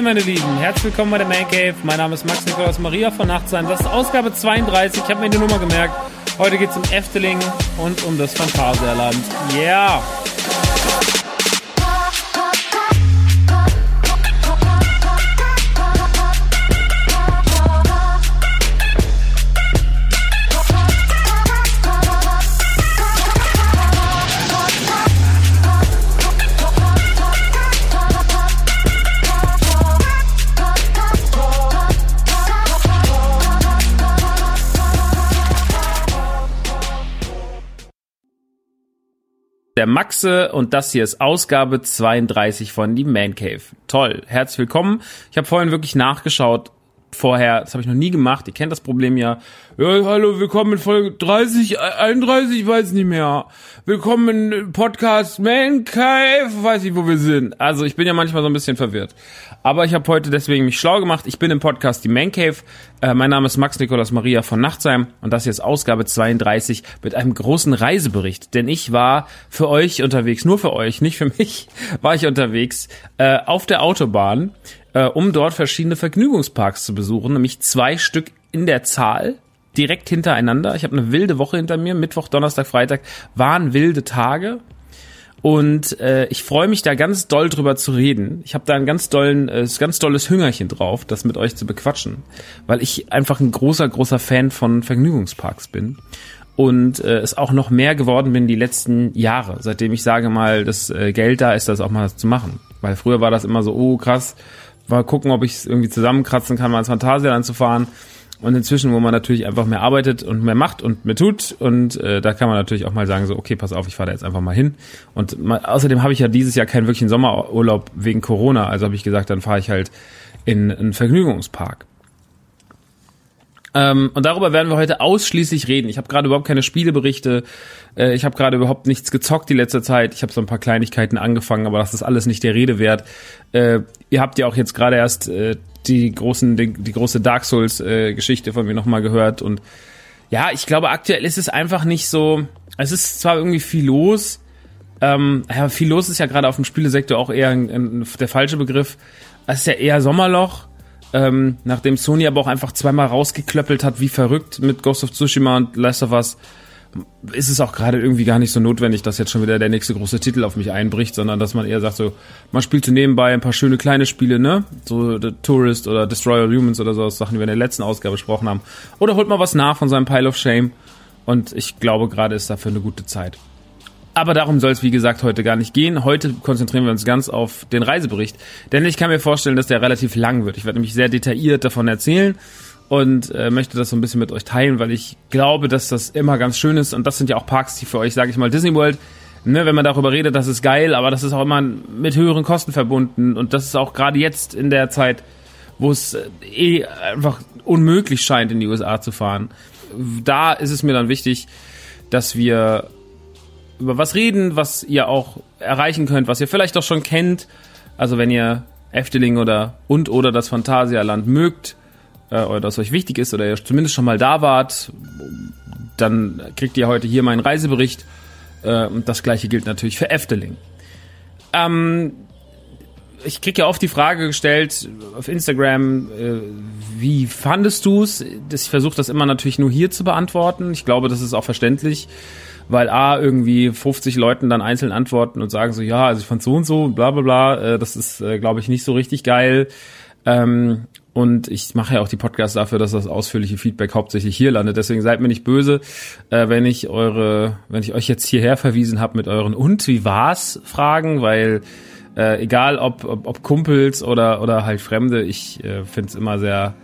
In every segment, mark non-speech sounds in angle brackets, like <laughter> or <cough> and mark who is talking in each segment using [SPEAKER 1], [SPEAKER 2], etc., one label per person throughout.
[SPEAKER 1] Hey meine Lieben, herzlich willkommen bei der Man Cave. Mein Name ist Max Nikolaus Maria von Nachtsheim. Das ist Ausgabe 32. Ich habe mir die Nummer gemerkt. Heute geht es um Efteling und um das Phantasialand. Yeah! Der Maxe und das hier ist Ausgabe 32 von die Man Cave. Toll, herzlich willkommen. Ich habe vorhin wirklich nachgeschaut vorher, das habe ich noch nie gemacht. Ihr kennt das Problem ja. Ja, hallo, willkommen in Folge 30, 31, ich weiß nicht mehr. Willkommen in Podcast Man Cave, weiß ich, wo wir sind. Also ich bin ja manchmal so ein bisschen verwirrt. Aber ich habe heute deswegen mich schlau gemacht. Ich bin im Podcast die Man Cave. Äh, mein Name ist Max Nikolaus Maria von Nachtsheim und das hier ist Ausgabe 32 mit einem großen Reisebericht. Denn ich war für euch unterwegs, nur für euch, nicht für mich, <laughs> war ich unterwegs äh, auf der Autobahn, äh, um dort verschiedene Vergnügungsparks zu besuchen, nämlich zwei Stück in der Zahl direkt hintereinander. Ich habe eine wilde Woche hinter mir. Mittwoch, Donnerstag, Freitag waren wilde Tage. Und äh, ich freue mich da ganz doll drüber zu reden. Ich habe da ein ganz dollen, äh, ganz dolles Hüngerchen drauf, das mit euch zu bequatschen, weil ich einfach ein großer, großer Fan von Vergnügungsparks bin und äh, es auch noch mehr geworden bin die letzten Jahre, seitdem ich sage mal, das äh, Geld da ist, das auch mal zu machen. Weil früher war das immer so, oh krass, mal gucken, ob ich es irgendwie zusammenkratzen kann, mal ins Phantasialand zu fahren. Und inzwischen, wo man natürlich einfach mehr arbeitet und mehr macht und mehr tut, und äh, da kann man natürlich auch mal sagen, so, okay, pass auf, ich fahre da jetzt einfach mal hin. Und mal, außerdem habe ich ja dieses Jahr keinen wirklichen Sommerurlaub wegen Corona, also habe ich gesagt, dann fahre ich halt in einen Vergnügungspark. Ähm, und darüber werden wir heute ausschließlich reden. Ich habe gerade überhaupt keine Spieleberichte. Äh, ich habe gerade überhaupt nichts gezockt die letzte Zeit. Ich habe so ein paar Kleinigkeiten angefangen, aber das ist alles nicht der Rede wert. Äh, ihr habt ja auch jetzt gerade erst äh, die großen, die, die große Dark Souls äh, Geschichte von mir nochmal gehört und ja, ich glaube aktuell ist es einfach nicht so. Es ist zwar irgendwie viel los. Ähm, ja, viel los ist ja gerade auf dem Spielesektor auch eher ein, ein, der falsche Begriff. Es ist ja eher Sommerloch ähm, nachdem Sony aber auch einfach zweimal rausgeklöppelt hat, wie verrückt mit Ghost of Tsushima und Last of Us, ist es auch gerade irgendwie gar nicht so notwendig, dass jetzt schon wieder der nächste große Titel auf mich einbricht, sondern dass man eher sagt so, man spielt so nebenbei ein paar schöne kleine Spiele, ne? So The Tourist oder Destroyer Humans oder so, Sachen, die wir in der letzten Ausgabe besprochen haben. Oder holt mal was nach von seinem Pile of Shame. Und ich glaube, gerade ist dafür eine gute Zeit. Aber darum soll es, wie gesagt, heute gar nicht gehen. Heute konzentrieren wir uns ganz auf den Reisebericht. Denn ich kann mir vorstellen, dass der relativ lang wird. Ich werde nämlich sehr detailliert davon erzählen und äh, möchte das so ein bisschen mit euch teilen, weil ich glaube, dass das immer ganz schön ist. Und das sind ja auch Parks, die für euch, sage ich mal, Disney World, ne, wenn man darüber redet, das ist geil, aber das ist auch immer mit höheren Kosten verbunden. Und das ist auch gerade jetzt in der Zeit, wo es äh, eh einfach unmöglich scheint, in die USA zu fahren. Da ist es mir dann wichtig, dass wir über was reden, was ihr auch erreichen könnt, was ihr vielleicht auch schon kennt. Also wenn ihr Efteling oder und oder das Phantasialand mögt äh, oder das euch wichtig ist oder ihr zumindest schon mal da wart, dann kriegt ihr heute hier meinen Reisebericht. Äh, und das gleiche gilt natürlich für Efteling. Ähm, ich kriege ja oft die Frage gestellt auf Instagram, äh, wie fandest du es? Ich versuche das immer natürlich nur hier zu beantworten. Ich glaube, das ist auch verständlich weil A, irgendwie 50 Leuten dann einzeln antworten und sagen so, ja, also ich fand so und so, bla bla bla, äh, das ist, äh, glaube ich, nicht so richtig geil. Ähm, und ich mache ja auch die Podcasts dafür, dass das ausführliche Feedback hauptsächlich hier landet. Deswegen seid mir nicht böse, äh, wenn ich eure, wenn ich euch jetzt hierher verwiesen habe mit euren und wie war's Fragen, weil äh, egal ob, ob, ob Kumpels oder oder halt Fremde, ich äh, finde es immer sehr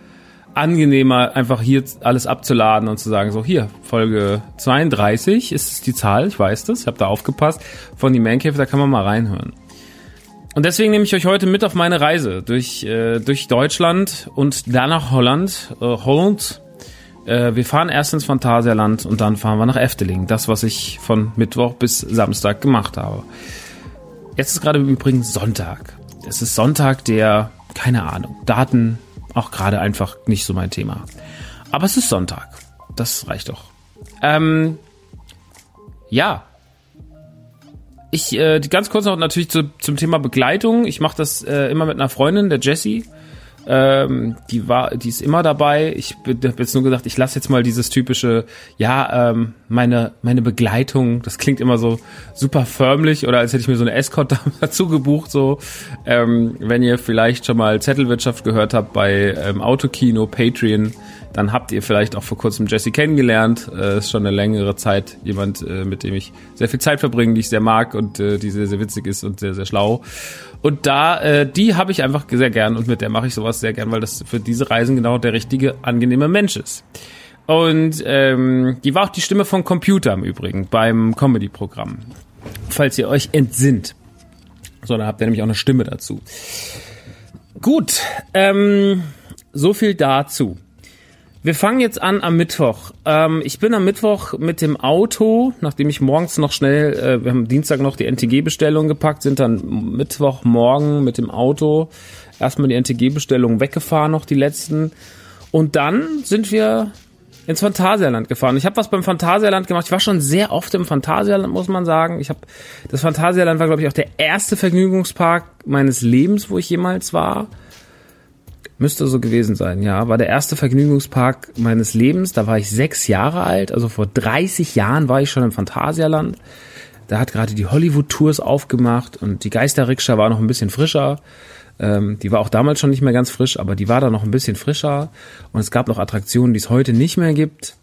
[SPEAKER 1] angenehmer, einfach hier alles abzuladen und zu sagen, so hier, Folge 32 ist die Zahl, ich weiß das, ich habe da aufgepasst, von die Man Cave, da kann man mal reinhören. Und deswegen nehme ich euch heute mit auf meine Reise durch, äh, durch Deutschland und dann nach Holland. Äh, Holland. Äh, wir fahren erst ins Phantasialand und dann fahren wir nach Efteling. Das, was ich von Mittwoch bis Samstag gemacht habe. Jetzt ist gerade übrigens Sonntag. Es ist Sonntag, der, keine Ahnung, Daten, auch gerade einfach nicht so mein Thema. Aber es ist Sonntag. Das reicht doch. Ähm, ja. Ich, äh, ganz kurz noch natürlich zu, zum Thema Begleitung. Ich mache das äh, immer mit einer Freundin, der Jessie. Ähm, die war, die ist immer dabei. Ich habe jetzt nur gesagt, ich lasse jetzt mal dieses typische, ja, ähm, meine meine Begleitung. Das klingt immer so super förmlich oder als hätte ich mir so eine Escort <laughs> dazu gebucht. So, ähm, wenn ihr vielleicht schon mal Zettelwirtschaft gehört habt bei ähm, Autokino, Patreon, dann habt ihr vielleicht auch vor kurzem Jesse kennengelernt. Äh, ist schon eine längere Zeit jemand, äh, mit dem ich sehr viel Zeit verbringe, die ich sehr mag und äh, die sehr, sehr witzig ist und sehr, sehr schlau. Und da, äh, die habe ich einfach sehr gern und mit der mache ich sowas sehr gern, weil das für diese Reisen genau der richtige, angenehme Mensch ist. Und ähm, die war auch die Stimme von Computer im Übrigen beim Comedy-Programm. Falls ihr euch entsinnt. So, dann habt ihr nämlich auch eine Stimme dazu. Gut, ähm, so viel dazu. Wir fangen jetzt an am Mittwoch. Ähm, ich bin am Mittwoch mit dem Auto, nachdem ich morgens noch schnell, äh, wir haben Dienstag noch die NTG-Bestellung gepackt, sind dann Mittwochmorgen mit dem Auto erstmal die NTG-Bestellung weggefahren, noch die letzten. Und dann sind wir ins Phantasialand gefahren. Ich habe was beim Phantasialand gemacht. Ich war schon sehr oft im Phantasialand, muss man sagen. Ich habe das Phantasialand war glaube ich auch der erste Vergnügungspark meines Lebens, wo ich jemals war. Müsste so gewesen sein, ja. War der erste Vergnügungspark meines Lebens. Da war ich sechs Jahre alt. Also vor 30 Jahren war ich schon im Phantasialand. Da hat gerade die Hollywood-Tours aufgemacht und die Geisterrikscha war noch ein bisschen frischer. Ähm, die war auch damals schon nicht mehr ganz frisch, aber die war da noch ein bisschen frischer. Und es gab noch Attraktionen, die es heute nicht mehr gibt.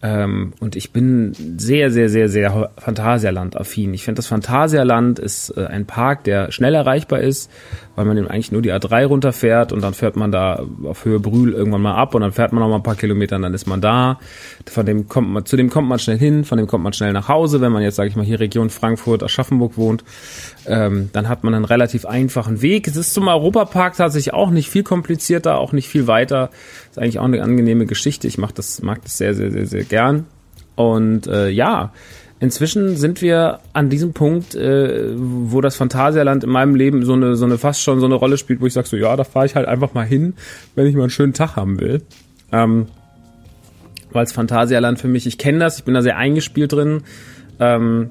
[SPEAKER 1] Ähm, und ich bin sehr, sehr, sehr, sehr Phantasialand-affin. Ich finde, das Phantasialand ist äh, ein Park, der schnell erreichbar ist, weil man eben eigentlich nur die A3 runterfährt und dann fährt man da auf Höhe Brühl irgendwann mal ab und dann fährt man noch mal ein paar Kilometer und dann ist man da. Von dem kommt man, zu dem kommt man schnell hin, von dem kommt man schnell nach Hause, wenn man jetzt, sage ich mal, hier Region Frankfurt, Aschaffenburg wohnt. Ähm, dann hat man einen relativ einfachen Weg. Es ist zum Europapark tatsächlich auch nicht viel komplizierter, auch nicht viel weiter. Ist eigentlich auch eine angenehme Geschichte. Ich mach das, mag das sehr, sehr, sehr, sehr gern. Und äh, ja, inzwischen sind wir an diesem Punkt, äh, wo das Phantasialand in meinem Leben so eine, so eine fast schon so eine Rolle spielt, wo ich sage so, ja, da fahre ich halt einfach mal hin, wenn ich mal einen schönen Tag haben will. Ähm, weil es Phantasialand für mich, ich kenne das, ich bin da sehr eingespielt drin. Ähm,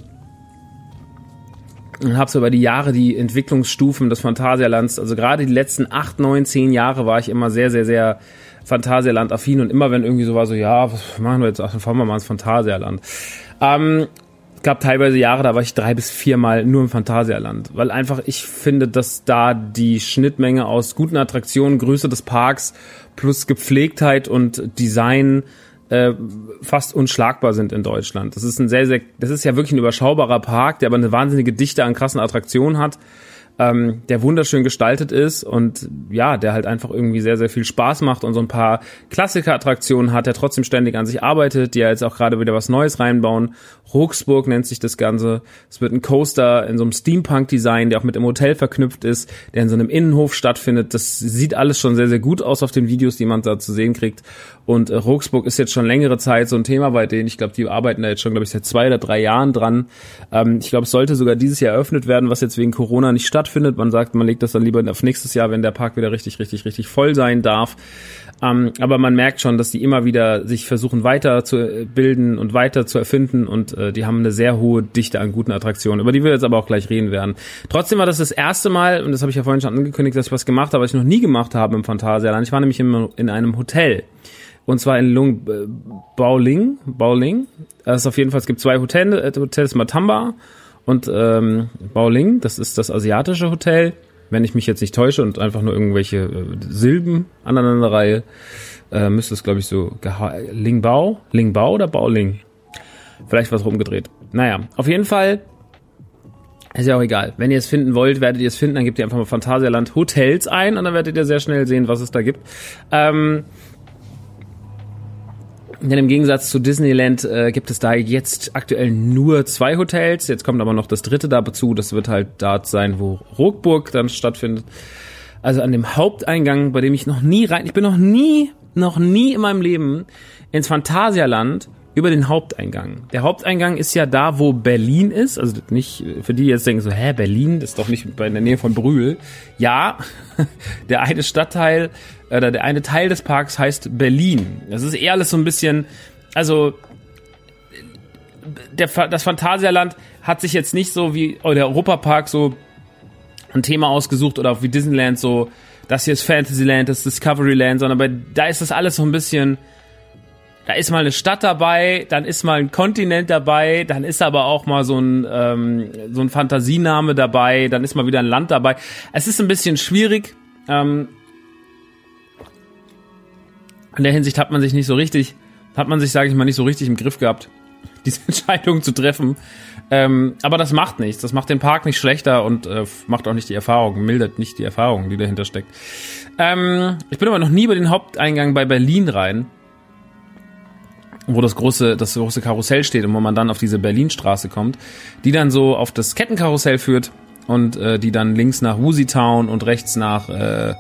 [SPEAKER 1] und habe so über die Jahre die Entwicklungsstufen des Phantasialands, also gerade die letzten acht, neun, zehn Jahre war ich immer sehr, sehr, sehr Phantasialand-affin und immer wenn irgendwie so war, so ja, was machen wir jetzt? Ach, dann fahren wir mal ins Phantasialand. Ähm, gab teilweise Jahre, da war ich drei bis viermal nur im Phantasialand, weil einfach ich finde, dass da die Schnittmenge aus guten Attraktionen, Größe des Parks plus Gepflegtheit und Design äh, fast unschlagbar sind in Deutschland. Das ist ein sehr, sehr, das ist ja wirklich ein überschaubarer Park, der aber eine wahnsinnige Dichte an krassen Attraktionen hat ähm, der wunderschön gestaltet ist und ja, der halt einfach irgendwie sehr, sehr viel Spaß macht und so ein paar Klassiker-Attraktionen hat, der trotzdem ständig an sich arbeitet, die ja jetzt auch gerade wieder was Neues reinbauen. Ruxburg nennt sich das Ganze. Es wird ein Coaster in so einem Steampunk-Design, der auch mit dem Hotel verknüpft ist, der in so einem Innenhof stattfindet. Das sieht alles schon sehr, sehr gut aus auf den Videos, die man da zu sehen kriegt. Und äh, Ruxburg ist jetzt schon längere Zeit so ein Thema bei denen. Ich glaube, die arbeiten da jetzt schon, glaube ich, seit zwei oder drei Jahren dran. Ähm, ich glaube, es sollte sogar dieses Jahr eröffnet werden, was jetzt wegen Corona nicht stattfindet. Man sagt, man legt das dann lieber auf nächstes Jahr, wenn der Park wieder richtig, richtig, richtig voll sein darf. Ähm, aber man merkt schon, dass die immer wieder sich versuchen weiter zu bilden und weiter zu erfinden und äh, die haben eine sehr hohe Dichte an guten Attraktionen, über die wir jetzt aber auch gleich reden werden. Trotzdem war das das erste Mal, und das habe ich ja vorhin schon angekündigt, dass ich was gemacht habe, was ich noch nie gemacht habe im Phantasialand. Ich war nämlich in, in einem Hotel. Und zwar in Lung äh, Baoling. Baoling. Das ist auf jeden Fall, es gibt zwei Hotels, äh, Hotels Matamba und ähm, Baoling, das ist das asiatische Hotel wenn ich mich jetzt nicht täusche und einfach nur irgendwelche äh, Silben aneinanderreihe, äh, müsste es, glaube ich, so Lingbao, Lingbao oder Baoling? Vielleicht was rumgedreht. Naja, auf jeden Fall ist ja auch egal. Wenn ihr es finden wollt, werdet ihr es finden. Dann gebt ihr einfach mal Phantasialand Hotels ein und dann werdet ihr sehr schnell sehen, was es da gibt. Ähm, denn im Gegensatz zu Disneyland äh, gibt es da jetzt aktuell nur zwei Hotels. Jetzt kommt aber noch das dritte dazu. Das wird halt dort sein, wo Rockburg dann stattfindet. Also an dem Haupteingang, bei dem ich noch nie rein, ich bin noch nie, noch nie in meinem Leben ins Phantasialand über den Haupteingang. Der Haupteingang ist ja da, wo Berlin ist. Also nicht, für die jetzt denken so, hä, Berlin ist doch nicht in der Nähe von Brühl. Ja, <laughs> der eine Stadtteil oder der eine Teil des Parks heißt Berlin. Das ist eher alles so ein bisschen, also der, das Phantasialand hat sich jetzt nicht so wie oh, der Europapark so ein Thema ausgesucht oder auch wie Disneyland so, das hier ist Fantasyland, das ist Discoveryland, sondern bei, da ist das alles so ein bisschen, da ist mal eine Stadt dabei, dann ist mal ein Kontinent dabei, dann ist aber auch mal so ein, ähm, so ein Fantasiename dabei, dann ist mal wieder ein Land dabei. Es ist ein bisschen schwierig. Ähm, in der Hinsicht hat man sich nicht so richtig, hat man sich, sage ich mal, nicht so richtig im Griff gehabt, <laughs> diese Entscheidung zu treffen. Ähm, aber das macht nichts. Das macht den Park nicht schlechter und äh, macht auch nicht die Erfahrung, mildert nicht die Erfahrung, die dahinter steckt. Ähm, ich bin aber noch nie über den Haupteingang bei Berlin rein, wo das große, das große Karussell steht und wo man dann auf diese Berlinstraße kommt, die dann so auf das Kettenkarussell führt und äh, die dann links nach Town und rechts nach äh,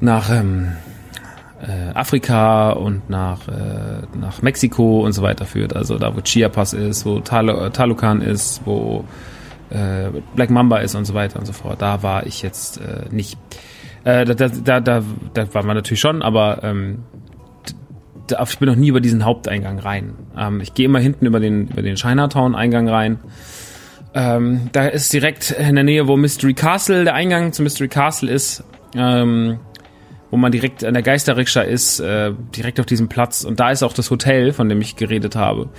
[SPEAKER 1] nach ähm, äh, Afrika und nach, äh, nach Mexiko und so weiter führt. Also da, wo Chiapas ist, wo Tal äh, Talukan ist, wo äh, Black Mamba ist und so weiter und so fort. Da war ich jetzt äh, nicht. Äh, da, da, da, da, da war man natürlich schon, aber ähm, da, ich bin noch nie über diesen Haupteingang rein. Ähm, ich gehe immer hinten über den, über den Chinatown-Eingang rein. Ähm, da ist direkt in der Nähe, wo Mystery Castle, der Eingang zu Mystery Castle ist. Ähm, wo man direkt an der Geisterrikscha ist, äh, direkt auf diesem Platz. Und da ist auch das Hotel, von dem ich geredet habe,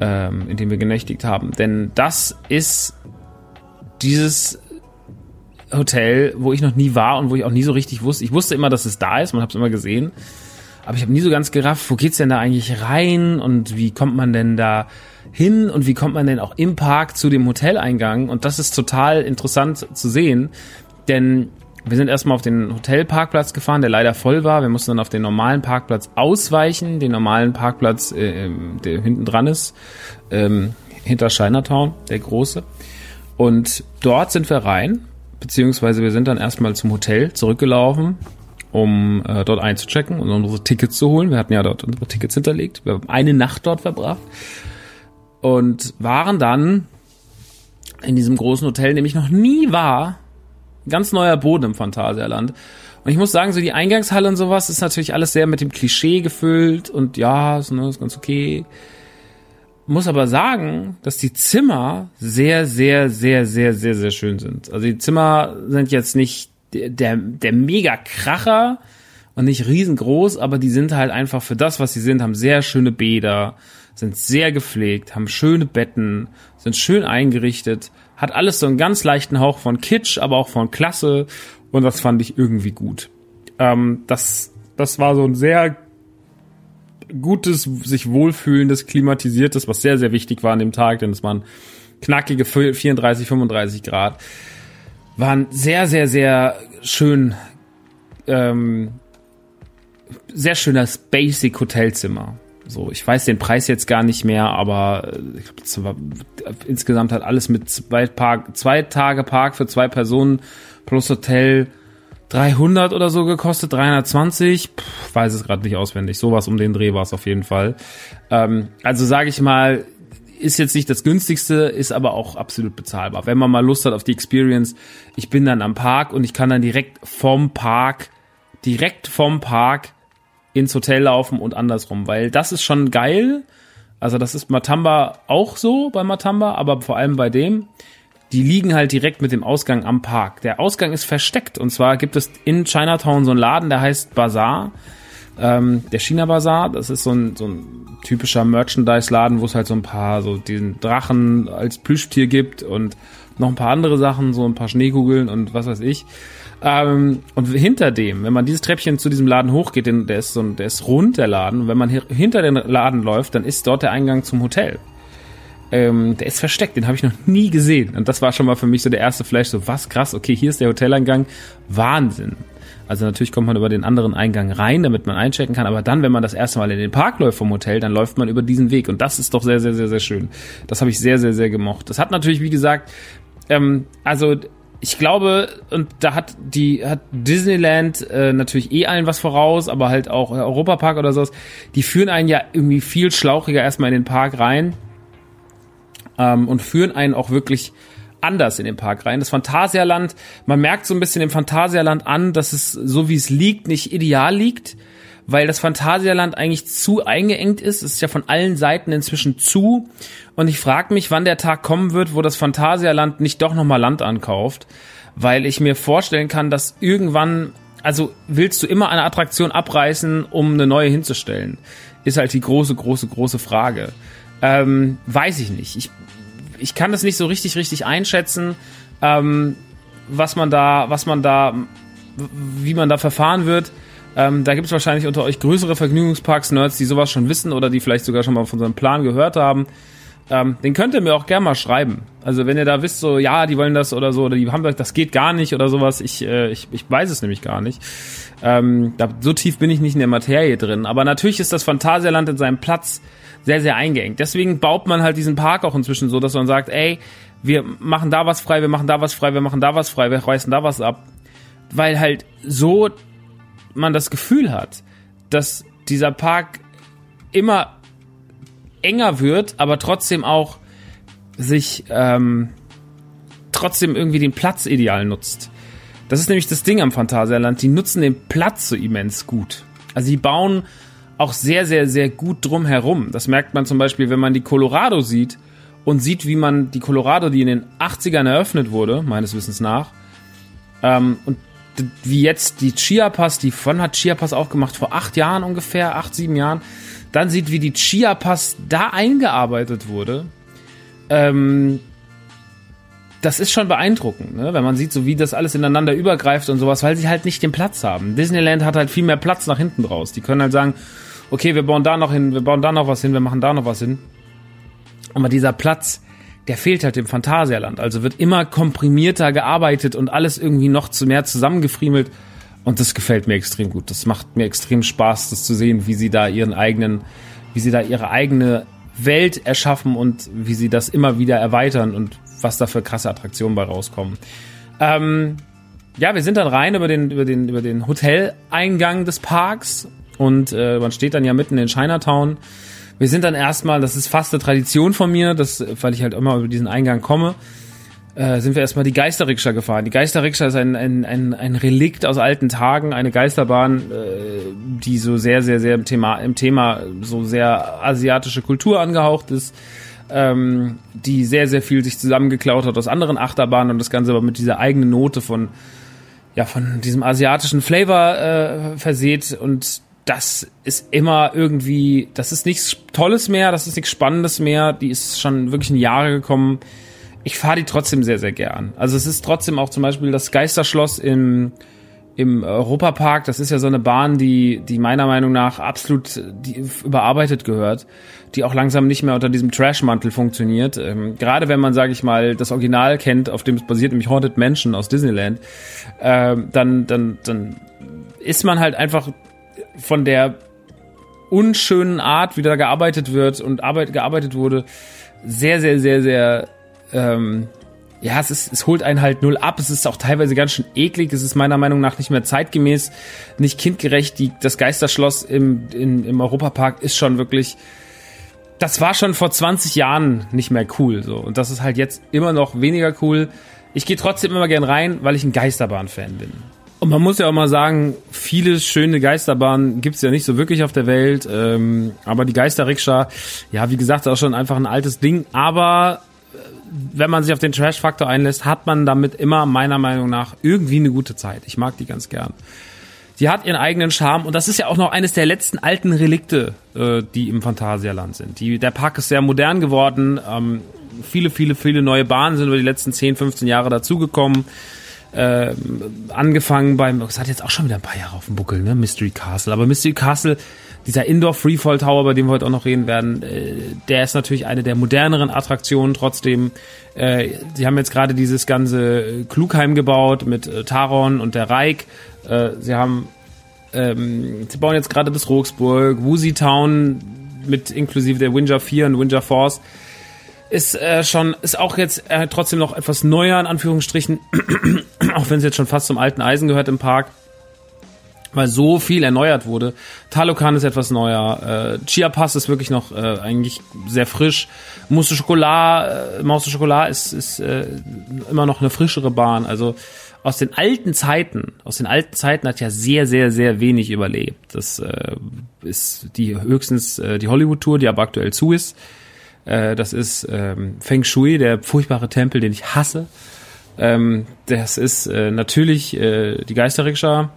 [SPEAKER 1] ähm, in dem wir genächtigt haben. Denn das ist dieses Hotel, wo ich noch nie war und wo ich auch nie so richtig wusste. Ich wusste immer, dass es da ist, man hat es immer gesehen. Aber ich habe nie so ganz gerafft, wo geht's denn da eigentlich rein und wie kommt man denn da hin und wie kommt man denn auch im Park zu dem Hoteleingang? Und das ist total interessant zu sehen, denn wir sind erstmal auf den Hotelparkplatz gefahren, der leider voll war. Wir mussten dann auf den normalen Parkplatz ausweichen, den normalen Parkplatz, äh, ähm, der hinten dran ist, ähm, hinter Chinatown, der große. Und dort sind wir rein, beziehungsweise wir sind dann erstmal zum Hotel zurückgelaufen um äh, dort einzuchecken und unsere Tickets zu holen. Wir hatten ja dort unsere Tickets hinterlegt. Wir haben eine Nacht dort verbracht und waren dann in diesem großen Hotel, dem ich noch nie war. Ganz neuer Boden im Phantasialand. Und ich muss sagen, so die Eingangshalle und sowas ist natürlich alles sehr mit dem Klischee gefüllt und ja, ist, ne, ist ganz okay. Muss aber sagen, dass die Zimmer sehr, sehr, sehr, sehr, sehr, sehr schön sind. Also die Zimmer sind jetzt nicht der, der, Mega-Kracher und nicht riesengroß, aber die sind halt einfach für das, was sie sind, haben sehr schöne Bäder, sind sehr gepflegt, haben schöne Betten, sind schön eingerichtet, hat alles so einen ganz leichten Hauch von Kitsch, aber auch von Klasse und das fand ich irgendwie gut. Ähm, das, das war so ein sehr gutes, sich wohlfühlendes, klimatisiertes, was sehr, sehr wichtig war an dem Tag, denn es waren knackige 34, 35 Grad. Waren sehr, sehr, sehr schön, ähm, sehr schönes Basic Hotelzimmer. So, ich weiß den Preis jetzt gar nicht mehr, aber äh, ich glaub, insgesamt hat alles mit zwei, Park, zwei Tage Park für zwei Personen plus Hotel 300 oder so gekostet, 320, Pff, weiß es gerade nicht auswendig. Sowas um den Dreh war es auf jeden Fall. Ähm, also sage ich mal, ist jetzt nicht das günstigste, ist aber auch absolut bezahlbar. Wenn man mal Lust hat auf die Experience, ich bin dann am Park und ich kann dann direkt vom Park, direkt vom Park ins Hotel laufen und andersrum, weil das ist schon geil. Also das ist Matamba auch so bei Matamba, aber vor allem bei dem die liegen halt direkt mit dem Ausgang am Park. Der Ausgang ist versteckt und zwar gibt es in Chinatown so einen Laden, der heißt Bazaar. Ähm, der China Bazaar, das ist so ein, so ein typischer Merchandise-Laden, wo es halt so ein paar, so diesen Drachen als Plüschtier gibt und noch ein paar andere Sachen, so ein paar Schneekugeln und was weiß ich. Ähm, und hinter dem, wenn man dieses Treppchen zu diesem Laden hochgeht, den, der ist so der ist rund, der Laden, und wenn man hinter den Laden läuft, dann ist dort der Eingang zum Hotel ähm, der ist versteckt, den habe ich noch nie gesehen. Und das war schon mal für mich so der erste Flash, so was krass, okay, hier ist der Hoteleingang, Wahnsinn. Also natürlich kommt man über den anderen Eingang rein, damit man einchecken kann, aber dann, wenn man das erste Mal in den Park läuft vom Hotel, dann läuft man über diesen Weg und das ist doch sehr, sehr, sehr, sehr schön. Das habe ich sehr, sehr, sehr gemocht. Das hat natürlich, wie gesagt, ähm, also ich glaube, und da hat die hat Disneyland äh, natürlich eh allen was voraus, aber halt auch Europapark oder sowas, die führen einen ja irgendwie viel schlauchiger erstmal in den Park rein ähm, und führen einen auch wirklich anders in den Park rein. Das Phantasialand, man merkt so ein bisschen im Phantasialand an, dass es so wie es liegt, nicht ideal liegt, weil das Phantasialand eigentlich zu eingeengt ist. Es ist ja von allen Seiten inzwischen zu. Und ich frage mich, wann der Tag kommen wird, wo das Phantasialand nicht doch nochmal Land ankauft, weil ich mir vorstellen kann, dass irgendwann, also willst du immer eine Attraktion abreißen, um eine neue hinzustellen? Ist halt die große, große, große Frage. Ähm, weiß ich nicht. Ich, ich kann das nicht so richtig, richtig einschätzen, ähm, was man da, was man da, wie man da verfahren wird. Ähm, da gibt es wahrscheinlich unter euch größere Vergnügungsparks-Nerds, die sowas schon wissen oder die vielleicht sogar schon mal von so einem Plan gehört haben. Ähm, den könnt ihr mir auch gerne mal schreiben. Also wenn ihr da wisst, so ja, die wollen das oder so, oder die haben das, das geht gar nicht oder sowas, ich, äh, ich, ich weiß es nämlich gar nicht. Ähm, da, so tief bin ich nicht in der Materie drin. Aber natürlich ist das Phantasialand in seinem Platz sehr, sehr eingeengt. Deswegen baut man halt diesen Park auch inzwischen so, dass man sagt, ey, wir machen da was frei, wir machen da was frei, wir machen da was frei, wir reißen da was ab. Weil halt so man das Gefühl hat, dass dieser Park immer enger wird, aber trotzdem auch sich ähm, trotzdem irgendwie den Platz ideal nutzt. Das ist nämlich das Ding am Phantasialand. Die nutzen den Platz so immens gut. Also die bauen auch sehr, sehr, sehr gut drum herum. Das merkt man zum Beispiel, wenn man die Colorado sieht und sieht, wie man die Colorado, die in den 80ern eröffnet wurde, meines Wissens nach, ähm, und wie jetzt die Chiapas, die von hat Chiapas auch gemacht, vor acht Jahren ungefähr, acht, sieben Jahren, dann sieht, wie die Chiapas da eingearbeitet wurde. Ähm, das ist schon beeindruckend, ne? wenn man sieht, so wie das alles ineinander übergreift und sowas, weil sie halt nicht den Platz haben. Disneyland hat halt viel mehr Platz nach hinten draus. Die können halt sagen, okay, wir bauen da noch hin, wir bauen da noch was hin, wir machen da noch was hin. Aber dieser Platz, der fehlt halt im Phantasialand. Also wird immer komprimierter gearbeitet und alles irgendwie noch zu mehr zusammengefriemelt. Und das gefällt mir extrem gut. Das macht mir extrem Spaß, das zu sehen, wie sie da ihren eigenen, wie sie da ihre eigene Welt erschaffen und wie sie das immer wieder erweitern und was da für krasse Attraktionen bei rauskommen. Ähm, ja, wir sind dann rein über den, über den, über den Hoteleingang des Parks und äh, man steht dann ja mitten in Chinatown. Wir sind dann erstmal, das ist fast eine Tradition von mir, das, weil ich halt immer über diesen Eingang komme, äh, sind wir erstmal die Geisterrikscha gefahren. Die Geisterrikscha ist ein, ein, ein, ein Relikt aus alten Tagen, eine Geisterbahn, äh, die so sehr, sehr, sehr im Thema, im Thema so sehr asiatische Kultur angehaucht ist, ähm, die sehr, sehr viel sich zusammengeklaut hat aus anderen Achterbahnen und das Ganze aber mit dieser eigenen Note von, ja, von diesem asiatischen Flavor äh, verseht und das ist immer irgendwie, das ist nichts Tolles mehr, das ist nichts Spannendes mehr, die ist schon wirklich in Jahre gekommen ich fahre die trotzdem sehr, sehr gern. Also es ist trotzdem auch zum Beispiel das Geisterschloss im, im Europapark. Das ist ja so eine Bahn, die, die meiner Meinung nach absolut die überarbeitet gehört, die auch langsam nicht mehr unter diesem Trash-Mantel funktioniert. Ähm, gerade wenn man, sage ich mal, das Original kennt, auf dem es basiert, nämlich Haunted Mansion aus Disneyland, äh, dann, dann, dann ist man halt einfach von der unschönen Art, wie da gearbeitet wird und arbeit, gearbeitet wurde, sehr, sehr, sehr, sehr ähm, ja, es ist, es holt einen halt null ab. Es ist auch teilweise ganz schön eklig. Es ist meiner Meinung nach nicht mehr zeitgemäß, nicht kindgerecht. Die, das Geisterschloss im, in, im Europapark ist schon wirklich, das war schon vor 20 Jahren nicht mehr cool, so. Und das ist halt jetzt immer noch weniger cool. Ich gehe trotzdem immer gern rein, weil ich ein Geisterbahn-Fan bin. Und man muss ja auch mal sagen, viele schöne Geisterbahnen gibt's ja nicht so wirklich auf der Welt. Ähm, aber die Geisterrikscha, ja, wie gesagt, ist auch schon einfach ein altes Ding. Aber wenn man sich auf den Trash-Faktor einlässt, hat man damit immer meiner Meinung nach irgendwie eine gute Zeit. Ich mag die ganz gern. Sie hat ihren eigenen Charme und das ist ja auch noch eines der letzten alten Relikte, äh, die im Phantasialand sind. Die, der Park ist sehr modern geworden. Ähm, viele, viele, viele neue Bahnen sind über die letzten 10, 15 Jahre dazugekommen. Äh, angefangen beim, das hat jetzt auch schon wieder ein paar Jahre auf dem Buckel, ne? Mystery Castle. Aber Mystery Castle dieser Indoor Freefall Tower, bei dem wir heute auch noch reden werden, äh, der ist natürlich eine der moderneren Attraktionen trotzdem. Äh, sie haben jetzt gerade dieses ganze Klugheim gebaut mit äh, Taron und der Reik. Äh, sie haben, ähm, sie bauen jetzt gerade das Roxburg, Woozy Town mit inklusive der Windsor 4 und Windsor Force ist äh, schon, ist auch jetzt äh, trotzdem noch etwas neuer, in Anführungsstrichen, <clears throat> auch wenn es jetzt schon fast zum alten Eisen gehört im Park weil so viel erneuert wurde. Talokan ist etwas neuer, äh, Chia Pass ist wirklich noch äh, eigentlich sehr frisch. Mousse Chocolat, äh, Mousse Chocolat ist, ist äh, immer noch eine frischere Bahn. Also aus den alten Zeiten, aus den alten Zeiten hat ja sehr, sehr, sehr wenig überlebt. Das äh, ist die höchstens äh, die Hollywood Tour, die aber aktuell zu ist. Äh, das ist ähm, Feng Shui, der furchtbare Tempel, den ich hasse. Ähm, das ist äh, natürlich äh, die Geisterrikscha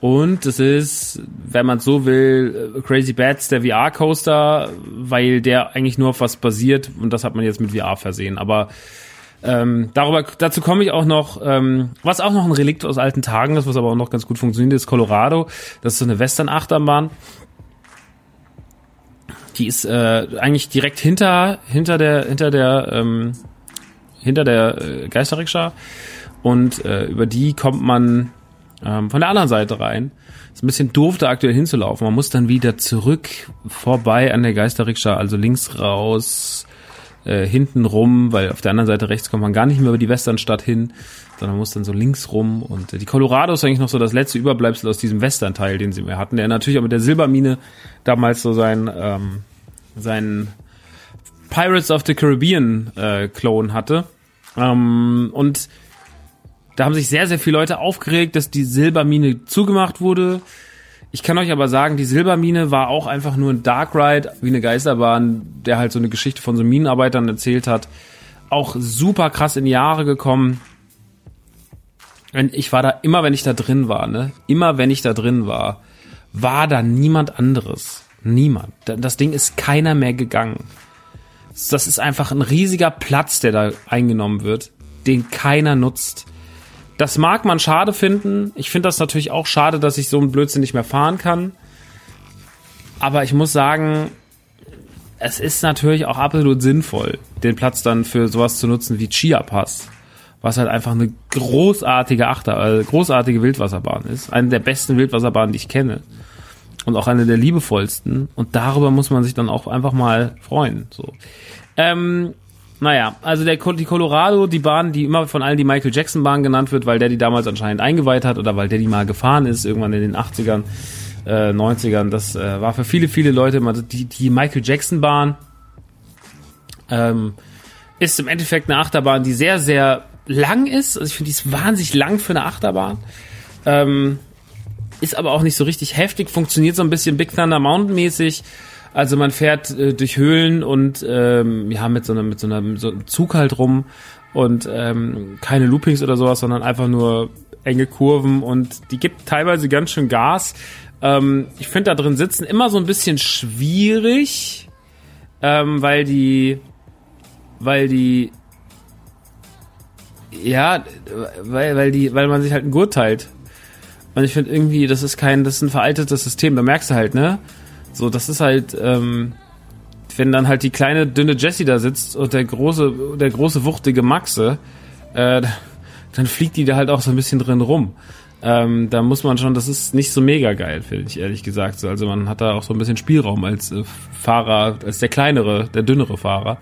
[SPEAKER 1] und es ist, wenn man so will, äh, Crazy Bats, der VR-Coaster, weil der eigentlich nur auf was basiert und das hat man jetzt mit VR versehen. Aber ähm, darüber, dazu komme ich auch noch, ähm, was auch noch ein Relikt aus alten Tagen ist, was aber auch noch ganz gut funktioniert, ist Colorado. Das ist so eine Western-Achterbahn. Die ist äh, eigentlich direkt hinter, hinter der, hinter der, ähm, hinter der äh, Geisterrikscha. Und äh, über die kommt man ähm, von der anderen Seite rein. Ist ein bisschen doof, da aktuell hinzulaufen. Man muss dann wieder zurück vorbei an der Geisterrikscha, also links raus, äh, hinten rum, weil auf der anderen Seite rechts kommt man gar nicht mehr über die Westernstadt hin, sondern muss dann so links rum. Und äh, die Colorado ist eigentlich noch so das letzte Überbleibsel aus diesem Western-Teil, den sie mehr hatten, der natürlich auch mit der Silbermine damals so sein, ähm, sein Pirates of the Caribbean äh, Clone hatte. Ähm, und da haben sich sehr, sehr viele Leute aufgeregt, dass die Silbermine zugemacht wurde. Ich kann euch aber sagen, die Silbermine war auch einfach nur ein Dark Ride, wie eine Geisterbahn, der halt so eine Geschichte von so Minenarbeitern erzählt hat. Auch super krass in die Jahre gekommen. Ich war da immer, wenn ich da drin war, ne? Immer wenn ich da drin war, war da niemand anderes. Niemand. Das Ding ist keiner mehr gegangen. Das ist einfach ein riesiger Platz, der da eingenommen wird, den keiner nutzt. Das mag man schade finden. Ich finde das natürlich auch schade, dass ich so einen Blödsinn nicht mehr fahren kann. Aber ich muss sagen, es ist natürlich auch absolut sinnvoll, den Platz dann für sowas zu nutzen wie Chia Pass. Was halt einfach eine großartige Achter, äh, großartige Wildwasserbahn ist. Eine der besten Wildwasserbahnen, die ich kenne. Und auch eine der liebevollsten. Und darüber muss man sich dann auch einfach mal freuen. So. Ähm, Naja, also der, die Colorado, die Bahn, die immer von allen die Michael Jackson Bahn genannt wird, weil der die damals anscheinend eingeweiht hat oder weil der die mal gefahren ist, irgendwann in den 80ern, äh, 90ern. Das äh, war für viele, viele Leute immer die, die Michael Jackson Bahn. Ähm, ist im Endeffekt eine Achterbahn, die sehr, sehr lang ist. Also ich finde, die ist wahnsinnig lang für eine Achterbahn. Ähm, ist aber auch nicht so richtig heftig, funktioniert so ein bisschen Big Thunder Mountain mäßig. Also man fährt äh, durch Höhlen und ähm, ja mit so einer mit so einem so Zug halt rum und ähm, keine Loopings oder sowas, sondern einfach nur enge Kurven und die gibt teilweise ganz schön Gas. Ähm, ich finde da drin sitzen immer so ein bisschen schwierig, ähm, weil die weil die ja, weil, weil die, weil man sich halt einen Gurt teilt. Und ich finde irgendwie, das ist kein, das ist ein veraltetes System, da merkst du halt, ne? So, das ist halt, ähm, wenn dann halt die kleine, dünne Jessie da sitzt und der große, der große, wuchtige Maxe, äh, dann fliegt die da halt auch so ein bisschen drin rum. Ähm, da muss man schon, das ist nicht so mega geil, finde ich ehrlich gesagt. Also man hat da auch so ein bisschen Spielraum als äh, Fahrer, als der kleinere, der dünnere Fahrer.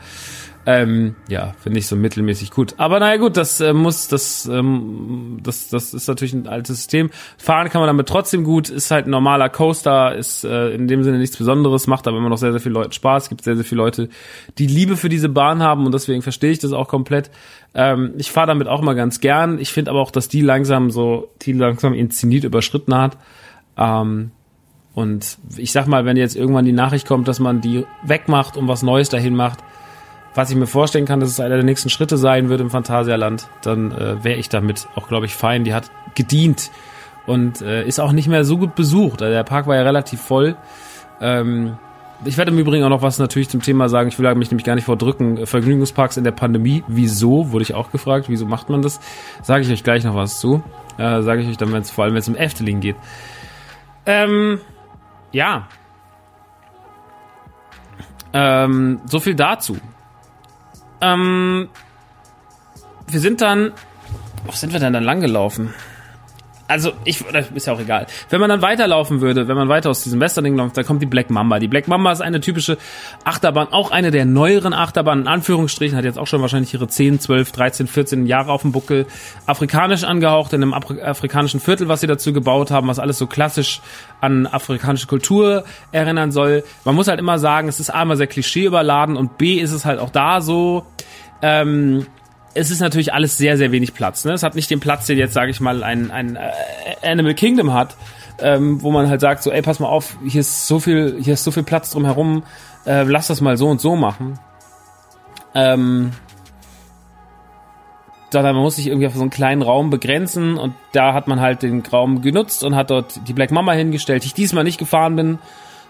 [SPEAKER 1] Ähm, ja, finde ich so mittelmäßig gut. Aber naja gut, das äh, muss, das, ähm, das, das ist natürlich ein altes System. Fahren kann man damit trotzdem gut, ist halt ein normaler Coaster, ist äh, in dem Sinne nichts Besonderes, macht aber immer noch sehr, sehr viel Leuten Spaß. Gibt sehr, sehr viele Leute, die Liebe für diese Bahn haben und deswegen verstehe ich das auch komplett. Ähm, ich fahre damit auch mal ganz gern. Ich finde aber auch, dass die langsam so, die langsam inszeniert überschritten hat. Ähm, und ich sag mal, wenn jetzt irgendwann die Nachricht kommt, dass man die wegmacht und was Neues dahin macht, was ich mir vorstellen kann, dass es einer der nächsten Schritte sein wird im Phantasialand, dann äh, wäre ich damit auch, glaube ich, fein. Die hat gedient und äh, ist auch nicht mehr so gut besucht. Also der Park war ja relativ voll. Ähm, ich werde im Übrigen auch noch was natürlich zum Thema sagen. Ich will mich nämlich gar nicht vordrücken. Vergnügungsparks in der Pandemie. Wieso? Wurde ich auch gefragt. Wieso macht man das? Sage ich euch gleich noch was zu. Äh, Sage ich euch dann, wenn's, vor allem wenn es um Efteling geht. Ähm, ja. Ähm, so viel dazu. Ähm, wir sind dann, wo sind wir denn dann langgelaufen? Also, ich, ist ja auch egal. Wenn man dann weiterlaufen würde, wenn man weiter aus diesem Westerding läuft, dann kommt die Black Mamba. Die Black Mamba ist eine typische Achterbahn, auch eine der neueren Achterbahnen, in Anführungsstrichen, hat jetzt auch schon wahrscheinlich ihre 10, 12, 13, 14 Jahre auf dem Buckel. Afrikanisch angehaucht, in einem afrikanischen Viertel, was sie dazu gebaut haben, was alles so klassisch an afrikanische Kultur erinnern soll. Man muss halt immer sagen, es ist einmal sehr klischee überladen und B ist es halt auch da so, ähm, es ist natürlich alles sehr, sehr wenig Platz. Ne? Es hat nicht den Platz, den jetzt, sage ich mal, ein, ein äh, Animal Kingdom hat, ähm, wo man halt sagt, so, ey, pass mal auf, hier ist so viel, hier ist so viel Platz drumherum, äh, lass das mal so und so machen. Ähm, sondern man muss sich irgendwie auf so einen kleinen Raum begrenzen und da hat man halt den Raum genutzt und hat dort die Black Mama hingestellt, die ich diesmal nicht gefahren bin.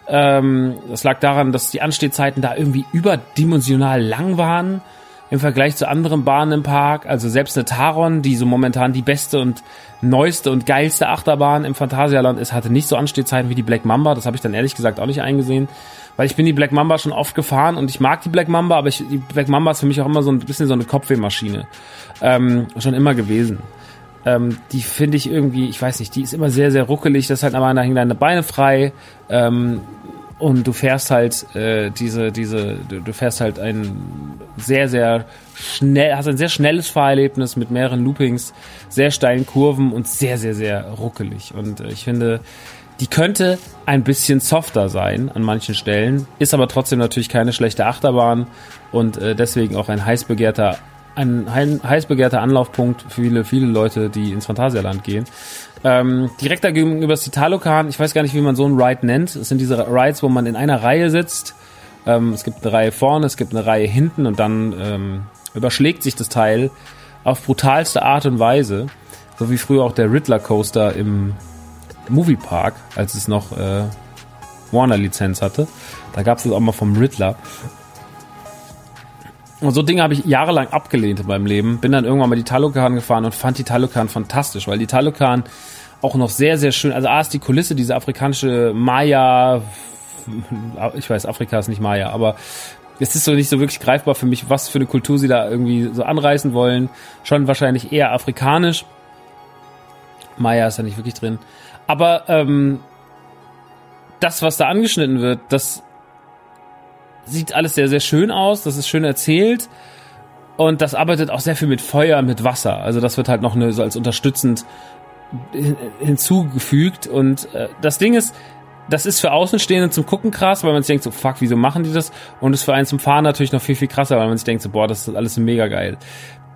[SPEAKER 1] Ähm, das lag daran, dass die Anstehzeiten da irgendwie überdimensional lang waren im Vergleich zu anderen Bahnen im Park. Also selbst eine Taron, die so momentan die beste und neueste und geilste Achterbahn im Phantasialand ist, hatte nicht so Anstehzeiten wie die Black Mamba. Das habe ich dann ehrlich gesagt auch nicht eingesehen. Weil ich bin die Black Mamba schon oft gefahren und ich mag die Black Mamba, aber ich, die Black Mamba ist für mich auch immer so ein bisschen so eine Kopfwehmaschine. Ähm, schon immer gewesen. Ähm, die finde ich irgendwie, ich weiß nicht, die ist immer sehr, sehr ruckelig. Das ist halt aber hängen deine Beine frei. Ähm, und du fährst halt äh, diese diese du, du fährst halt ein sehr sehr schnell hast ein sehr schnelles Fahrerlebnis mit mehreren Loopings, sehr steilen Kurven und sehr sehr sehr ruckelig und äh, ich finde die könnte ein bisschen softer sein an manchen Stellen, ist aber trotzdem natürlich keine schlechte Achterbahn und äh, deswegen auch ein heiß begehrter ein heiß begehrter Anlaufpunkt für viele, viele Leute, die ins Phantasialand gehen. Ähm, direkt gegenüber ist die Talokan. Ich weiß gar nicht, wie man so einen Ride nennt. Es sind diese Rides, wo man in einer Reihe sitzt. Ähm, es gibt eine Reihe vorne, es gibt eine Reihe hinten und dann ähm, überschlägt sich das Teil auf brutalste Art und Weise. So wie früher auch der Riddler Coaster im Moviepark, als es noch äh, Warner-Lizenz hatte. Da gab es das auch mal vom Riddler. Und so Dinge habe ich jahrelang abgelehnt in meinem Leben. Bin dann irgendwann mal die Talokan gefahren und fand die Talokan fantastisch, weil die Talokan auch noch sehr, sehr schön, also A ist die Kulisse, diese afrikanische Maya, ich weiß, Afrika ist nicht Maya, aber es ist so nicht so wirklich greifbar für mich, was für eine Kultur sie da irgendwie so anreißen wollen. Schon wahrscheinlich eher afrikanisch. Maya ist da nicht wirklich drin. Aber ähm, das, was da angeschnitten wird, das sieht alles sehr, sehr schön aus, das ist schön erzählt. Und das arbeitet auch sehr viel mit Feuer, mit Wasser. Also das wird halt noch eine, so als unterstützend hinzugefügt. Und äh, das Ding ist, das ist für Außenstehende zum Gucken krass, weil man sich denkt so, fuck, wieso machen die das? Und ist für einen zum Fahren natürlich noch viel, viel krasser, weil man sich denkt so, boah, das ist alles mega geil.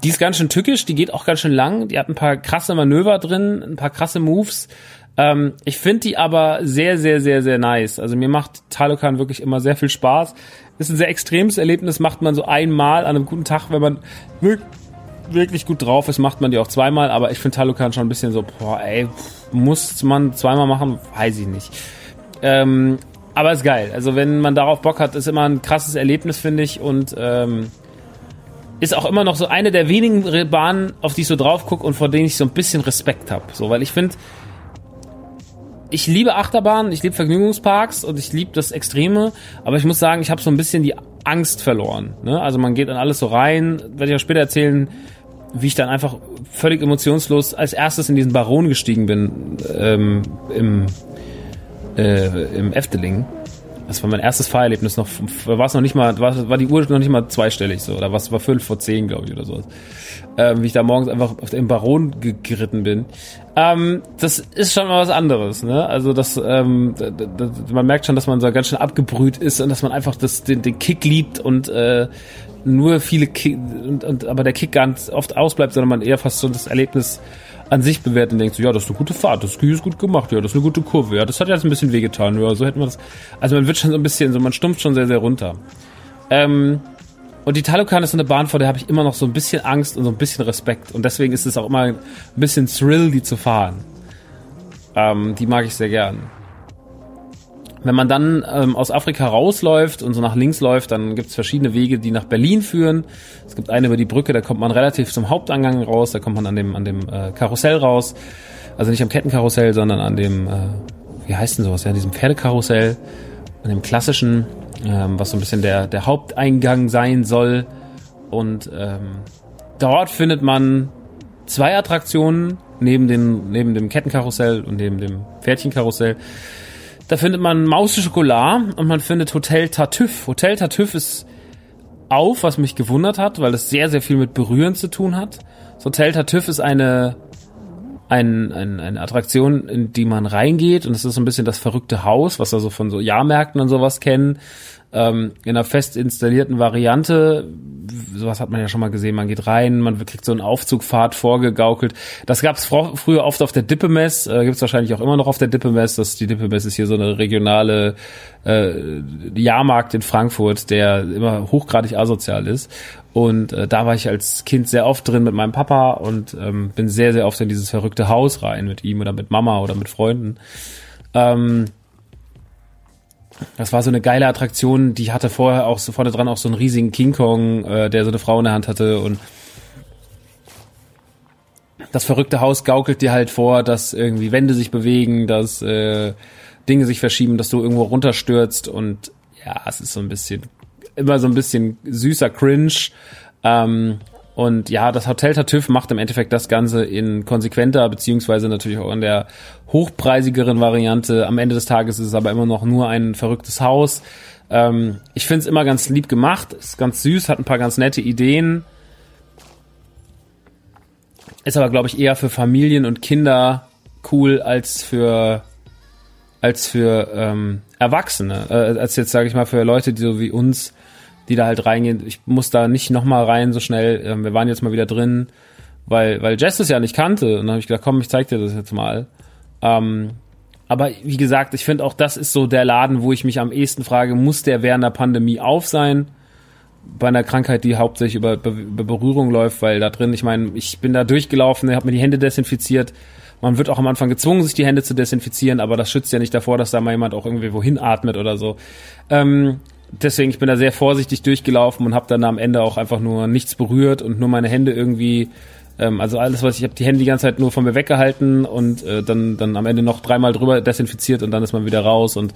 [SPEAKER 1] Die ist ganz schön tückisch, die geht auch ganz schön lang, die hat ein paar krasse Manöver drin, ein paar krasse Moves. Ähm, ich finde die aber sehr, sehr, sehr, sehr nice. Also mir macht Talokan wirklich immer sehr viel Spaß. Ist ein sehr extremes Erlebnis, macht man so einmal an einem guten Tag, wenn man wirklich gut drauf ist, macht man die auch zweimal, aber ich finde Talokan schon ein bisschen so, boah, ey, muss man zweimal machen? Weiß ich nicht. Ähm, aber ist geil. Also wenn man darauf Bock hat, ist immer ein krasses Erlebnis, finde ich. Und ähm, ist auch immer noch so eine der wenigen Bahnen, auf die ich so drauf gucke und vor denen ich so ein bisschen Respekt habe. So, weil ich finde, ich liebe Achterbahnen, ich liebe Vergnügungsparks und ich liebe das Extreme, aber ich muss sagen, ich habe so ein bisschen die Angst verloren. Ne? Also man geht in alles so rein, werde ich auch später erzählen, wie ich dann einfach völlig emotionslos als erstes in diesen Baron gestiegen bin ähm, im, äh, im Efteling. Das war mein erstes Fahrerlebnis noch, war es noch nicht mal, war, war die Uhr noch nicht mal zweistellig so, oder was war fünf vor zehn, glaube ich, oder so. Ähm, wie ich da morgens einfach auf dem Baron geritten bin. Ähm, das ist schon mal was anderes, ne? Also das, ähm, das, man merkt schon, dass man so ganz schön abgebrüht ist und dass man einfach das, den, den Kick liebt und äh, nur viele Kick, und, und aber der Kick ganz oft ausbleibt, sondern man eher fast so das Erlebnis an sich bewerten denkt so, ja, das ist eine gute Fahrt, das Ski ist gut gemacht, ja, das ist eine gute Kurve, ja, das hat jetzt ein bisschen wehgetan, ja, so hätten wir das. Also man wird schon so ein bisschen, so man stumpft schon sehr, sehr runter. Ähm, und die Talokan ist so eine Bahn, vor der habe ich immer noch so ein bisschen Angst und so ein bisschen Respekt. Und deswegen ist es auch immer ein bisschen Thrill, die zu fahren. Ähm, die mag ich sehr gern. Wenn man dann ähm, aus Afrika rausläuft und so nach links läuft, dann gibt es verschiedene Wege, die nach Berlin führen. Es gibt eine über die Brücke, da kommt man relativ zum Hauptangang raus, da kommt man an dem, an dem äh, Karussell raus. Also nicht am Kettenkarussell, sondern an dem, äh, wie heißt denn sowas, ja, diesem Pferdekarussell, an dem klassischen, ähm, was so ein bisschen der, der Haupteingang sein soll. Und ähm, dort findet man zwei Attraktionen neben, den, neben dem Kettenkarussell und neben dem Pferdchenkarussell. Da findet man Maus Schokolade und man findet Hotel Tartüff. Hotel Tartüff ist auf, was mich gewundert hat, weil es sehr, sehr viel mit Berühren zu tun hat. Das Hotel Tartüff ist eine, ein, ein, eine Attraktion, in die man reingeht. Und es ist so ein bisschen das verrückte Haus, was wir so von so Jahrmärkten und sowas kennen ähm, in einer fest installierten Variante. Sowas hat man ja schon mal gesehen. Man geht rein, man kriegt so einen Aufzugfahrt vorgegaukelt. Das gab es früher oft auf der Dippemess, äh, gibt es wahrscheinlich auch immer noch auf der Dippemess. Das, die Dippemess ist hier so eine regionale äh, Jahrmarkt in Frankfurt, der immer hochgradig asozial ist. Und äh, da war ich als Kind sehr oft drin mit meinem Papa und ähm, bin sehr, sehr oft in dieses verrückte Haus rein mit ihm oder mit Mama oder mit Freunden. Ähm, das war so eine geile Attraktion, die hatte vorher auch so vorne dran auch so einen riesigen King Kong, äh, der so eine Frau in der Hand hatte und das verrückte Haus gaukelt dir halt vor, dass irgendwie Wände sich bewegen, dass äh, Dinge sich verschieben, dass du irgendwo runterstürzt und ja, es ist so ein bisschen immer so ein bisschen süßer Cringe. Ähm, und ja, das Hotel Tartüff macht im Endeffekt das Ganze in konsequenter, beziehungsweise natürlich auch in der hochpreisigeren Variante. Am Ende des Tages ist es aber immer noch nur ein verrücktes Haus. Ähm, ich finde es immer ganz lieb gemacht, ist ganz süß, hat ein paar ganz nette Ideen. Ist aber, glaube ich, eher für Familien und Kinder cool als für als für ähm, Erwachsene, äh, als jetzt sage ich mal für Leute, die so wie uns die da halt reingehen. Ich muss da nicht nochmal rein so schnell. Ähm, wir waren jetzt mal wieder drin, weil, weil Jess das ja nicht kannte. Und dann habe ich gedacht, komm, ich zeig dir das jetzt mal. Ähm, aber wie gesagt, ich finde auch, das ist so der Laden, wo ich mich am ehesten frage, muss der während der Pandemie auf sein? Bei einer Krankheit, die hauptsächlich über, über Berührung läuft, weil da drin, ich meine, ich bin da durchgelaufen, habe mir die Hände desinfiziert. Man wird auch am Anfang gezwungen, sich die Hände zu desinfizieren, aber das schützt ja nicht davor, dass da mal jemand auch irgendwie wohin atmet oder so. Ähm, deswegen, ich bin da sehr vorsichtig durchgelaufen und habe dann am Ende auch einfach nur nichts berührt und nur meine Hände irgendwie, ähm, also alles, was ich habe die Hände die ganze Zeit nur von mir weggehalten und äh, dann, dann am Ende noch dreimal drüber desinfiziert und dann ist man wieder raus und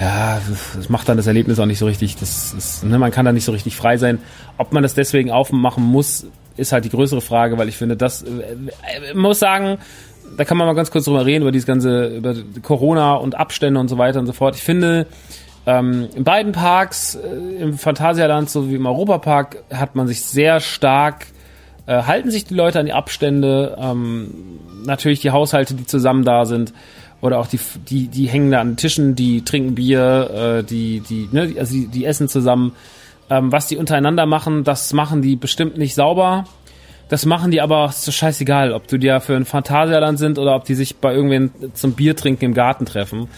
[SPEAKER 1] ja, das macht dann das Erlebnis auch nicht so richtig. Das ist, ne, man kann da nicht so richtig frei sein. Ob man das deswegen aufmachen muss, ist halt die größere Frage, weil ich finde, das äh, muss sagen, da kann man mal ganz kurz drüber reden über dieses ganze über Corona und Abstände und so weiter und so fort. Ich finde, Ähm, in beiden Parks, äh, im Phantasialand sowie im Europapark, hat man sich sehr stark, äh, halten sich die Leute an die Abstände, ähm, natürlich die Haushalte, die zusammen da sind, oder auch die, die, die hängen da an Tischen, die trinken Bier, äh, die, die, ne, also die, die essen zusammen. Ähm, was die untereinander machen, das machen die bestimmt nicht sauber. Das machen die aber, ist so scheißegal, ob du dir für ein Phantasialand sind oder ob die sich bei irgendwen zum Bier trinken im Garten treffen.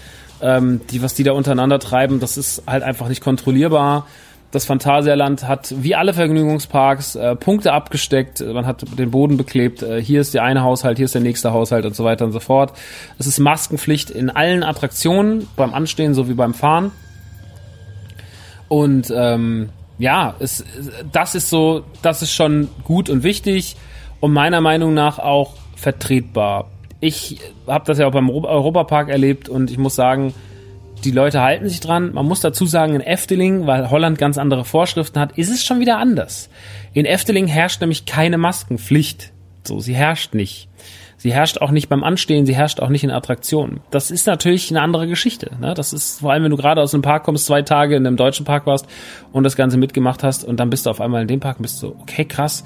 [SPEAKER 1] Ähm, die, was die da untereinander treiben, das ist halt einfach nicht kontrollierbar. Das Phantasialand hat wie alle Vergnügungsparks äh, Punkte abgesteckt, man hat den Boden beklebt, äh, hier ist der eine Haushalt, hier ist der nächste Haushalt und so weiter und so fort. Es ist Maskenpflicht in allen Attraktionen, beim Anstehen sowie beim Fahren. Und ähm, ja, es, das ist so, das ist schon gut und wichtig und meiner Meinung nach auch vertretbar. Ich habe das ja auch beim Europapark erlebt und ich muss sagen, die Leute halten sich dran. Man muss dazu sagen, in Efteling, weil Holland ganz andere Vorschriften hat, ist es schon wieder anders. In Efteling herrscht nämlich keine Maskenpflicht. So, sie herrscht nicht. Sie herrscht auch nicht beim Anstehen, sie herrscht auch nicht in Attraktionen. Das ist natürlich eine andere Geschichte. Ne? Das ist vor allem, wenn du gerade aus einem Park kommst, zwei Tage in einem deutschen Park warst und das Ganze mitgemacht hast und dann bist du auf einmal in dem Park und bist so, okay, krass,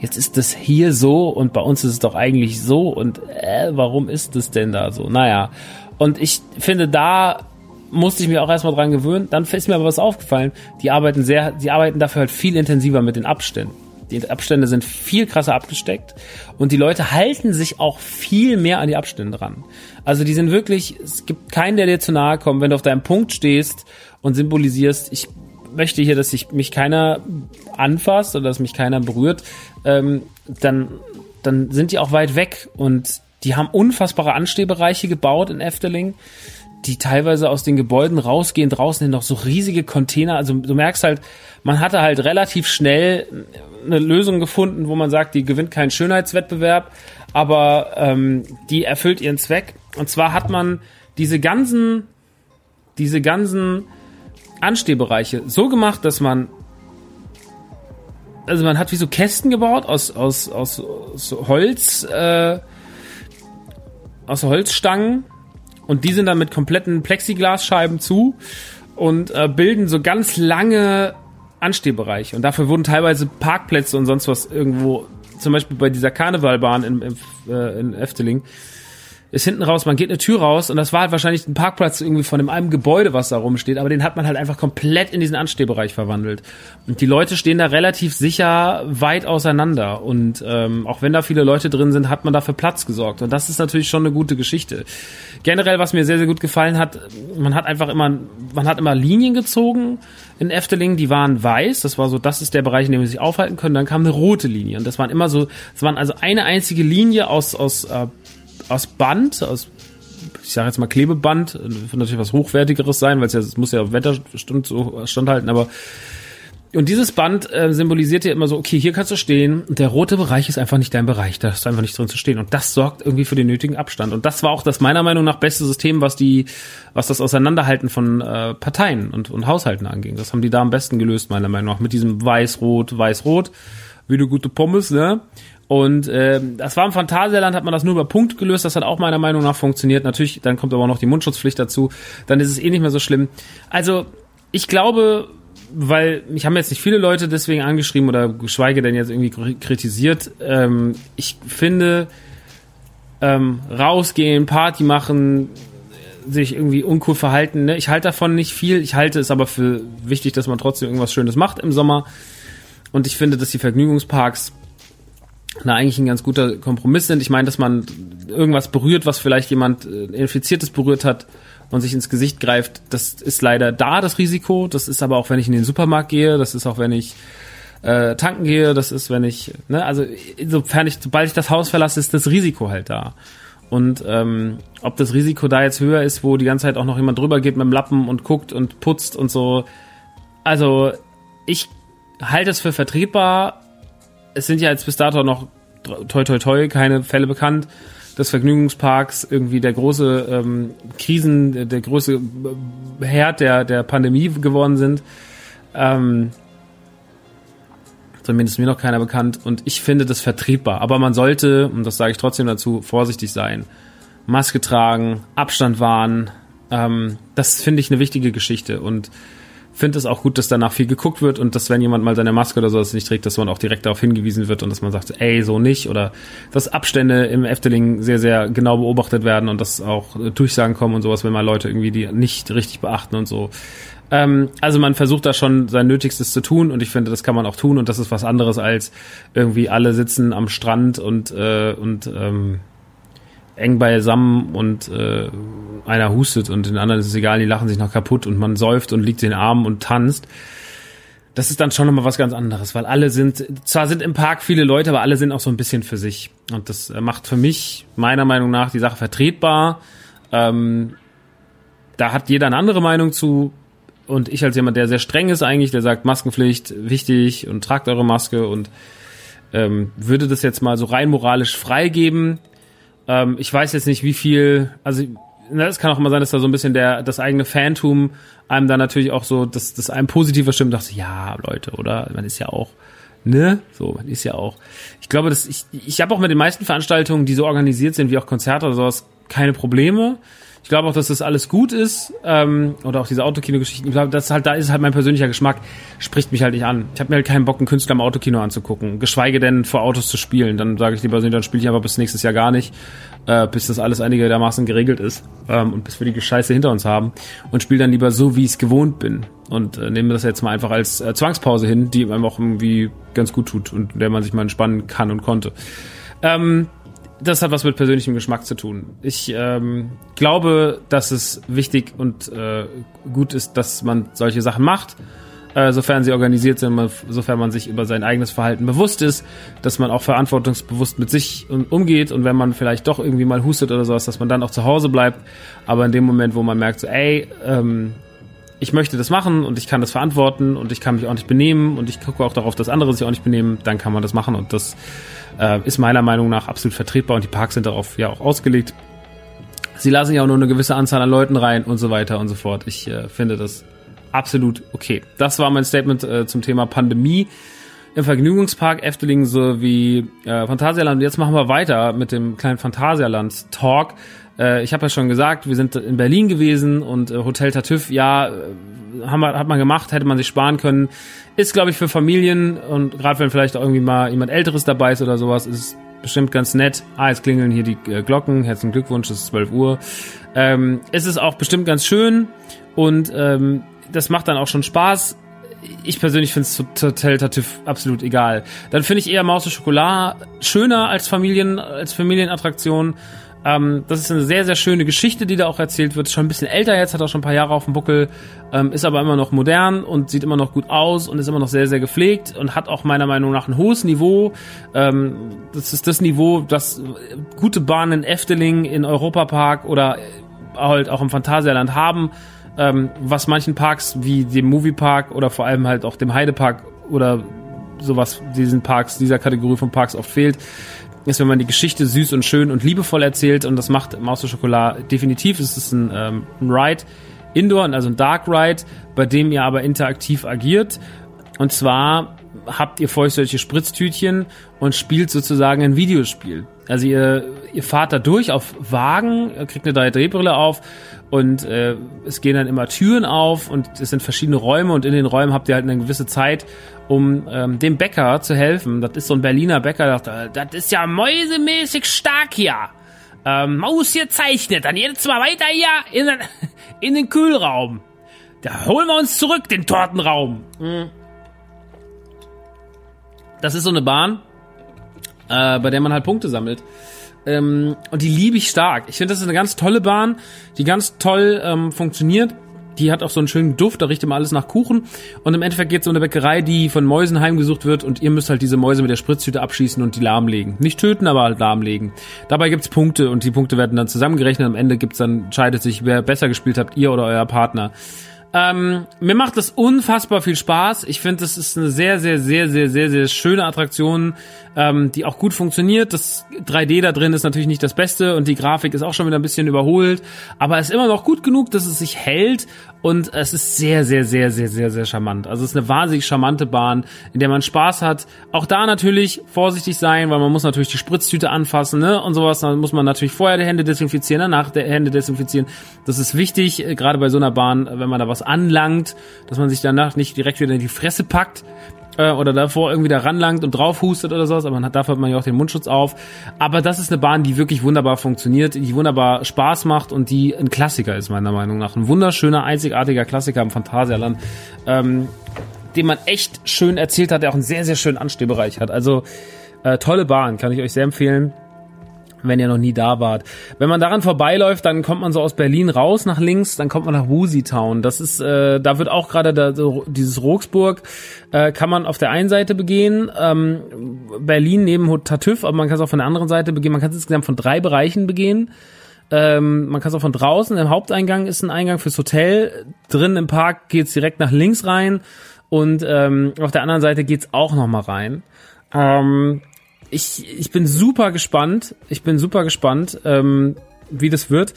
[SPEAKER 1] jetzt ist das hier so und bei uns ist es doch eigentlich so und äh, warum ist das denn da so? Naja, und ich finde, da musste ich mir auch erstmal dran gewöhnen. Dann ist mir aber was aufgefallen. Die arbeiten sehr, die arbeiten dafür halt viel intensiver mit den Abständen. Die Abstände sind viel krasser abgesteckt und die Leute halten sich auch viel mehr an die Abstände dran. Also die sind wirklich, es gibt keinen, der dir zu nahe kommt, wenn du auf deinem Punkt stehst und symbolisierst, ich möchte hier, dass sich mich keiner anfasst oder dass mich keiner berührt, ähm, dann, dann sind die auch weit weg und die haben unfassbare Anstehbereiche gebaut in Efteling die teilweise aus den Gebäuden rausgehen, draußen hin noch so riesige Container. Also du merkst halt, man hatte halt relativ schnell eine Lösung gefunden, wo man sagt, die gewinnt keinen Schönheitswettbewerb, aber ähm, die erfüllt ihren Zweck. Und zwar hat man diese ganzen, diese ganzen Anstehbereiche so gemacht, dass man also man hat wie so Kästen gebaut aus aus aus, aus Holz äh, aus Holzstangen und die sind dann mit kompletten Plexiglasscheiben zu und äh, bilden so ganz lange Anstehbereiche. Und dafür wurden teilweise Parkplätze und sonst was irgendwo, zum Beispiel bei dieser Karnevalbahn in, in, äh, in Efteling, ist hinten raus, man geht eine Tür raus und das war halt wahrscheinlich ein Parkplatz irgendwie von einem Gebäude, was da rumsteht, aber den hat man halt einfach komplett in diesen Anstehbereich verwandelt. Und die Leute stehen da relativ sicher weit auseinander und ähm, auch wenn da viele Leute drin sind, hat man dafür Platz gesorgt und das ist natürlich schon eine gute Geschichte. Generell, was mir sehr, sehr gut gefallen hat, man hat einfach immer, man hat immer Linien gezogen in Efteling, die waren weiß, das war so, das ist der Bereich, in dem wir sich aufhalten können, dann kam eine rote Linie und das waren immer so, es waren also eine einzige Linie aus, aus äh, aus Band, aus ich sage jetzt mal Klebeband, wird natürlich was hochwertigeres sein, weil es ja es muss ja so standhalten, aber und dieses Band äh, symbolisiert ja immer so, okay, hier kannst du stehen der rote Bereich ist einfach nicht dein Bereich, da ist einfach nicht drin zu stehen und das sorgt irgendwie für den nötigen Abstand und das war auch das meiner Meinung nach beste System, was die, was das Auseinanderhalten von äh, Parteien und, und Haushalten anging. Das haben die da am besten gelöst meiner Meinung nach mit diesem Weiß-Rot, Weiß-Rot, wie du gute Pommes, ne? Und äh, das war im Phantasialand, hat man das nur über Punkt gelöst. Das hat auch meiner Meinung nach funktioniert. Natürlich, dann kommt aber auch noch die Mundschutzpflicht dazu. Dann ist es eh nicht mehr so schlimm. Also, ich glaube, weil mich haben jetzt nicht viele Leute deswegen angeschrieben oder geschweige denn jetzt irgendwie kritisiert. Ähm, ich finde, ähm, rausgehen, Party machen, sich irgendwie uncool verhalten. Ne? Ich halte davon nicht viel. Ich halte es aber für wichtig, dass man trotzdem irgendwas Schönes macht im Sommer. Und ich finde, dass die Vergnügungsparks na eigentlich ein ganz guter Kompromiss sind. Ich meine, dass man irgendwas berührt, was vielleicht jemand äh, Infiziertes berührt hat und sich ins Gesicht greift, das ist leider da, das Risiko. Das ist aber auch, wenn ich in den Supermarkt gehe, das ist auch, wenn ich äh, tanken gehe, das ist, wenn ich, ne, also insofern ich, sobald ich das Haus verlasse, ist das Risiko halt da. Und ähm, ob das Risiko da jetzt höher ist, wo die ganze Zeit auch noch jemand drüber geht mit dem Lappen und guckt und putzt und so. Also ich halte es für vertretbar, es sind ja jetzt bis dato noch toi toi toi keine Fälle bekannt des Vergnügungsparks irgendwie der große ähm, Krisen, der große Herd der, der Pandemie geworden sind. Ähm, zumindest mir noch keiner bekannt und ich finde das vertretbar. Aber man sollte, und das sage ich trotzdem dazu, vorsichtig sein. Maske tragen, Abstand wahren, Ähm, das finde ich eine wichtige Geschichte und finde es auch gut, dass danach viel geguckt wird und dass wenn jemand mal seine Maske oder sowas nicht trägt, dass man auch direkt darauf hingewiesen wird und dass man sagt, ey, so nicht oder dass Abstände im Efteling sehr, sehr genau beobachtet werden und dass auch Durchsagen kommen und sowas, wenn mal Leute irgendwie die nicht richtig beachten und so. Ähm, also man versucht da schon sein Nötigstes zu tun und ich finde, das kann man auch tun und das ist was anderes als irgendwie alle sitzen am Strand und, äh, und ähm, eng beisammen und äh, einer hustet und den anderen ist es egal, die lachen sich noch kaputt und man säuft und liegt den Armen und tanzt. Das ist dann schon nochmal was ganz anderes, weil alle sind, zwar sind im Park viele Leute, aber alle sind auch so ein bisschen für sich. Und das äh, macht für mich meiner Meinung nach die Sache vertretbar. Ähm, da hat jeder eine andere Meinung zu. Und ich als jemand, der sehr streng ist eigentlich, der sagt, Maskenpflicht wichtig und tragt eure Maske und ähm, würde das jetzt mal so rein moralisch freigeben. Ähm, ich weiß jetzt nicht, wie viel, also ne, es kann auch immer sein, dass da so ein bisschen der das eigene Fantum einem da natürlich auch so, dass das einem positiver stimmt, dachte ja, Leute, oder? Man ist ja auch, ne? So, man ist ja auch. Ich glaube, dass ich, ich habe auch mit den meisten Veranstaltungen, die so organisiert sind, wie auch Konzerte oder sowas, keine Probleme. Ich glaube auch, dass das alles gut ist. Ähm, oder auch diese Autokino-Geschichten. Ich glaube, das halt, da ist halt mein persönlicher Geschmack, spricht mich halt nicht an. Ich habe mir halt keinen Bock, einen Künstler im Autokino anzugucken. Geschweige denn vor Autos zu spielen. Dann sage ich lieber, dann spiele ich aber bis nächstes Jahr gar nicht, äh, bis das alles einigermaßen geregelt ist. Ähm, und bis wir die Scheiße hinter uns haben. Und spiele dann lieber so, wie ich es gewohnt bin. Und äh, nehme das jetzt mal einfach als äh, Zwangspause hin, die einem auch irgendwie ganz gut tut und der man sich mal entspannen kann und konnte. Ähm, das hat was mit persönlichem Geschmack zu tun. Ich ähm, glaube, dass es wichtig und äh, gut ist, dass man solche Sachen macht, äh, sofern sie organisiert sind, sofern man sich über sein eigenes Verhalten bewusst ist, dass man auch verantwortungsbewusst mit sich umgeht und wenn man vielleicht doch irgendwie mal hustet oder sowas, dass man dann auch zu Hause bleibt. Aber in dem Moment, wo man merkt, so, ey, ähm, ich möchte das machen und ich kann das verantworten und ich kann mich auch nicht benehmen und ich gucke auch darauf, dass andere sich auch nicht benehmen, dann kann man das machen und das äh, ist meiner Meinung nach absolut vertretbar und die Parks sind darauf ja auch ausgelegt. Sie lassen ja auch nur eine gewisse Anzahl an Leuten rein und so weiter und so fort. Ich äh, finde das absolut okay. Das war mein Statement äh, zum Thema Pandemie im Vergnügungspark Efteling sowie äh, Phantasialand. Jetzt machen wir weiter mit dem kleinen Phantasialand Talk. Äh, ich habe ja schon gesagt, wir sind in Berlin gewesen und äh, Hotel Tartüff, ja, äh, haben wir, hat man gemacht, hätte man sich sparen können. Ist, glaube ich, für Familien und gerade wenn vielleicht irgendwie mal jemand Älteres dabei ist oder sowas, ist bestimmt ganz nett. Ah, jetzt klingeln hier die äh, Glocken. Herzlichen Glückwunsch, es ist 12 Uhr. Ähm, es ist auch bestimmt ganz schön und ähm, das macht dann auch schon Spaß. Ich persönlich finde es Hotel Tartüff absolut egal. Dann finde ich eher Maus und Schokolade schöner als Familien, als Familienattraktion. Ähm, das ist eine sehr, sehr schöne Geschichte, die da auch erzählt wird. Ist schon ein bisschen älter jetzt, hat auch schon ein paar Jahre auf dem Buckel, ähm, ist aber immer noch modern und sieht immer noch gut aus und ist immer noch sehr, sehr gepflegt und hat auch meiner Meinung nach ein hohes Niveau. Ähm, das ist das Niveau, das gute Bahnen in Efteling, in Europapark oder halt auch im Phantasialand haben, ähm, was manchen Parks wie dem Moviepark oder vor allem halt auch dem Heidepark oder sowas diesen Parks, dieser Kategorie von Parks oft fehlt ist, wenn man die Geschichte süß und schön und liebevoll erzählt und das macht Maus und Schokolade definitiv. Es ist ein, ähm, ein Ride Indoor, also ein Dark Ride, bei dem ihr aber interaktiv agiert. Und zwar habt ihr vor euch solche Spritztütchen und spielt sozusagen ein Videospiel. Also ihr, ihr fahrt da durch auf Wagen, kriegt eine 3D-Brille auf und äh, es gehen dann immer Türen auf und es sind verschiedene Räume und in den Räumen habt ihr halt eine gewisse Zeit, um ähm, dem Bäcker zu helfen. Das ist so ein Berliner Bäcker, der sagt, das ist ja mäusemäßig stark hier. Ähm, Maus hier zeichnet, dann jetzt mal weiter hier in, <laughs> in den Kühlraum. Da holen wir uns zurück, den Tortenraum. Mhm. Das ist so eine Bahn, äh, bei der man halt Punkte sammelt. Ähm, und die liebe ich stark. Ich finde, das ist eine ganz tolle Bahn, die ganz toll ähm, funktioniert. Die hat auch so einen schönen Duft, da riecht immer alles nach Kuchen. Und im Endeffekt geht es um eine Bäckerei, die von Mäusen heimgesucht wird und ihr müsst halt diese Mäuse mit der Spritztüte abschießen und die lahmlegen. Nicht töten, aber halt lahmlegen. Dabei gibt's Punkte und die Punkte werden dann zusammengerechnet. Am Ende gibt's dann, entscheidet sich, wer besser gespielt habt, ihr oder euer Partner. Ähm, mir macht das unfassbar viel Spaß. Ich finde, das ist eine sehr, sehr, sehr, sehr, sehr, sehr schöne Attraktion, ähm, die auch gut funktioniert. Das 3D da drin ist natürlich nicht das Beste und die Grafik ist auch schon wieder ein bisschen überholt, aber ist immer noch gut genug, dass es sich hält und es ist sehr, sehr, sehr, sehr, sehr, sehr charmant. Also es ist eine wahnsinnig charmante Bahn, in der man Spaß hat. Auch da natürlich vorsichtig sein, weil man muss natürlich die Spritztüte anfassen ne? und sowas. Dann muss man natürlich vorher die Hände desinfizieren, danach die Hände desinfizieren. Das ist wichtig, äh, gerade bei so einer Bahn, wenn man da was anlangt, dass man sich danach nicht direkt wieder in die Fresse packt äh, oder davor irgendwie da ranlangt und drauf hustet oder sowas, aber man hat, dafür hat man ja auch den Mundschutz auf. Aber das ist eine Bahn, die wirklich wunderbar funktioniert, die wunderbar Spaß macht und die ein Klassiker ist, meiner Meinung nach. Ein wunderschöner, einzigartiger Klassiker im Phantasialand, ähm, den man echt schön erzählt hat, der auch einen sehr, sehr schönen Anstehbereich hat. Also äh, tolle Bahn, kann ich euch sehr empfehlen wenn ihr noch nie da wart. Wenn man daran vorbeiläuft, dann kommt man so aus Berlin raus nach links, dann kommt man nach Woosie Town. Das ist, äh, da wird auch gerade da, so, dieses Roxburg, äh, kann man auf der einen Seite begehen, ähm, Berlin neben Tartüff, aber man kann es auch von der anderen Seite begehen. Man kann es insgesamt von drei Bereichen begehen. Ähm, man kann es auch von draußen, im Haupteingang ist ein Eingang fürs Hotel, drin im Park geht's direkt nach links rein und ähm, auf der anderen Seite geht's auch noch mal rein. Ähm, ich, ich bin super gespannt. Ich bin super gespannt, ähm, wie das wird.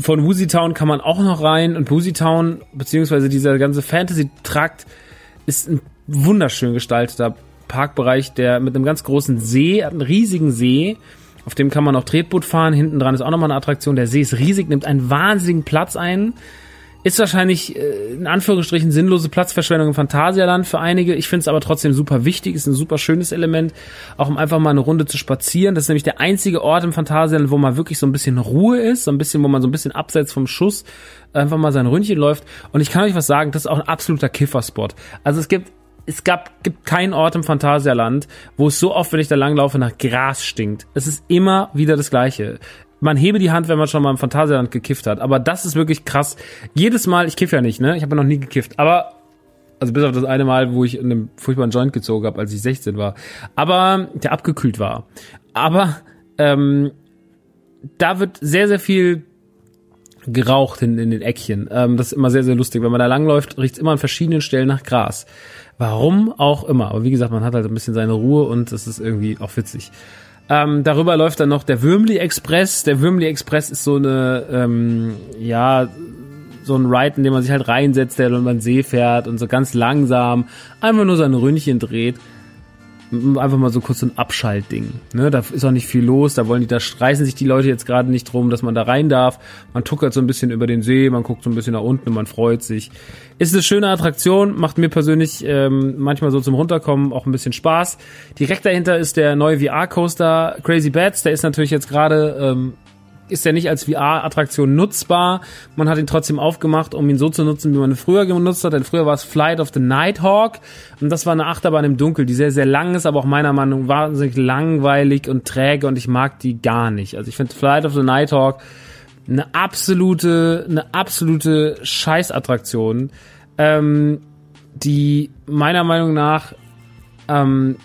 [SPEAKER 1] Von Woozy Town kann man auch noch rein und Woozy Town, beziehungsweise dieser ganze Fantasy-Trakt, ist ein wunderschön gestalteter Parkbereich, der mit einem ganz großen See, hat einen riesigen See, auf dem kann man auch Tretboot fahren. Hinten dran ist auch nochmal eine Attraktion. Der See ist riesig, nimmt einen wahnsinnigen Platz ein. Ist wahrscheinlich äh, in Anführungsstrichen sinnlose Platzverschwendung im Phantasialand für einige. Ich finde es aber trotzdem super wichtig, ist ein super schönes Element, auch um einfach mal eine Runde zu spazieren. Das ist nämlich der einzige Ort im Phantasialand, wo mal wirklich so ein bisschen Ruhe ist, so ein bisschen, wo man so ein bisschen abseits vom Schuss einfach mal sein Ründchen läuft. Und ich kann euch was sagen, das ist auch ein absoluter Kifferspot. Also es gibt es gab, gibt keinen Ort im Phantasialand, wo es so oft, wenn ich da langlaufe, nach Gras stinkt. Es ist immer wieder das Gleiche man hebe die Hand, wenn man schon mal im Phantasialand gekifft hat. Aber das ist wirklich krass. Jedes Mal, ich kiff ja nicht, ne? Ich habe ja noch nie gekifft. Aber also bis auf das eine Mal, wo ich in einem furchtbaren Joint gezogen habe, als ich 16 war. Aber der abgekühlt war. Aber ähm, da wird sehr, sehr viel geraucht in, in den Eckchen. Ähm, das ist immer sehr, sehr lustig. Wenn man da langläuft, riecht es immer an verschiedenen Stellen nach Gras. Warum auch immer. Aber wie gesagt, man hat halt ein bisschen seine Ruhe und das ist irgendwie auch witzig. Ähm, darüber läuft dann noch der Würmli Express. Der Würmli Express ist so eine, ähm, ja, so ein Ride, in dem man sich halt reinsetzt, der über den See fährt und so ganz langsam einfach nur sein Ründchen dreht einfach mal so kurz so ein Abschaltding. Ne? Da ist auch nicht viel los, da wollen die, da reißen sich die Leute jetzt gerade nicht drum, dass man da rein darf. Man tuckert so ein bisschen über den See, man guckt so ein bisschen nach unten und man freut sich. Ist eine schöne Attraktion, macht mir persönlich ähm, manchmal so zum Runterkommen auch ein bisschen Spaß. Direkt dahinter ist der neue VR-Coaster Crazy Bats, der ist natürlich jetzt gerade ähm, ist er nicht als VR-Attraktion nutzbar. Man hat ihn trotzdem aufgemacht, um ihn so zu nutzen, wie man ihn früher genutzt hat. Denn früher war es Flight of the Nighthawk. Und das war eine Achterbahn im Dunkel, die sehr, sehr lang ist, aber auch meiner Meinung nach wahnsinnig langweilig und träge und ich mag die gar nicht. Also ich finde Flight of the Nighthawk eine absolute, eine absolute Scheißattraktion, ähm, die meiner Meinung nach ähm,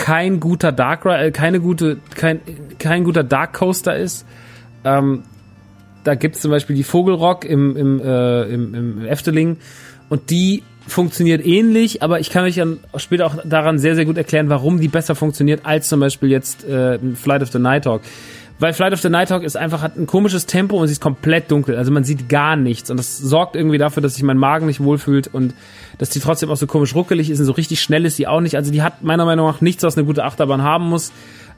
[SPEAKER 1] kein guter Dark äh, keine gute, kein, kein guter Dark Coaster ist. Ähm, da gibt's zum Beispiel die Vogelrock im, im, äh, im, im Efteling und die funktioniert ähnlich, aber ich kann euch dann später auch daran sehr, sehr gut erklären, warum die besser funktioniert als zum Beispiel jetzt äh, Flight of the Night Hawk. Weil Flight of the Night Hawk ist einfach, hat ein komisches Tempo und sie ist komplett dunkel. Also man sieht gar nichts. Und das sorgt irgendwie dafür, dass sich mein Magen nicht wohlfühlt und dass die trotzdem auch so komisch ruckelig ist und so richtig schnell ist sie auch nicht. Also die hat meiner Meinung nach nichts, was eine gute Achterbahn haben muss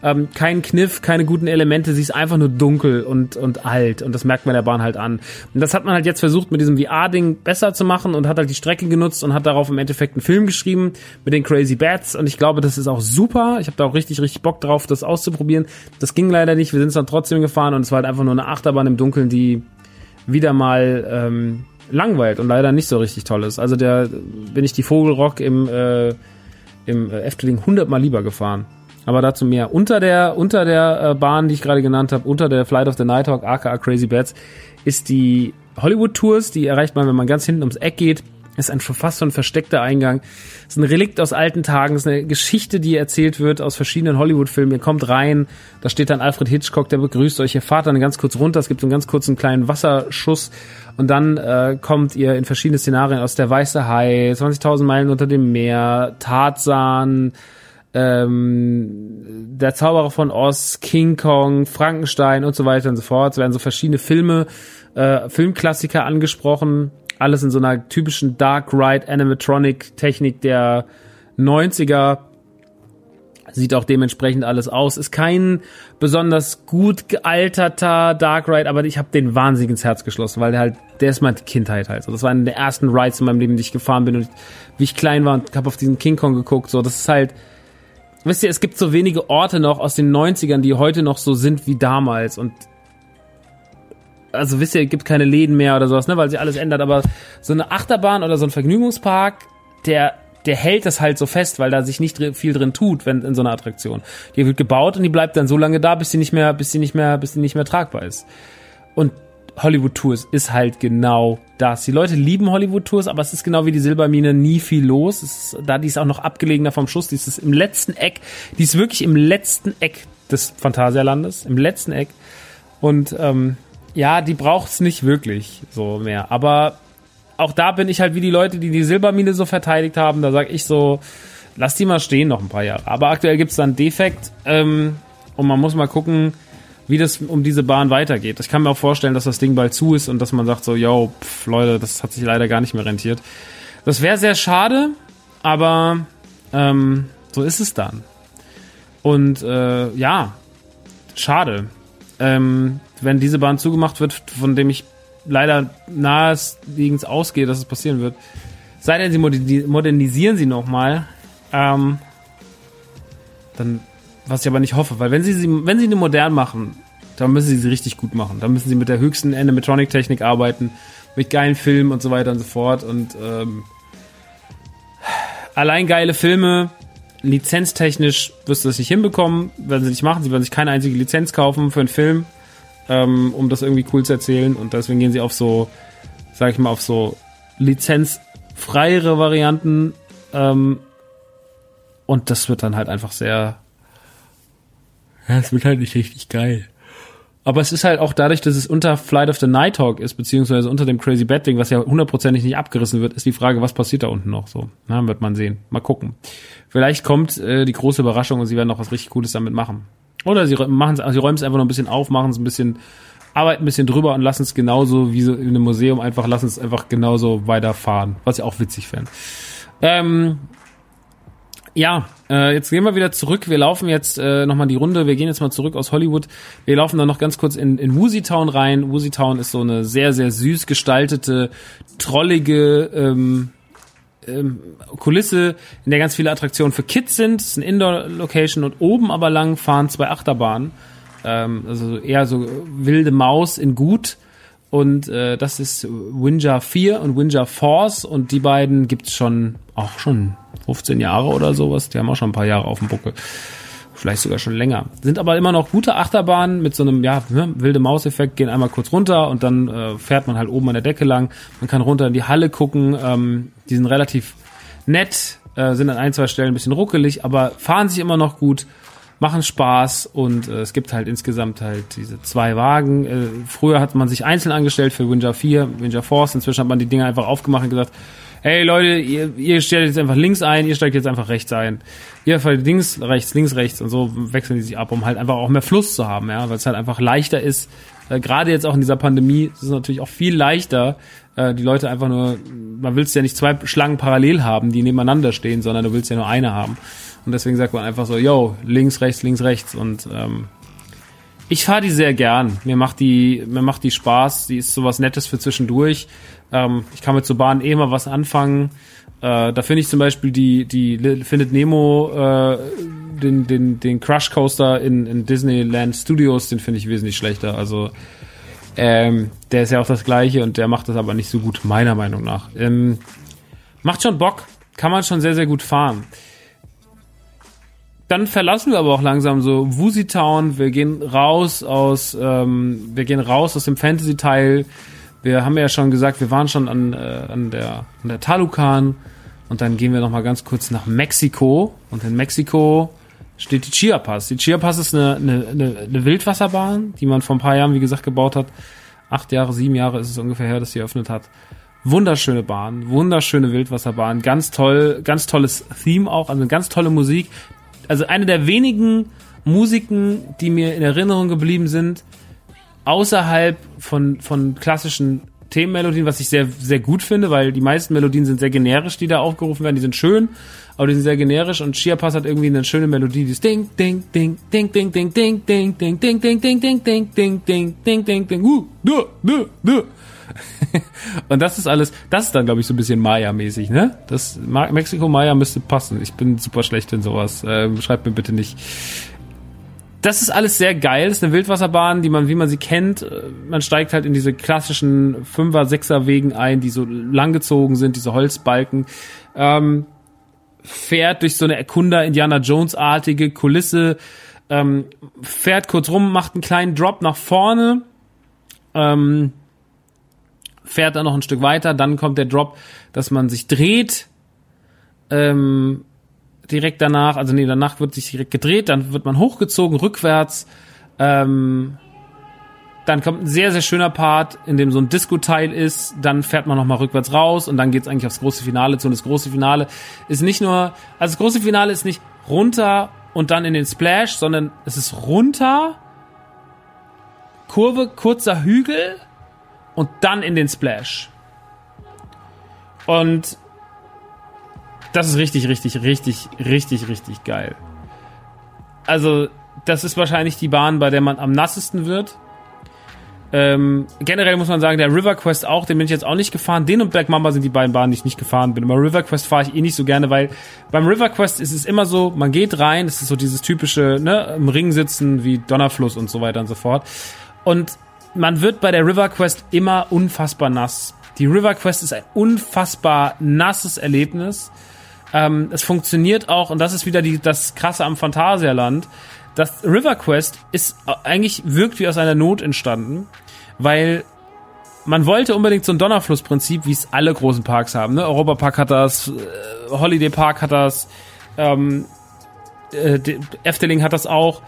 [SPEAKER 1] ähm, kein Kniff, keine guten Elemente, sie ist einfach nur dunkel und, und alt und das merkt man der Bahn halt an. Und das hat man halt jetzt versucht mit diesem VR-Ding besser zu machen und hat halt die Strecke genutzt und hat darauf im Endeffekt einen Film geschrieben mit den Crazy Bats und ich glaube, das ist auch super. Ich habe da auch richtig, richtig Bock drauf, das auszuprobieren. Das ging leider nicht, wir sind es dann trotzdem gefahren und es war halt einfach nur eine Achterbahn im Dunkeln, die wieder mal ähm, langweilt und leider nicht so richtig toll ist. Also der bin ich die Vogelrock im, äh, im äh, Efteling hundertmal lieber gefahren. Aber dazu mehr. Unter der, unter der äh, Bahn, die ich gerade genannt habe, unter der Flight of the Nighthawk, aka Crazy Bats, ist die Hollywood Tours. Die erreicht man, wenn man ganz hinten ums Eck geht. Ist ein fast ein versteckter Eingang. Ist ein Relikt aus alten Tagen. Ist eine Geschichte, die erzählt wird aus verschiedenen Hollywood-Filmen. Ihr kommt rein, da steht dann Alfred Hitchcock, der begrüßt euch. Ihr fahrt dann ganz kurz runter. Es gibt so einen ganz kurzen kleinen Wasserschuss. Und dann äh, kommt ihr in verschiedene Szenarien aus Der Weiße Hai, 20.000 Meilen unter dem Meer, Tarzan, ähm, Der Zauberer von Oz, King Kong, Frankenstein und so weiter und so fort. Es werden so verschiedene Filme, äh, Filmklassiker angesprochen. Alles in so einer typischen Dark Ride Animatronic Technik der 90er. Sieht auch dementsprechend alles aus. Ist kein besonders gut gealterter Dark Ride, aber ich habe den wahnsinnig ins Herz geschlossen, weil der halt, der ist meine Kindheit halt. So, das war einer der ersten Rides in meinem Leben, die ich gefahren bin und wie ich klein war und habe auf diesen King Kong geguckt. So, das ist halt, wisst ihr, es gibt so wenige Orte noch aus den 90ern, die heute noch so sind wie damals und also wisst ihr, es gibt keine Läden mehr oder sowas, ne, weil sich alles ändert, aber so eine Achterbahn oder so ein Vergnügungspark, der der hält das halt so fest, weil da sich nicht viel drin tut, wenn in so einer Attraktion. Die wird gebaut und die bleibt dann so lange da, bis sie nicht mehr, bis sie nicht mehr, bis sie nicht mehr tragbar ist. Und Hollywood Tours ist halt genau das. Die Leute lieben Hollywood Tours, aber es ist genau wie die Silbermine nie viel los. Es ist, da die ist auch noch abgelegener vom Schuss, die ist im letzten Eck, die ist wirklich im letzten Eck des Phantasialandes, im letzten Eck. Und ähm, ja, die braucht's nicht wirklich so mehr. Aber auch da bin ich halt wie die Leute, die die Silbermine so verteidigt haben. Da sag ich so, lass die mal stehen noch ein paar Jahre. Aber aktuell gibt's dann Defekt ähm, und man muss mal gucken, wie das um diese Bahn weitergeht. Ich kann mir auch vorstellen, dass das Ding bald zu ist und dass man sagt so, yo, pff, Leute, das hat sich leider gar nicht mehr rentiert. Das wäre sehr schade, aber ähm, so ist es dann. Und äh, ja, schade. Ähm, wenn diese Bahn zugemacht wird, von dem ich leider naheliegend ausgehe, dass es passieren wird. Sei denn, sie modernisieren sie nochmal, ähm, dann, was ich aber nicht hoffe, weil wenn sie sie, wenn sie eine modern machen, dann müssen sie sie richtig gut machen. Dann müssen sie mit der höchsten Animatronic-Technik arbeiten, mit geilen Filmen und so weiter und so fort. Und ähm, allein geile Filme, lizenztechnisch wirst du das nicht hinbekommen, werden sie nicht machen. Sie werden sich keine einzige Lizenz kaufen für einen Film ähm, um das irgendwie cool zu erzählen. Und deswegen gehen sie auf so, sag ich mal, auf so lizenzfreiere Varianten. Ähm, und das wird dann halt einfach sehr. Ja, es wird halt nicht richtig geil. Aber es ist halt auch dadurch, dass es unter Flight of the Nighthawk ist, beziehungsweise unter dem Crazy Batwing, was ja hundertprozentig nicht abgerissen wird, ist die Frage, was passiert da unten noch so. Na, wird man sehen. Mal gucken. Vielleicht kommt äh, die große Überraschung und sie werden noch was richtig Cooles damit machen. Oder sie machen sie räumen es einfach noch ein bisschen auf, machen es ein bisschen, arbeiten ein bisschen drüber und lassen es genauso wie so in einem Museum einfach, lassen es einfach genauso weiterfahren, was ich auch witzig fände. Ähm, ja, äh, jetzt gehen wir wieder zurück. Wir laufen jetzt äh, nochmal die Runde. Wir gehen jetzt mal zurück aus Hollywood. Wir laufen dann noch ganz kurz in, in Woozy Town rein. Woozy Town ist so eine sehr, sehr süß gestaltete, trollige ähm, ähm, Kulisse, in der ganz viele Attraktionen für Kids sind. Es ist eine Indoor-Location und oben aber lang fahren zwei Achterbahnen. Ähm, also eher so wilde Maus in gut. Und äh, das ist Winja 4 und Winja Force und die beiden gibt's schon auch schon 15 Jahre oder sowas. Die haben auch schon ein paar Jahre auf dem Buckel vielleicht sogar schon länger. Sind aber immer noch gute Achterbahnen mit so einem ja ne, wilde Mauseffekt, gehen einmal kurz runter und dann äh, fährt man halt oben an der Decke lang. Man kann runter in die Halle gucken. Ähm, die sind relativ nett, äh, sind an ein zwei Stellen ein bisschen ruckelig, aber fahren sich immer noch gut, machen Spaß und äh, es gibt halt insgesamt halt diese zwei Wagen. Äh, früher hat man sich einzeln angestellt für Winja 4, Winja Force. Inzwischen hat man die Dinger einfach aufgemacht und gesagt, hey Leute, ihr, ihr stellt jetzt einfach links ein, ihr steigt jetzt einfach rechts ein. Ihr fällt links, rechts, links, rechts und so wechseln die sich ab, um halt einfach auch mehr Fluss zu haben, ja, weil es halt einfach leichter ist. Äh, Gerade jetzt auch in dieser Pandemie ist es natürlich auch viel leichter, äh, die Leute einfach nur, man will es ja nicht zwei Schlangen parallel haben, die nebeneinander stehen, sondern du willst ja nur eine haben. Und deswegen sagt man einfach so, yo, links, rechts, links, rechts. Und ähm, ich fahre die sehr gern. Mir macht die, mir macht die Spaß. Die ist sowas Nettes für zwischendurch. Ähm, ich kann mit so Bahnen eh mal was anfangen. Äh, da finde ich zum Beispiel die, die findet Nemo, äh, den, den, den Crush Coaster in, in Disneyland Studios, den finde ich wesentlich schlechter. Also ähm, der ist ja auch das gleiche und der macht das aber nicht so gut, meiner Meinung nach. Ähm, macht schon Bock, kann man schon sehr, sehr gut fahren. Dann verlassen wir aber auch langsam so Woozy Town. Wir gehen raus aus, ähm, wir gehen raus aus dem Fantasy-Teil wir haben ja schon gesagt, wir waren schon an, äh, an der, an der Talukan und dann gehen wir noch mal ganz kurz nach Mexiko und in Mexiko steht die Chiapas. Die Chiapas ist eine, eine, eine, eine Wildwasserbahn, die man vor ein paar Jahren, wie gesagt, gebaut hat. Acht Jahre, sieben Jahre ist es ungefähr her, dass sie eröffnet hat. Wunderschöne Bahn, wunderschöne Wildwasserbahn, ganz toll, ganz tolles Theme auch, also ganz tolle Musik. also eine der wenigen Musiken, die mir in Erinnerung geblieben sind, außerhalb von, von klassischen Themenmelodien, was ich sehr, sehr gut finde, weil die meisten Melodien sind sehr generisch, die da aufgerufen werden. Die sind schön, aber die sind sehr generisch und Chiapas hat irgendwie eine schöne Melodie, dieses Ding, Ding, Ding, Ding, Ding, Ding, Ding, Ding, Ding, Ding, Ding, Ding, Ding, Ding, Ding, Ding, Ding, Ding, Ding, uh, du, du, du. Und das ist alles, das ist dann, glaube ich, so ein bisschen Maya-mäßig, ne? Das Mexiko-Maya müsste passen. Ich bin super schlecht in sowas. Ähm, schreibt mir bitte nicht das ist alles sehr geil. Das ist eine Wildwasserbahn, die man, wie man sie kennt, äh, man steigt halt in diese klassischen Fünfer, Sechser Wegen ein, die so langgezogen sind, diese Holzbalken. Ähm, fährt durch so eine Erkunder Indiana Jones artige Kulisse, ähm, fährt kurz rum, macht einen kleinen Drop nach vorne, ähm, fährt dann noch ein Stück weiter, dann kommt der Drop, dass man sich dreht, ähm, direkt danach, also nee, danach wird sich direkt gedreht, dann wird man hochgezogen, rückwärts. Ähm, dann kommt ein sehr, sehr schöner Part, in dem so ein Disco-Teil ist. Dann fährt man nochmal rückwärts raus und dann geht's eigentlich aufs große Finale zu. Und das große Finale ist nicht nur, also das große Finale ist nicht runter und dann in den Splash, sondern es ist runter, Kurve, kurzer Hügel und dann in den Splash. Und das ist richtig, richtig, richtig, richtig, richtig geil. Also, das ist wahrscheinlich die Bahn, bei der man am nassesten wird. Ähm, generell muss man sagen, der River Quest auch, den bin ich jetzt auch nicht gefahren. Den und Black Mamba sind die beiden Bahnen, die ich nicht gefahren bin. Aber River Quest fahre ich eh nicht so gerne, weil beim River Quest ist es immer so, man geht rein, es ist so dieses typische, ne, im Ring sitzen wie Donnerfluss und so weiter und so fort. Und man wird bei der River Quest immer unfassbar nass. Die River Quest ist ein unfassbar nasses Erlebnis. Ähm, es funktioniert auch, und das ist wieder die, das Krasse am Phantasialand, das River Quest ist eigentlich wirkt wie aus einer Not entstanden, weil man wollte unbedingt so ein Donnerflussprinzip, wie es alle großen Parks haben. Ne? Europa Park hat das, äh, Holiday Park hat das, ähm, äh, Efteling hat das auch.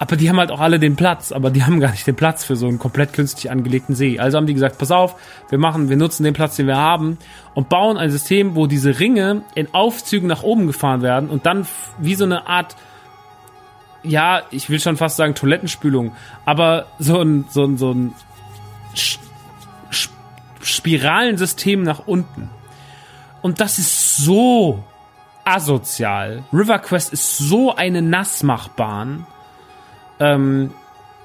[SPEAKER 1] Aber die haben halt auch alle den Platz, aber die haben gar nicht den Platz für so einen komplett künstlich angelegten See. Also haben die gesagt, pass auf, wir machen, wir nutzen den Platz, den wir haben und bauen ein System, wo diese Ringe in Aufzügen nach oben gefahren werden und dann wie so eine Art, ja, ich will schon fast sagen Toilettenspülung, aber so ein, so ein, so ein Spiralensystem nach unten. Und das ist so asozial. River Quest ist so eine Nassmachbahn ähm,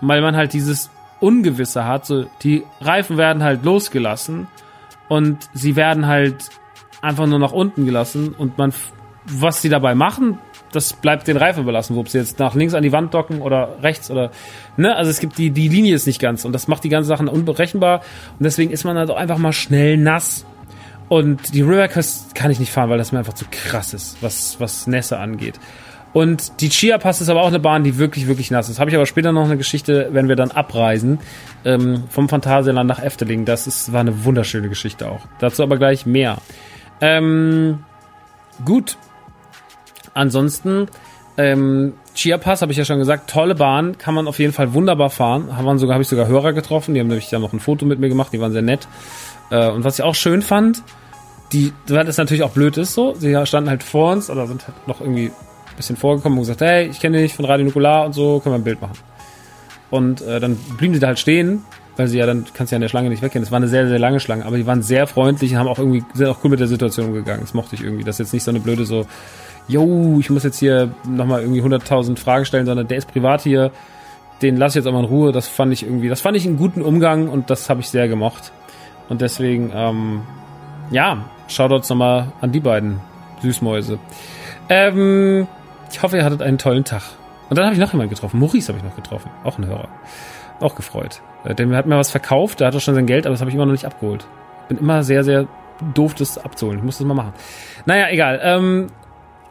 [SPEAKER 1] weil man halt dieses Ungewisse hat. So, die Reifen werden halt losgelassen und sie werden halt einfach nur nach unten gelassen und man, was sie dabei machen, das bleibt den Reifen überlassen, ob sie jetzt nach links an die Wand docken oder rechts oder, ne, also es gibt die, die Linie ist nicht ganz und das macht die ganzen Sachen unberechenbar und deswegen ist man halt auch einfach mal schnell nass. Und die River Quest kann ich nicht fahren, weil das mir einfach zu krass ist, was, was Nässe angeht. Und die Chia Pass ist aber auch eine Bahn, die wirklich, wirklich nass ist. Habe ich aber später noch eine Geschichte, wenn wir dann abreisen, ähm, vom Phantasialand nach Efteling. Das ist, war eine wunderschöne Geschichte auch. Dazu aber gleich mehr. Ähm, gut. Ansonsten, ähm, Chia Pass, habe ich ja schon gesagt, tolle Bahn, kann man auf jeden Fall wunderbar fahren. Haben sogar, habe ich sogar Hörer getroffen, die haben nämlich dann noch ein Foto mit mir gemacht, die waren sehr nett. Äh, und was ich auch schön fand, die, weil das natürlich auch blöd ist so, sie standen halt vor uns oder sind halt noch irgendwie bisschen vorgekommen und gesagt, hey, ich kenne dich von Radio Nukular und so, können wir ein Bild machen. Und äh, dann blieben sie da halt stehen, weil sie ja dann kannst du ja an der Schlange nicht weggehen. Es war eine sehr, sehr lange Schlange, aber die waren sehr freundlich und haben auch irgendwie sehr auch cool mit der Situation umgegangen. Das mochte ich irgendwie. Das ist jetzt nicht so eine blöde so, yo, ich muss jetzt hier nochmal irgendwie 100.000 Fragen stellen, sondern der ist privat hier, den lass ich jetzt auch mal in Ruhe. Das fand ich irgendwie, das fand ich einen guten Umgang und das habe ich sehr gemocht. Und deswegen, ähm, ja, Shoutouts nochmal an die beiden Süßmäuse. Ähm, ich hoffe, ihr hattet einen tollen Tag. Und dann habe ich noch jemanden getroffen. Maurice habe ich noch getroffen. Auch ein Hörer. Auch gefreut. Äh, denn hat mir was verkauft, der hatte schon sein Geld, aber das habe ich immer noch nicht abgeholt. Bin immer sehr, sehr doof, das abzuholen. Ich muss das mal machen. Naja, egal. Ähm,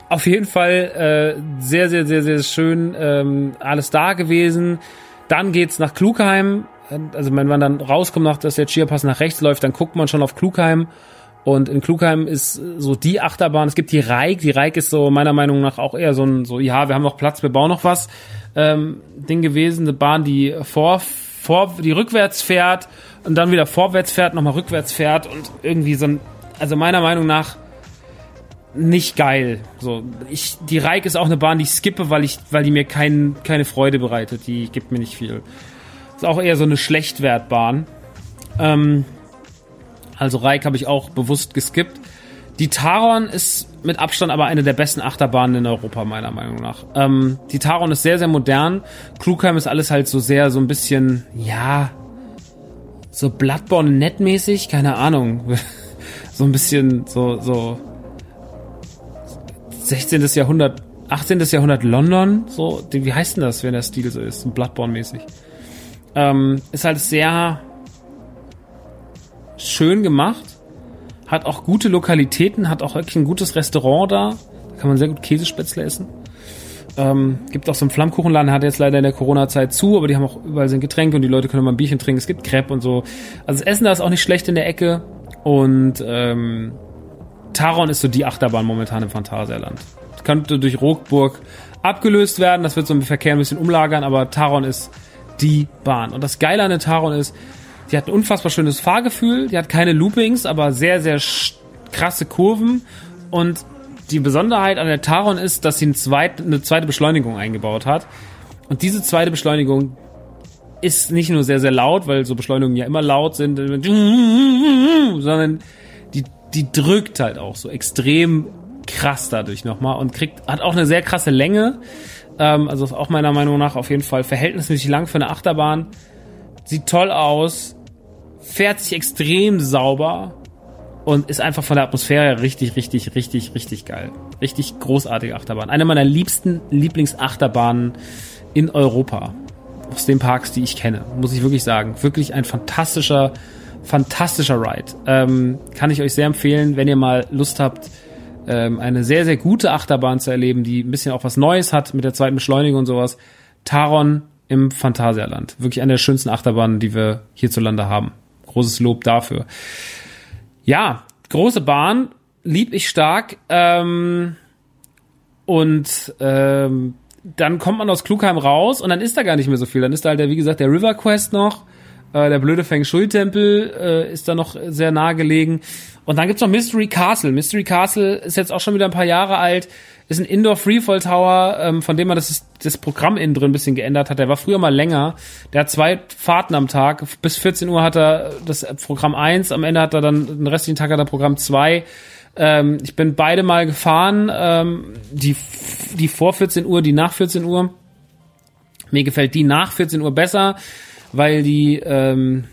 [SPEAKER 1] auf jeden Fall äh, sehr, sehr, sehr, sehr schön ähm, alles da gewesen. Dann geht's nach Klugheim. Also wenn man dann rauskommt, nach, dass der Chia-Pass nach rechts läuft, dann guckt man schon auf Klugheim und in Klugheim ist so die Achterbahn, es gibt die Reik, die Reik ist so meiner Meinung nach auch eher so ein, so, ja, wir haben noch Platz, wir bauen noch was, ähm, Ding gewesen, eine Bahn, die vor, vor, die rückwärts fährt und dann wieder vorwärts fährt, nochmal rückwärts fährt und irgendwie so ein, also meiner Meinung nach nicht geil. So, ich, die Reik ist auch eine Bahn, die ich skippe, weil ich, weil die mir kein, keine Freude bereitet. Die gibt mir nicht viel. Ist auch eher so eine Schlechtwertbahn. Ähm, also Reik habe ich auch bewusst geskippt. Die Taron ist mit Abstand aber eine der besten Achterbahnen in Europa, meiner Meinung nach. Ähm, die Taron ist sehr, sehr modern. Klugheim ist alles halt so sehr, so ein bisschen, ja, so Bloodborne nettmäßig, keine Ahnung. <laughs> so ein bisschen, so, so 16. Jahrhundert, 18. Jahrhundert London, so, wie heißt denn das, wenn der Stil so ist, Bloodborne-mäßig? Ähm, ist halt sehr schön gemacht, hat auch gute Lokalitäten, hat auch wirklich ein gutes Restaurant da, da kann man sehr gut Käsespätzle essen. Ähm, gibt auch so einen Flammkuchenladen, hat jetzt leider in der Corona-Zeit zu, aber die haben auch überall sind Getränke und die Leute können mal ein Bierchen trinken. Es gibt Crepe und so. Also das Essen da ist auch nicht schlecht in der Ecke. Und ähm, Taron ist so die Achterbahn momentan im Phantasialand. Das könnte durch Rockburg abgelöst werden. Das wird so im Verkehr ein bisschen umlagern, aber Taron ist die Bahn. Und das Geile an der Taron ist, die hat ein unfassbar schönes Fahrgefühl. Die hat keine Loopings, aber sehr, sehr krasse Kurven. Und die Besonderheit an der Taron ist, dass sie eine zweite, eine zweite Beschleunigung eingebaut hat. Und diese zweite Beschleunigung ist nicht nur sehr, sehr laut, weil so Beschleunigungen ja immer laut sind, sondern die, die drückt halt auch so extrem krass dadurch nochmal und kriegt, hat auch eine sehr krasse Länge. Ähm, also ist auch meiner Meinung nach auf jeden Fall verhältnismäßig lang für eine Achterbahn. Sieht toll aus, fährt sich extrem sauber und ist einfach von der Atmosphäre richtig, richtig, richtig, richtig geil. Richtig großartige Achterbahn. Eine meiner liebsten Lieblingsachterbahnen in Europa. Aus den Parks, die ich kenne, muss ich wirklich sagen. Wirklich ein fantastischer, fantastischer Ride. Ähm, kann ich euch sehr empfehlen, wenn ihr mal Lust habt, ähm, eine sehr, sehr gute Achterbahn zu erleben, die ein bisschen auch was Neues hat mit der zweiten Beschleunigung und sowas. Taron im Phantasialand. Wirklich eine der schönsten Achterbahnen, die wir hierzulande haben. Großes Lob dafür. Ja, große Bahn, lieb ich stark. Ähm, und ähm, dann kommt man aus Klugheim raus und dann ist da gar nicht mehr so viel. Dann ist da halt, der, wie gesagt, der River Quest noch. Äh, der blöde Feng Shui-Tempel äh, ist da noch sehr nahe gelegen. Und dann gibt's noch Mystery Castle. Mystery Castle ist jetzt auch schon wieder ein paar Jahre alt. Ist ein Indoor Freefall Tower, ähm, von dem man das, das Programm innen drin ein bisschen geändert hat. Der war früher mal länger. Der hat zwei Fahrten am Tag. Bis 14 Uhr hat er das Programm 1. Am Ende hat er dann, den restlichen Tag hat er Programm 2. Ähm, ich bin beide mal gefahren. Ähm, die, die vor 14 Uhr, die nach 14 Uhr. Mir gefällt die nach 14 Uhr besser, weil die ähm,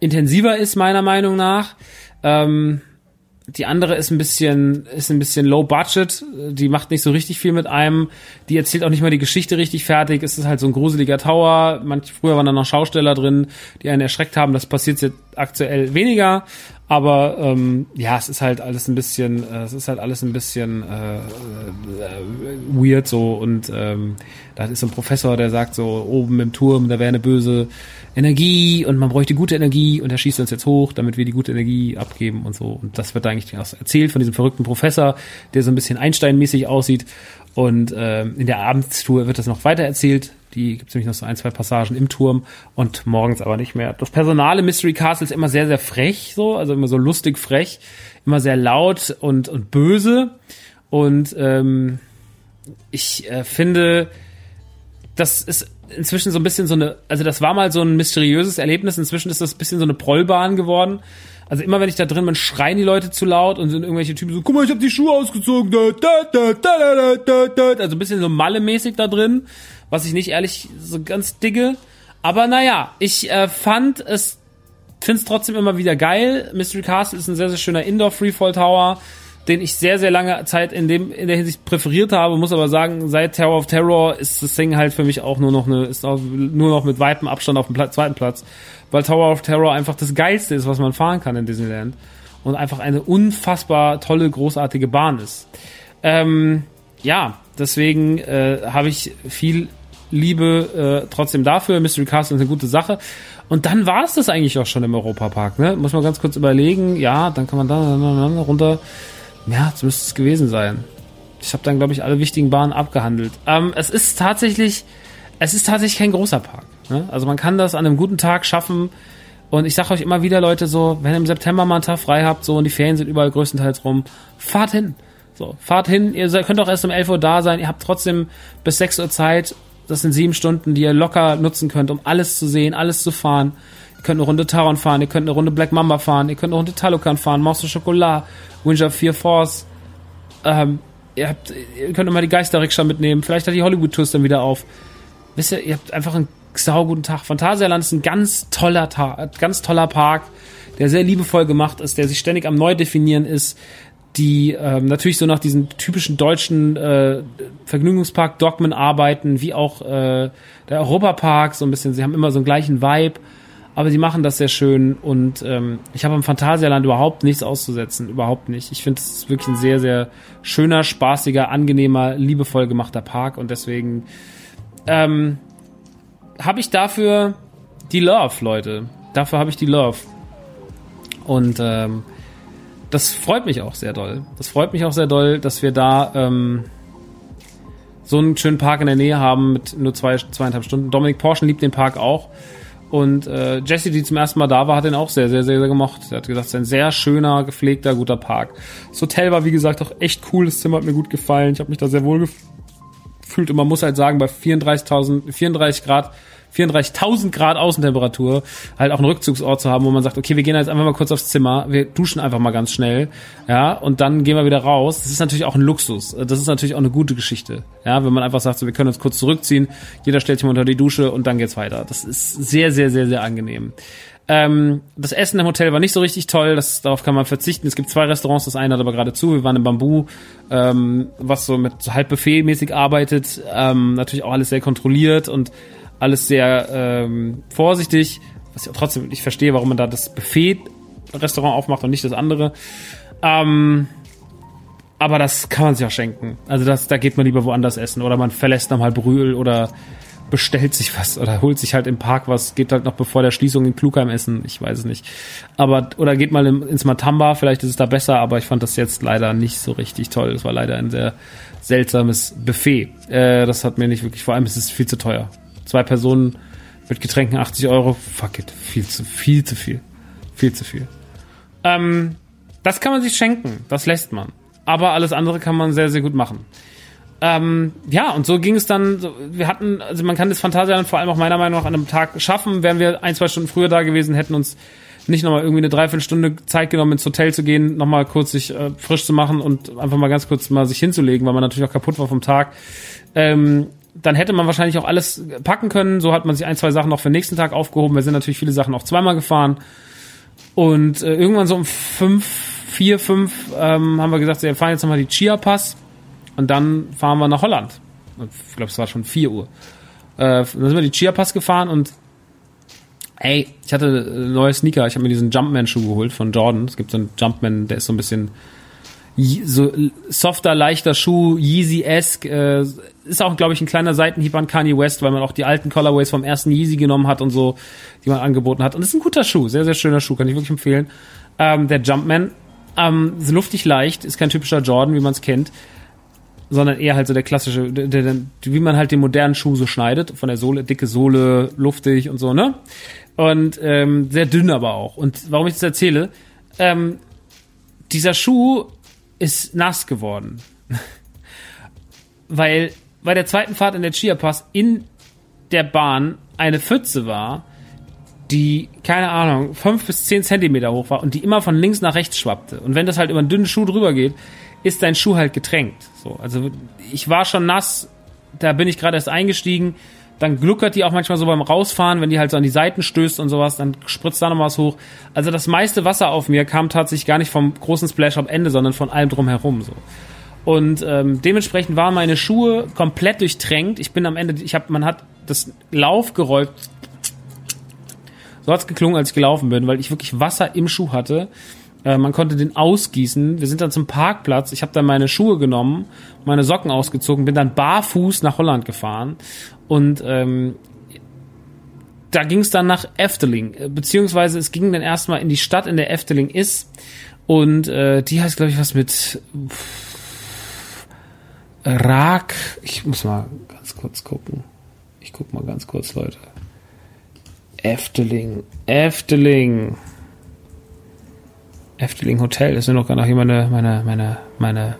[SPEAKER 1] intensiver ist, meiner Meinung nach. Ähm, die andere ist ein bisschen, ist ein bisschen low budget. Die macht nicht so richtig viel mit einem. Die erzählt auch nicht mal die Geschichte richtig fertig. Es ist halt so ein gruseliger Tower. Manch, früher waren da noch Schausteller drin, die einen erschreckt haben. Das passiert jetzt aktuell weniger. Aber ähm, ja, es ist halt alles ein bisschen, äh, es ist halt alles ein bisschen äh, äh, weird so. Und ähm, da ist so ein Professor, der sagt so oben im Turm, da wäre eine böse Energie und man bräuchte gute Energie und er schießt uns jetzt hoch, damit wir die gute Energie abgeben und so. Und das wird da eigentlich erzählt von diesem verrückten Professor, der so ein bisschen Einstein-mäßig aussieht und ähm, in der Abendstour wird das noch weiter erzählt die gibt es nämlich noch so ein, zwei Passagen im Turm und morgens aber nicht mehr. Das Personal im Mystery Castle ist immer sehr, sehr frech, so, also immer so lustig frech, immer sehr laut und, und böse. Und ähm, ich äh, finde, das ist inzwischen so ein bisschen so eine, also das war mal so ein mysteriöses Erlebnis, inzwischen ist das ein bisschen so eine Prollbahn geworden. Also immer wenn ich da drin bin, schreien die Leute zu laut und sind irgendwelche Typen so, guck mal, ich hab die Schuhe ausgezogen. Also ein bisschen so Malle-mäßig da drin was ich nicht ehrlich so ganz digge. Aber naja, ich äh, fand es, finde es trotzdem immer wieder geil. Mystery Castle ist ein sehr, sehr schöner Indoor Freefall Tower, den ich sehr, sehr lange Zeit in dem, in der Hinsicht präferiert habe, muss aber sagen, seit Tower of Terror ist das Ding halt für mich auch nur noch eine, ist auch nur noch mit weitem Abstand auf dem Platz, zweiten Platz, weil Tower of Terror einfach das geilste ist, was man fahren kann in Disneyland und einfach eine unfassbar tolle, großartige Bahn ist. Ähm, ja, deswegen äh, habe ich viel Liebe äh, trotzdem dafür. Mystery Castle ist eine gute Sache. Und dann war es das eigentlich auch schon im Europapark. Ne? Muss man ganz kurz überlegen. Ja, dann kann man da runter. Ja, das müsste es gewesen sein. Ich habe dann, glaube ich, alle wichtigen Bahnen abgehandelt. Ähm, es ist tatsächlich, es ist tatsächlich kein großer Park. Ne? Also man kann das an einem guten Tag schaffen. Und ich sage euch immer wieder, Leute, so, wenn ihr im September mal einen Tag frei habt, so und die Ferien sind überall größtenteils rum, fahrt hin So, fahrt hin, ihr könnt auch erst um 11 Uhr da sein, ihr habt trotzdem bis 6 Uhr Zeit. Das sind sieben Stunden, die ihr locker nutzen könnt, um alles zu sehen, alles zu fahren. Ihr könnt eine Runde Taron fahren, ihr könnt eine Runde Black Mamba fahren, ihr könnt eine Runde Talokan fahren, Monster Chocolat, Windsor 4 Force. Ähm, ihr, habt, ihr könnt immer die Geisterrikscha mitnehmen. Vielleicht hat die Hollywood Tours dann wieder auf. Wisst ihr, ihr habt einfach einen sauguten Tag. Phantasialand ist ein ganz toller Tag, ganz toller Park, der sehr liebevoll gemacht ist, der sich ständig am Neudefinieren ist, die ähm, natürlich so nach diesen typischen deutschen äh, Vergnügungspark Dogmen arbeiten, wie auch äh, der Europapark, so ein bisschen, sie haben immer so einen gleichen Vibe, aber sie machen das sehr schön und ähm, ich habe am Phantasialand überhaupt nichts auszusetzen, überhaupt nicht. Ich finde, es wirklich ein sehr, sehr schöner, spaßiger, angenehmer, liebevoll gemachter Park und deswegen ähm, habe ich dafür die Love, Leute. Dafür habe ich die Love. Und ähm, das freut mich auch sehr doll. Das freut mich auch sehr doll, dass wir da ähm, so einen schönen Park in der Nähe haben mit nur zwei, zweieinhalb Stunden. Dominik Porschen liebt den Park auch. Und äh, Jesse, die zum ersten Mal da war, hat den auch sehr, sehr, sehr, sehr gemocht. Er hat gesagt, es ist ein sehr schöner, gepflegter, guter Park. Das Hotel war, wie gesagt, auch echt cool. Das Zimmer hat mir gut gefallen. Ich habe mich da sehr wohl gefühlt. Und man muss halt sagen, bei 34.000, 34 Grad 34.000 Grad Außentemperatur halt auch einen Rückzugsort zu haben, wo man sagt, okay, wir gehen jetzt einfach mal kurz aufs Zimmer, wir duschen einfach mal ganz schnell, ja, und dann gehen wir wieder raus. Das ist natürlich auch ein Luxus. Das ist natürlich auch eine gute Geschichte, ja, wenn man einfach sagt, so, wir können uns kurz zurückziehen, jeder stellt sich mal unter die Dusche und dann geht's weiter. Das ist sehr, sehr, sehr, sehr angenehm. Ähm, das Essen im Hotel war nicht so richtig toll, das, darauf kann man verzichten. Es gibt zwei Restaurants, das eine hat aber gerade zu. Wir waren im Bambu, ähm, was so mit so halb Buffet-mäßig arbeitet. Ähm, natürlich auch alles sehr kontrolliert und alles sehr ähm, vorsichtig, was ich trotzdem nicht verstehe, warum man da das Buffet-Restaurant aufmacht und nicht das andere. Ähm, aber das kann man sich auch schenken. Also das, da geht man lieber woanders essen oder man verlässt dann mal Brühl oder bestellt sich was oder holt sich halt im Park was, geht halt noch bevor der Schließung in Klugheim essen, ich weiß es nicht. Aber, oder geht mal ins Matamba, vielleicht ist es da besser, aber ich fand das jetzt leider nicht so richtig toll. Es war leider ein sehr seltsames Buffet. Äh, das hat mir nicht wirklich, vor allem ist es viel zu teuer. Zwei Personen mit Getränken 80 Euro. Fuck it. Viel zu, viel zu viel. Viel zu viel. Ähm, das kann man sich schenken. Das lässt man. Aber alles andere kann man sehr, sehr gut machen. Ähm, ja, und so ging es dann. Wir hatten, also man kann das Phantasialand vor allem auch meiner Meinung nach an einem Tag schaffen. Wären wir ein, zwei Stunden früher da gewesen, hätten uns nicht nochmal irgendwie eine Dreiviertelstunde Zeit genommen, ins Hotel zu gehen, nochmal kurz sich äh, frisch zu machen und einfach mal ganz kurz mal sich hinzulegen, weil man natürlich auch kaputt war vom Tag. Ähm, dann hätte man wahrscheinlich auch alles packen können. So hat man sich ein, zwei Sachen noch für den nächsten Tag aufgehoben. Wir sind natürlich viele Sachen auch zweimal gefahren. Und äh, irgendwann so um fünf, vier, fünf ähm, haben wir gesagt, wir fahren jetzt nochmal die Chia Pass und dann fahren wir nach Holland. Ich glaube, es war schon vier Uhr. Äh, dann sind wir die Chia Pass gefahren und ey, ich hatte äh, neue Sneaker. Ich habe mir diesen Jumpman-Schuh geholt von Jordan. Es gibt so einen Jumpman, der ist so ein bisschen so softer, leichter Schuh, Yeezy-esque. Äh, ist auch, glaube ich, ein kleiner Seitenhieb an Kanye West, weil man auch die alten Colorways vom ersten Yeezy genommen hat und so, die man angeboten hat. Und ist ein guter Schuh, sehr, sehr schöner Schuh, kann ich wirklich empfehlen. Ähm, der Jumpman, ähm, luftig leicht, ist kein typischer Jordan, wie man es kennt, sondern eher halt so der klassische, der, der, wie man halt den modernen Schuh so schneidet, von der Sohle, dicke Sohle, luftig und so, ne? Und ähm, sehr dünn aber auch. Und warum ich das erzähle, ähm, dieser Schuh ist nass geworden. <laughs> Weil bei der zweiten Fahrt in der Chia Pass in der Bahn eine Pfütze war, die, keine Ahnung, fünf bis zehn Zentimeter hoch war und die immer von links nach rechts schwappte. Und wenn das halt über einen dünnen Schuh drüber geht, ist dein Schuh halt getränkt. So, also ich war schon nass, da bin ich gerade erst eingestiegen. Dann gluckert die auch manchmal so beim Rausfahren, wenn die halt so an die Seiten stößt und sowas, dann spritzt da noch was hoch. Also das meiste Wasser auf mir kam tatsächlich gar nicht vom großen Splash am Ende, sondern von allem drumherum so. Und ähm, dementsprechend waren meine Schuhe komplett durchtränkt. Ich bin am Ende, ich habe, man hat das Laufgeräusch, so hat's geklungen, als ich gelaufen bin, weil ich wirklich Wasser im Schuh hatte. Äh, man konnte den ausgießen. Wir sind dann zum Parkplatz. Ich habe dann meine Schuhe genommen, meine Socken ausgezogen, bin dann barfuß nach Holland gefahren und ähm, da ging es dann nach Efteling, beziehungsweise es ging dann erstmal in die Stadt, in der Efteling ist und äh, die heißt glaube ich was mit Rak. Ich muss mal ganz kurz gucken. Ich guck mal ganz kurz, Leute. Efteling. Efteling. Efteling Hotel. Das ist nur noch gar noch hier meine, meine, meine, meine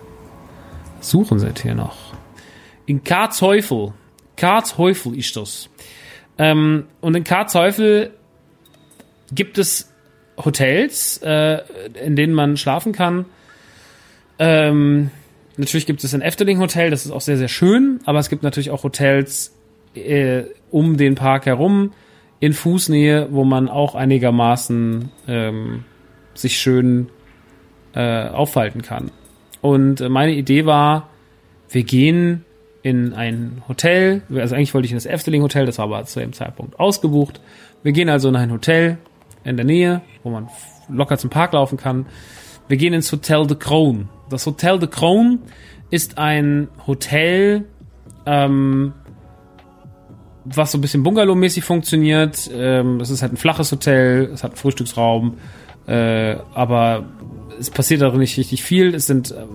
[SPEAKER 1] suchen sie hier noch. In Karzheufel. Karzheufel ist das. Ähm, und in Karzheufel gibt es Hotels, äh, in denen man schlafen kann. Ähm, natürlich gibt es ein Efteling Hotel, das ist auch sehr, sehr schön, aber es gibt natürlich auch Hotels äh, um den Park herum in Fußnähe, wo man auch einigermaßen ähm, sich schön äh, aufhalten kann. Und äh, meine Idee war, wir gehen in ein Hotel, also eigentlich wollte ich in das Efteling Hotel, das war aber zu dem Zeitpunkt ausgebucht. Wir gehen also in ein Hotel in der Nähe, wo man locker zum Park laufen kann. Wir gehen ins Hotel de Crone. Das Hotel de Crone ist ein Hotel, ähm, was so ein bisschen Bungalow-mäßig funktioniert. Ähm, es ist halt ein flaches Hotel, es hat einen Frühstücksraum, äh, aber es passiert darin nicht richtig viel. Es sind, äh,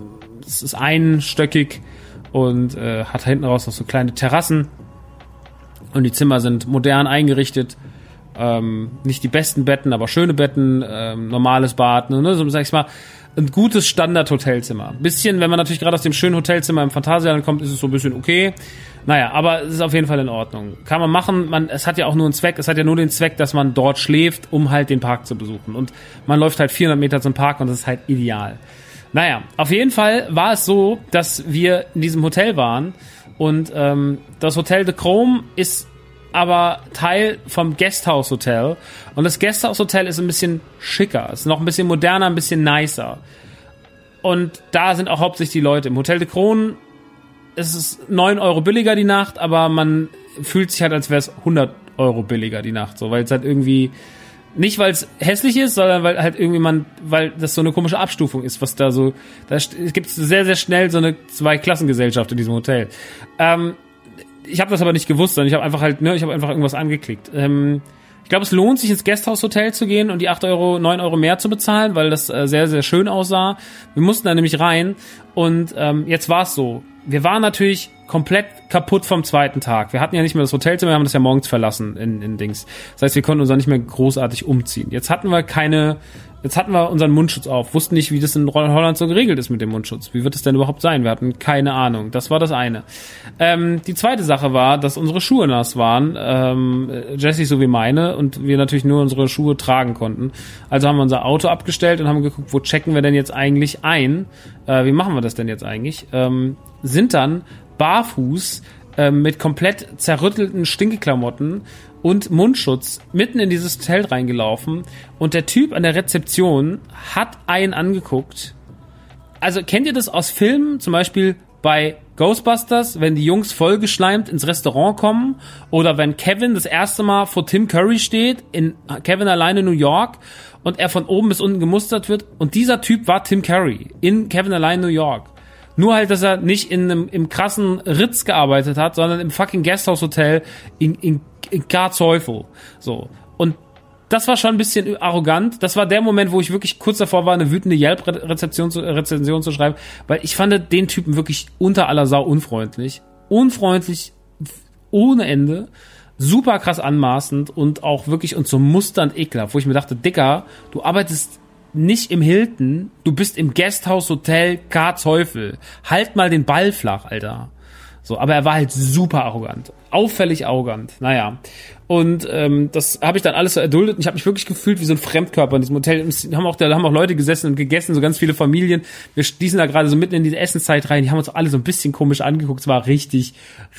[SPEAKER 1] es ist einstöckig und äh, hat hinten raus noch so kleine Terrassen. Und die Zimmer sind modern eingerichtet. Ähm, nicht die besten Betten, aber schöne Betten, ähm, normales Bad, ne, so sag ich mal, ein gutes Standard-Hotelzimmer. Bisschen, wenn man natürlich gerade aus dem schönen Hotelzimmer im Phantasialand kommt, ist es so ein bisschen okay. Naja, aber es ist auf jeden Fall in Ordnung. Kann man machen, man, es hat ja auch nur einen Zweck, es hat ja nur den Zweck, dass man dort schläft, um halt den Park zu besuchen. Und man läuft halt 400 Meter zum Park und das ist halt ideal. Naja, auf jeden Fall war es so, dass wir in diesem Hotel waren und ähm, das Hotel de Chrome ist aber Teil vom Guesthouse Hotel und das Guesthouse Hotel ist ein bisschen schicker, ist noch ein bisschen moderner, ein bisschen nicer. Und da sind auch hauptsächlich die Leute. Im Hotel de Kronen ist es 9 Euro billiger die Nacht, aber man fühlt sich halt, als wäre es 100 Euro billiger die Nacht, so, weil es halt irgendwie nicht, weil es hässlich ist, sondern weil halt irgendwie man, weil das so eine komische Abstufung ist, was da so, da gibt es sehr, sehr schnell so eine Zwei-Klassengesellschaft in diesem Hotel. Ähm, ich habe das aber nicht gewusst, sondern ich habe einfach halt, ne, ich habe einfach irgendwas angeklickt. Ähm, ich glaube, es lohnt sich ins Guesthouse-Hotel zu gehen und die 8 Euro, 9 Euro mehr zu bezahlen, weil das äh, sehr, sehr schön aussah. Wir mussten da nämlich rein und ähm, jetzt war es so wir waren natürlich komplett kaputt vom zweiten Tag. Wir hatten ja nicht mehr das Hotelzimmer, wir haben das ja morgens verlassen in, in Dings. Das heißt, wir konnten uns auch nicht mehr großartig umziehen. Jetzt hatten wir keine, jetzt hatten wir unseren Mundschutz auf, wussten nicht, wie das in Holland so geregelt ist mit dem Mundschutz. Wie wird es denn überhaupt sein? Wir hatten keine Ahnung. Das war das eine. Ähm, die zweite Sache war, dass unsere Schuhe nass waren, ähm, Jesse so wie meine, und wir natürlich nur unsere Schuhe tragen konnten. Also haben wir unser Auto abgestellt und haben geguckt, wo checken wir denn jetzt eigentlich ein? Äh, wie machen wir das denn jetzt eigentlich? Ähm, sind dann barfuß äh, mit komplett zerrüttelten Stinkeklamotten und Mundschutz mitten in dieses Hotel reingelaufen und der Typ an der Rezeption hat einen angeguckt. Also kennt ihr das aus Filmen, zum Beispiel bei Ghostbusters, wenn die Jungs vollgeschleimt ins Restaurant kommen oder wenn Kevin das erste Mal vor Tim Curry steht in Kevin alleine New York und er von oben bis unten gemustert wird und dieser Typ war Tim Curry in Kevin alleine New York. Nur halt, dass er nicht in einem im krassen Ritz gearbeitet hat, sondern im fucking Guesthouse Hotel in, in, in Karzeufel. So. Und das war schon ein bisschen arrogant. Das war der Moment, wo ich wirklich kurz davor war, eine wütende Yelp-Rezension zu, Rezension zu schreiben, weil ich fand den Typen wirklich unter aller Sau unfreundlich. Unfreundlich ohne Ende. Super krass anmaßend und auch wirklich und so musternd ekelhaft, wo ich mir dachte, Dicker, du arbeitest nicht im Hilton, du bist im Guesthouse Hotel Karteufel. Halt mal den Ball flach, Alter. So, aber er war halt super arrogant. Auffällig arrogant. Naja. Und ähm, das habe ich dann alles so erduldet und ich habe mich wirklich gefühlt wie so ein Fremdkörper in diesem Hotel. Da haben auch, da haben auch Leute gesessen und gegessen, so ganz viele Familien. Wir stießen da gerade so mitten in diese Essenszeit rein. Die haben uns alle so ein bisschen komisch angeguckt. Es war richtig,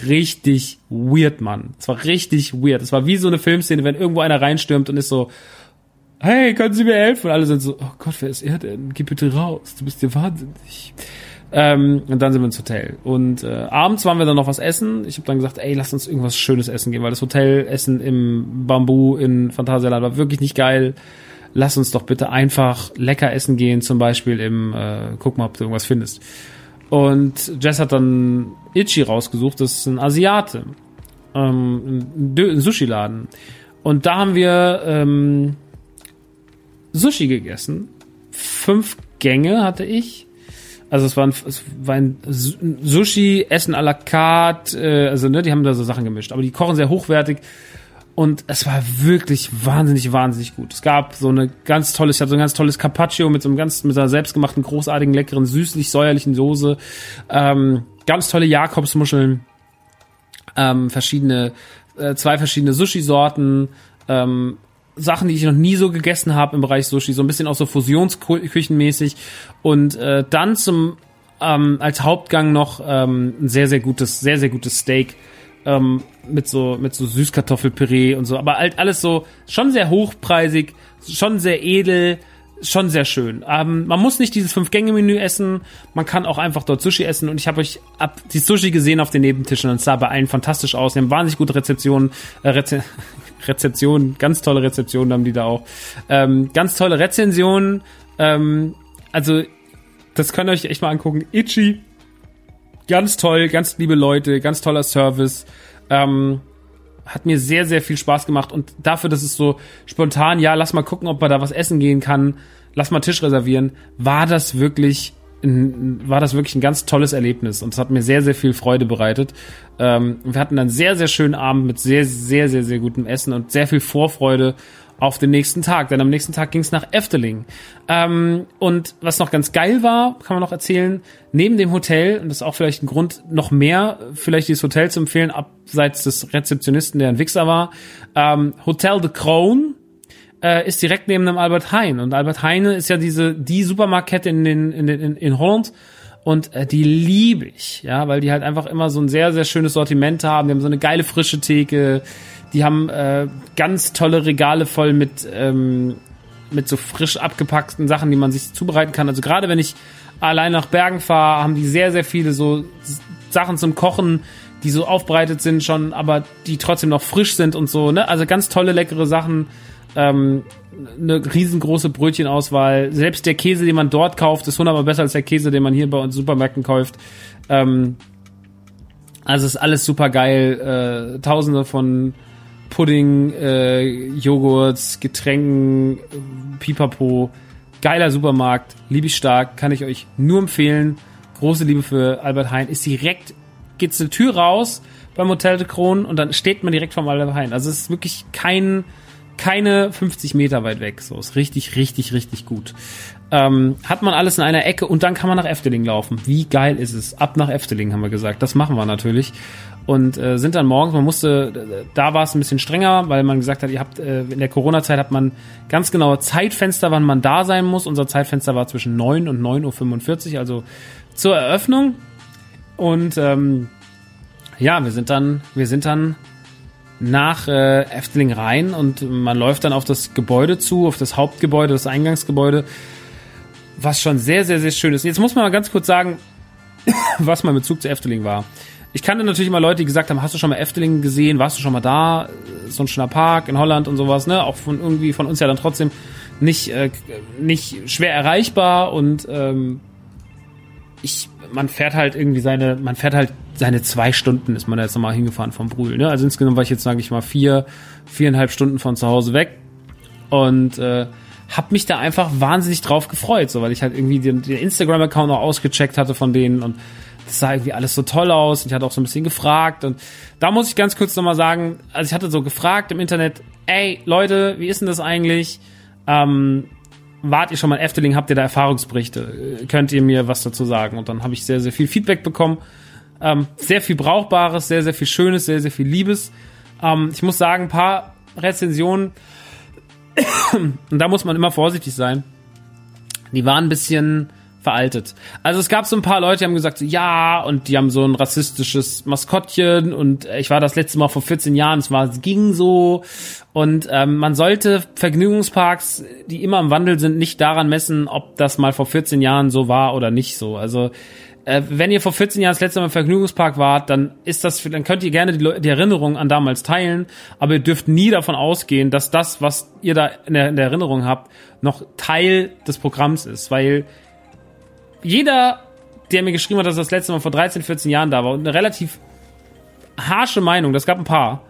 [SPEAKER 1] richtig weird, Mann. Es war richtig weird. Es war wie so eine Filmszene, wenn irgendwo einer reinstürmt und ist so, hey, können Sie mir helfen? Und alle sind so, oh Gott, wer ist er denn? Geh bitte raus, du bist dir wahnsinnig. Ähm, und dann sind wir ins Hotel. Und äh, abends waren wir dann noch was essen. Ich habe dann gesagt, ey, lass uns irgendwas Schönes essen gehen, weil das Hotelessen im Bambu in Phantasialand war wirklich nicht geil. Lass uns doch bitte einfach lecker essen gehen, zum Beispiel im, äh, guck mal, ob du irgendwas findest. Und Jess hat dann Itchy rausgesucht, das ist ein Asiate. Ähm, ein Sushi-Laden. Und da haben wir ähm, Sushi gegessen. Fünf Gänge hatte ich. Also es war ein, es war ein Sushi, Essen à la carte, äh, also ne, die haben da so Sachen gemischt. Aber die kochen sehr hochwertig. Und es war wirklich wahnsinnig, wahnsinnig gut. Es gab so eine ganz tolles, ich hatte so ein ganz tolles Carpaccio mit so einem ganz, mit einer selbstgemachten, großartigen, leckeren, süßlich-säuerlichen Soße. Ähm, ganz tolle Jakobsmuscheln. Ähm, verschiedene, äh, zwei verschiedene Sushi-Sorten. Ähm, Sachen, die ich noch nie so gegessen habe im Bereich Sushi, so ein bisschen auch so Fusionsküchenmäßig. Und äh, dann zum ähm, als Hauptgang noch ähm, ein sehr, sehr gutes, sehr, sehr gutes Steak ähm, mit so mit so Süßkartoffelpüree und so, aber halt alles so schon sehr hochpreisig, schon sehr edel, schon sehr schön. Ähm, man muss nicht dieses Fünf-Gänge-Menü essen, man kann auch einfach dort Sushi essen und ich habe euch ab die Sushi gesehen auf den Nebentischen und es sah bei allen fantastisch aus. Die haben wahnsinnig gute Rezeptionen, äh, Reze <laughs> Rezeptionen, ganz tolle Rezeptionen haben die da auch. Ähm, ganz tolle Rezensionen. Ähm, also das könnt ihr euch echt mal angucken. Itchy ganz toll, ganz liebe Leute, ganz toller Service. Ähm, hat mir sehr, sehr viel Spaß gemacht und dafür, dass es so spontan, ja, lass mal gucken, ob man da was essen gehen kann, lass mal Tisch reservieren, war das wirklich war das wirklich ein ganz tolles Erlebnis und es hat mir sehr, sehr viel Freude bereitet. Ähm, wir hatten einen sehr, sehr schönen Abend mit sehr, sehr, sehr, sehr gutem Essen und sehr viel Vorfreude auf den nächsten Tag, denn am nächsten Tag ging es nach Efteling. Ähm, und was noch ganz geil war, kann man noch erzählen, neben dem Hotel, und das ist auch vielleicht ein Grund, noch mehr vielleicht dieses Hotel zu empfehlen, abseits des Rezeptionisten, der ein Wichser war, ähm, Hotel de Crown äh, ist direkt neben dem Albert Heijn. Und Albert Heine ist ja diese, die Supermarktkette in, den, in, in, in Holland, und äh, die liebe ich, ja, weil die halt einfach immer so ein sehr, sehr schönes Sortiment haben. Die haben so eine geile frische Theke, die haben äh, ganz tolle Regale voll mit, ähm, mit so frisch abgepackten Sachen, die man sich zubereiten kann. Also gerade wenn ich allein nach Bergen fahre, haben die sehr, sehr viele so Sachen zum Kochen, die so aufbereitet sind schon, aber die trotzdem noch frisch sind und so. Ne? Also ganz tolle, leckere Sachen. Ähm, eine riesengroße Brötchenauswahl. Selbst der Käse, den man dort kauft, ist hundertmal besser als der Käse, den man hier bei uns Supermärkten kauft. Ähm, also ist alles super geil. Äh, Tausende von Pudding, äh, Joghurts, Getränken, Pipapo. Geiler Supermarkt, liebe ich stark, kann ich euch nur empfehlen. Große Liebe für Albert Heijn. Ist direkt, geht's eine Tür raus beim Hotel de Kron und dann steht man direkt vom Albert Heijn. Also es ist wirklich kein, keine 50 Meter weit weg. So ist richtig, richtig, richtig gut. Ähm, hat man alles in einer Ecke und dann kann man nach Efteling laufen. Wie geil ist es? Ab nach Efteling haben wir gesagt. Das machen wir natürlich und äh, sind dann morgens, man musste, da war es ein bisschen strenger, weil man gesagt hat, ihr habt äh, in der Corona-Zeit hat man ganz genaue Zeitfenster, wann man da sein muss. Unser Zeitfenster war zwischen 9 und 9.45 Uhr, also zur Eröffnung. Und ähm, ja, wir sind dann, wir sind dann nach äh, Efteling rein und man läuft dann auf das Gebäude zu, auf das Hauptgebäude, das Eingangsgebäude, was schon sehr, sehr, sehr schön ist. Jetzt muss man mal ganz kurz sagen, <coughs> was mein Bezug zu Efteling war. Ich kannte natürlich immer Leute, die gesagt haben, hast du schon mal Efteling gesehen? Warst du schon mal da? So ein schöner Park in Holland und sowas, ne? Auch von irgendwie von uns ja dann trotzdem nicht, äh, nicht schwer erreichbar und ähm, ich, man fährt halt irgendwie seine, man fährt halt seine zwei Stunden ist man jetzt nochmal hingefahren vom Brühl, ne? Also insgesamt war ich jetzt, sage ich mal, vier, viereinhalb Stunden von zu Hause weg und äh, hab mich da einfach wahnsinnig drauf gefreut, so weil ich halt irgendwie den, den Instagram-Account auch ausgecheckt hatte von denen und das sah irgendwie alles so toll aus. Und ich hatte auch so ein bisschen gefragt. Und da muss ich ganz kurz nochmal sagen, also ich hatte so gefragt im Internet, ey, Leute, wie ist denn das eigentlich? Ähm, wart ihr schon mal in Efteling? Habt ihr da Erfahrungsberichte? Könnt ihr mir was dazu sagen? Und dann habe ich sehr, sehr viel Feedback bekommen. Ähm, sehr viel Brauchbares, sehr, sehr viel Schönes, sehr, sehr viel Liebes. Ähm, ich muss sagen, ein paar Rezensionen, <coughs> und da muss man immer vorsichtig sein. Die waren ein bisschen, veraltet. Also es gab so ein paar Leute, die haben gesagt, ja, und die haben so ein rassistisches Maskottchen und ich war das letzte Mal vor 14 Jahren, es war, es ging so und ähm, man sollte Vergnügungsparks, die immer im Wandel sind, nicht daran messen, ob das mal vor 14 Jahren so war oder nicht so. Also äh, wenn ihr vor 14 Jahren das letzte Mal im Vergnügungspark wart, dann ist das, dann könnt ihr gerne die, die Erinnerung an damals teilen, aber ihr dürft nie davon ausgehen, dass das, was ihr da in der, in der Erinnerung habt, noch Teil des Programms ist, weil jeder, der mir geschrieben hat, dass er das letzte Mal vor 13, 14 Jahren da war und eine relativ harsche Meinung, das gab ein paar,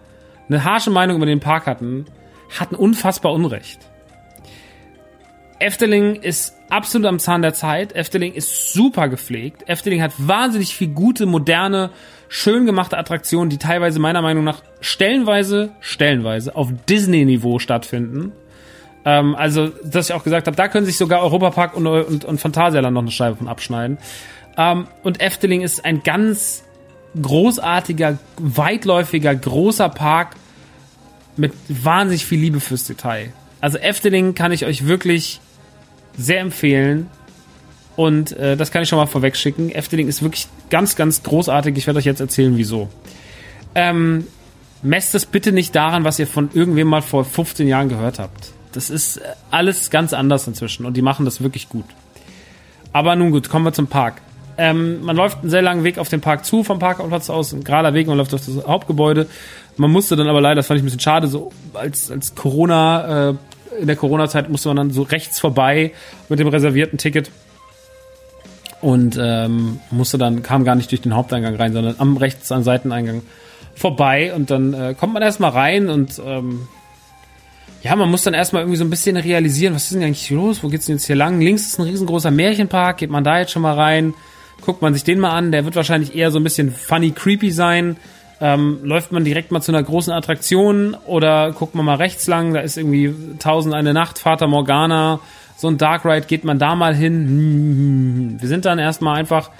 [SPEAKER 1] eine harsche Meinung über den Park hatten, hatten unfassbar Unrecht. Efteling ist absolut am Zahn der Zeit. Efteling ist super gepflegt. Efteling hat wahnsinnig viel gute, moderne, schön gemachte Attraktionen, die teilweise meiner Meinung nach stellenweise, stellenweise auf Disney-Niveau stattfinden. Ähm, also, dass ich auch gesagt habe, da können sich sogar Europapark und, und, und Phantasialand noch eine Scheibe von abschneiden. Ähm, und Efteling ist ein ganz großartiger, weitläufiger, großer Park mit wahnsinnig viel Liebe fürs Detail. Also Efteling kann ich euch wirklich sehr empfehlen. Und äh, das kann ich schon mal vorweg schicken. Efteling ist wirklich ganz, ganz großartig. Ich werde euch jetzt erzählen, wieso. Ähm, messt es bitte nicht daran, was ihr von irgendwem mal vor 15 Jahren gehört habt. Das ist äh, alles ganz anders inzwischen und die machen das wirklich gut. Aber nun gut, kommen wir zum Park. Ähm, man läuft einen sehr langen Weg auf den Park zu, vom Parkplatz aus, ein gerader Weg, man läuft auf das Hauptgebäude. Man musste dann aber leider, das fand ich ein bisschen schade, so als, als Corona, äh, in der Corona-Zeit musste man dann so rechts vorbei mit dem reservierten Ticket und ähm, musste dann, kam gar nicht durch den Haupteingang rein, sondern am rechts am Seiteneingang vorbei und dann äh, kommt man erstmal rein und ähm, ja, man muss dann erstmal irgendwie so ein bisschen realisieren, was ist denn eigentlich los, wo geht's denn jetzt hier lang? Links ist ein riesengroßer Märchenpark, geht man da jetzt schon mal rein, guckt man sich den mal an, der wird wahrscheinlich eher so ein bisschen funny, creepy sein. Ähm, läuft man direkt mal zu einer großen Attraktion oder guckt man mal rechts lang, da ist irgendwie Tausend eine Nacht, Vater Morgana, so ein Dark Ride, geht man da mal hin. <laughs> Wir sind dann erstmal einfach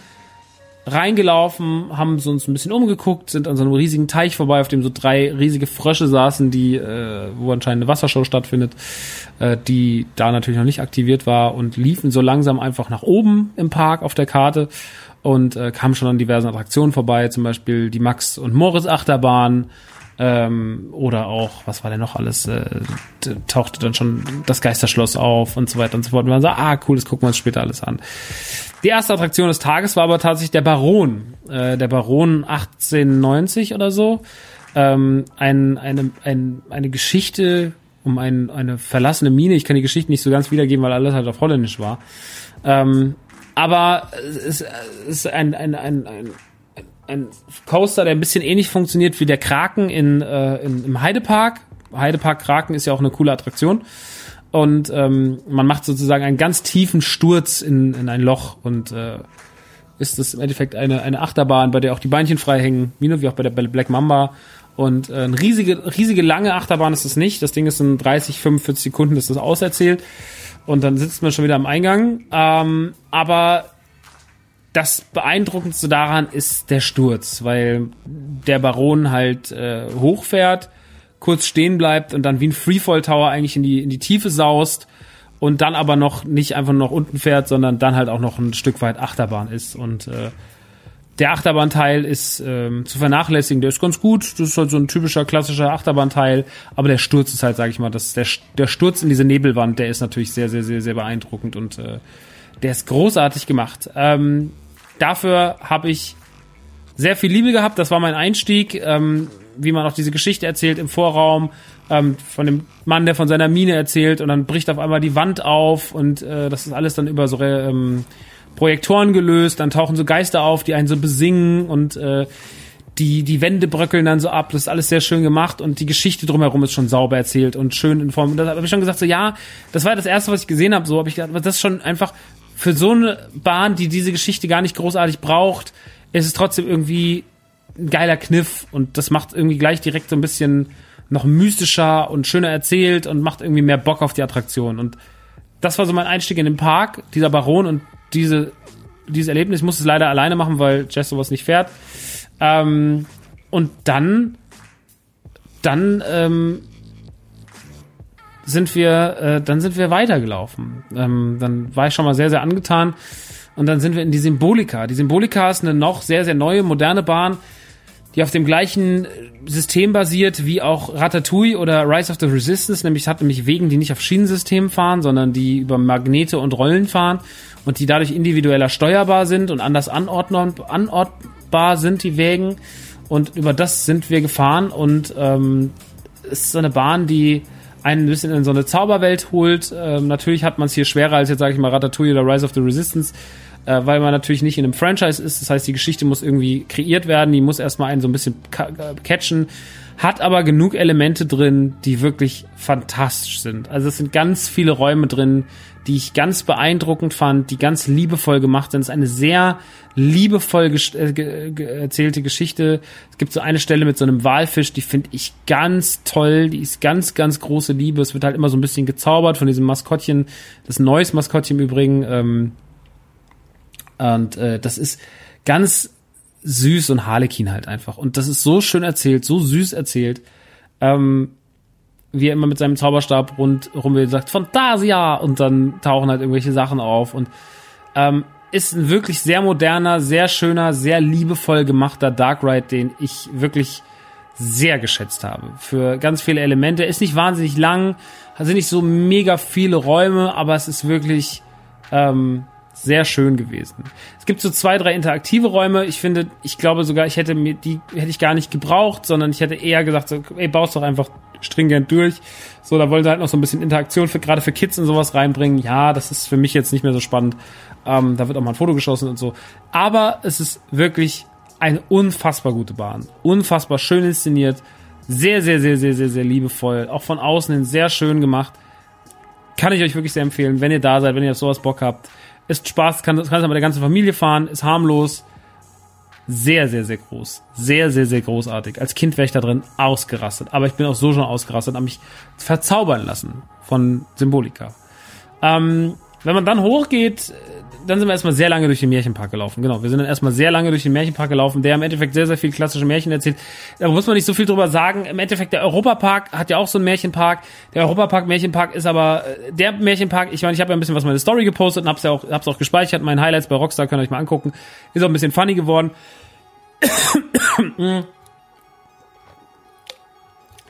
[SPEAKER 1] reingelaufen, haben uns ein bisschen umgeguckt, sind an so einem riesigen Teich vorbei, auf dem so drei riesige Frösche saßen, die, äh, wo anscheinend eine Wassershow stattfindet, äh, die da natürlich noch nicht aktiviert war und liefen so langsam einfach nach oben im Park auf der Karte und äh, kamen schon an diversen Attraktionen vorbei, zum Beispiel die Max und Moritz Achterbahn, ähm, oder auch, was war denn noch alles? Äh, tauchte dann schon das Geisterschloss auf und so weiter und so fort. Und man sagt, ah, cool, das gucken wir uns später alles an. Die erste Attraktion des Tages war aber tatsächlich der Baron. Äh, der Baron 1890 oder so. Ähm, ein, eine, ein, eine Geschichte um ein, eine verlassene Mine. Ich kann die Geschichte nicht so ganz wiedergeben, weil alles halt auf Holländisch war. Ähm, aber es ist ein, ein, ein, ein ein Coaster, der ein bisschen ähnlich funktioniert wie der Kraken in, äh, in, im Heidepark. Heidepark Kraken ist ja auch eine coole Attraktion. Und ähm, man macht sozusagen einen ganz tiefen Sturz in, in ein Loch und äh, ist das im Endeffekt eine, eine Achterbahn, bei der auch die Beinchen frei hängen, wie auch bei der Black Mamba. Und äh, eine riesige, riesige lange Achterbahn ist es nicht. Das Ding ist in 30, 45 Sekunden ist das auserzählt. Und dann sitzt man schon wieder am Eingang. Ähm, aber das Beeindruckendste daran ist der Sturz, weil der Baron halt äh, hochfährt, kurz stehen bleibt und dann wie ein Freefall Tower eigentlich in die, in die Tiefe saust und dann aber noch nicht einfach noch unten fährt, sondern dann halt auch noch ein Stück weit Achterbahn ist. Und äh, der Achterbahnteil ist ähm, zu vernachlässigen, der ist ganz gut, das ist halt so ein typischer klassischer Achterbahnteil, aber der Sturz ist halt, sag ich mal, das, der, der Sturz in diese Nebelwand, der ist natürlich sehr, sehr, sehr, sehr beeindruckend und äh, der ist großartig gemacht. Ähm, dafür habe ich sehr viel Liebe gehabt. Das war mein Einstieg, ähm, wie man auch diese Geschichte erzählt im Vorraum ähm, von dem Mann, der von seiner Mine erzählt und dann bricht auf einmal die Wand auf und äh, das ist alles dann über so ähm, Projektoren gelöst. Dann tauchen so Geister auf, die einen so besingen und äh, die, die Wände bröckeln dann so ab. Das ist alles sehr schön gemacht und die Geschichte drumherum ist schon sauber erzählt und schön in Form. Da habe ich schon gesagt, so ja, das war das erste, was ich gesehen habe. So habe ich gedacht, das ist schon einfach für so eine Bahn, die diese Geschichte gar nicht großartig braucht, ist es trotzdem irgendwie ein geiler Kniff und das macht irgendwie gleich direkt so ein bisschen noch mystischer und schöner erzählt und macht irgendwie mehr Bock auf die Attraktion. Und das war so mein Einstieg in den Park, dieser Baron und diese, dieses Erlebnis. Ich musste es leider alleine machen, weil Jess sowas nicht fährt. Ähm, und dann, dann ähm, sind wir, äh, dann sind wir weitergelaufen. Ähm, dann war ich schon mal sehr, sehr angetan. Und dann sind wir in die Symbolika. Die Symbolika ist eine noch sehr, sehr neue, moderne Bahn, die auf dem gleichen System basiert wie auch Ratatouille oder Rise of the Resistance. Nämlich hat nämlich Wegen, die nicht auf Schienensystemen fahren, sondern die über Magnete und Rollen fahren und die dadurch individueller steuerbar sind und anders anordbar sind, die Wägen. Und über das sind wir gefahren und ähm, ist so eine Bahn, die einen ein bisschen in so eine Zauberwelt holt. Ähm, natürlich hat man es hier schwerer als jetzt, sage ich mal, Ratatouille oder Rise of the Resistance. Äh, weil man natürlich nicht in einem Franchise ist. Das heißt, die Geschichte muss irgendwie kreiert werden, die muss erstmal einen so ein bisschen äh, catchen, hat aber genug Elemente drin, die wirklich fantastisch sind. Also es sind ganz viele Räume drin, die ich ganz beeindruckend fand, die ganz liebevoll gemacht sind. Es ist eine sehr liebevoll äh, erzählte Geschichte. Es gibt so eine Stelle mit so einem Walfisch, die finde ich ganz toll. Die ist ganz, ganz große Liebe. Es wird halt immer so ein bisschen gezaubert von diesem Maskottchen. Das neues Maskottchen im Übrigen. Ähm, und äh, das ist ganz süß und Harlekin halt einfach. Und das ist so schön erzählt, so süß erzählt. Ähm, wie er immer mit seinem Zauberstab rundrum will, sagt Fantasia und dann tauchen halt irgendwelche Sachen auf und ähm, ist ein wirklich sehr moderner, sehr schöner, sehr liebevoll gemachter Dark Ride, den ich wirklich sehr geschätzt habe. Für ganz viele Elemente. Ist nicht wahnsinnig lang, sind nicht so mega viele Räume, aber es ist wirklich ähm, sehr schön gewesen. Es gibt so zwei, drei interaktive Räume. Ich finde, ich glaube sogar, ich hätte mir die hätte ich gar nicht gebraucht, sondern ich hätte eher gesagt, so, ey, baust doch einfach stringent durch. So, da wollte halt noch so ein bisschen Interaktion für gerade für Kids und sowas reinbringen. Ja, das ist für mich jetzt nicht mehr so spannend. Ähm, da wird auch mal ein Foto geschossen und so. Aber es ist wirklich eine unfassbar gute Bahn. Unfassbar schön inszeniert. Sehr, sehr, sehr, sehr, sehr, sehr liebevoll. Auch von außen hin sehr schön gemacht. Kann ich euch wirklich sehr empfehlen, wenn ihr da seid, wenn ihr auf sowas Bock habt. Ist Spaß, kann, kann es mit der ganzen Familie fahren, ist harmlos sehr, sehr, sehr groß. Sehr, sehr, sehr großartig. Als Kind wäre ich da drin ausgerastet. Aber ich bin auch so schon ausgerastet, habe mich verzaubern lassen von Symbolika. Ähm, wenn man dann hochgeht, dann sind wir erstmal sehr lange durch den Märchenpark gelaufen. Genau, wir sind dann erstmal sehr lange durch den Märchenpark gelaufen, der im Endeffekt sehr, sehr viel klassische Märchen erzählt. Da muss man nicht so viel drüber sagen. Im Endeffekt, der Europapark hat ja auch so einen Märchenpark. Der Europapark Märchenpark ist aber äh, der Märchenpark, ich meine, ich habe ja ein bisschen was meine Story gepostet und hab's ja auch, hab's auch gespeichert. Meine Highlights bei Rockstar könnt ihr euch mal angucken. Ist auch ein bisschen funny geworden. <coughs>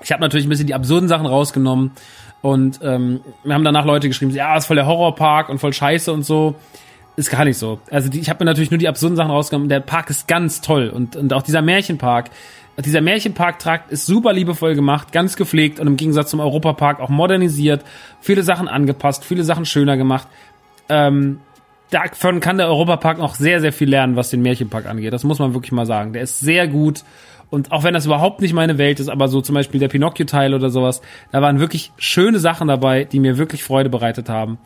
[SPEAKER 1] ich habe natürlich ein bisschen die absurden Sachen rausgenommen. Und ähm, wir haben danach Leute geschrieben, ja, ist voll der Horrorpark und voll scheiße und so. Ist gar nicht so. Also die, ich habe mir natürlich nur die absurden Sachen rausgenommen. Der Park ist ganz toll und, und auch dieser Märchenpark. Dieser Märchenparktrakt ist super liebevoll gemacht, ganz gepflegt und im Gegensatz zum Europapark auch modernisiert, viele Sachen angepasst, viele Sachen schöner gemacht. Ähm, davon kann der Europapark noch sehr, sehr viel lernen, was den Märchenpark angeht. Das muss man wirklich mal sagen. Der ist sehr gut und auch wenn das überhaupt nicht meine Welt ist, aber so zum Beispiel der Pinocchio-Teil oder sowas, da waren wirklich schöne Sachen dabei, die mir wirklich Freude bereitet haben.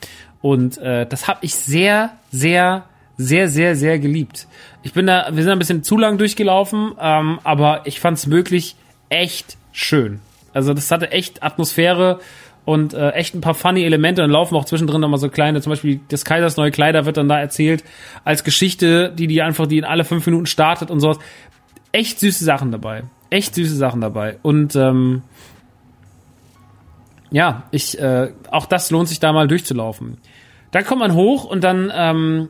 [SPEAKER 1] Und äh, das habe ich sehr, sehr, sehr, sehr, sehr geliebt. Ich bin da, wir sind ein bisschen zu lang durchgelaufen, ähm, aber ich fand es wirklich echt schön. Also das hatte echt Atmosphäre und äh, echt ein paar funny Elemente. Dann laufen auch zwischendrin nochmal so kleine, zum Beispiel des Kaisers neue Kleider wird dann da erzählt als Geschichte, die die einfach, die in alle fünf Minuten startet und sowas echt süße Sachen dabei. Echt süße Sachen dabei. Und ähm, ja, ich, äh, auch das lohnt sich da mal durchzulaufen. Dann kommt man hoch und dann ähm,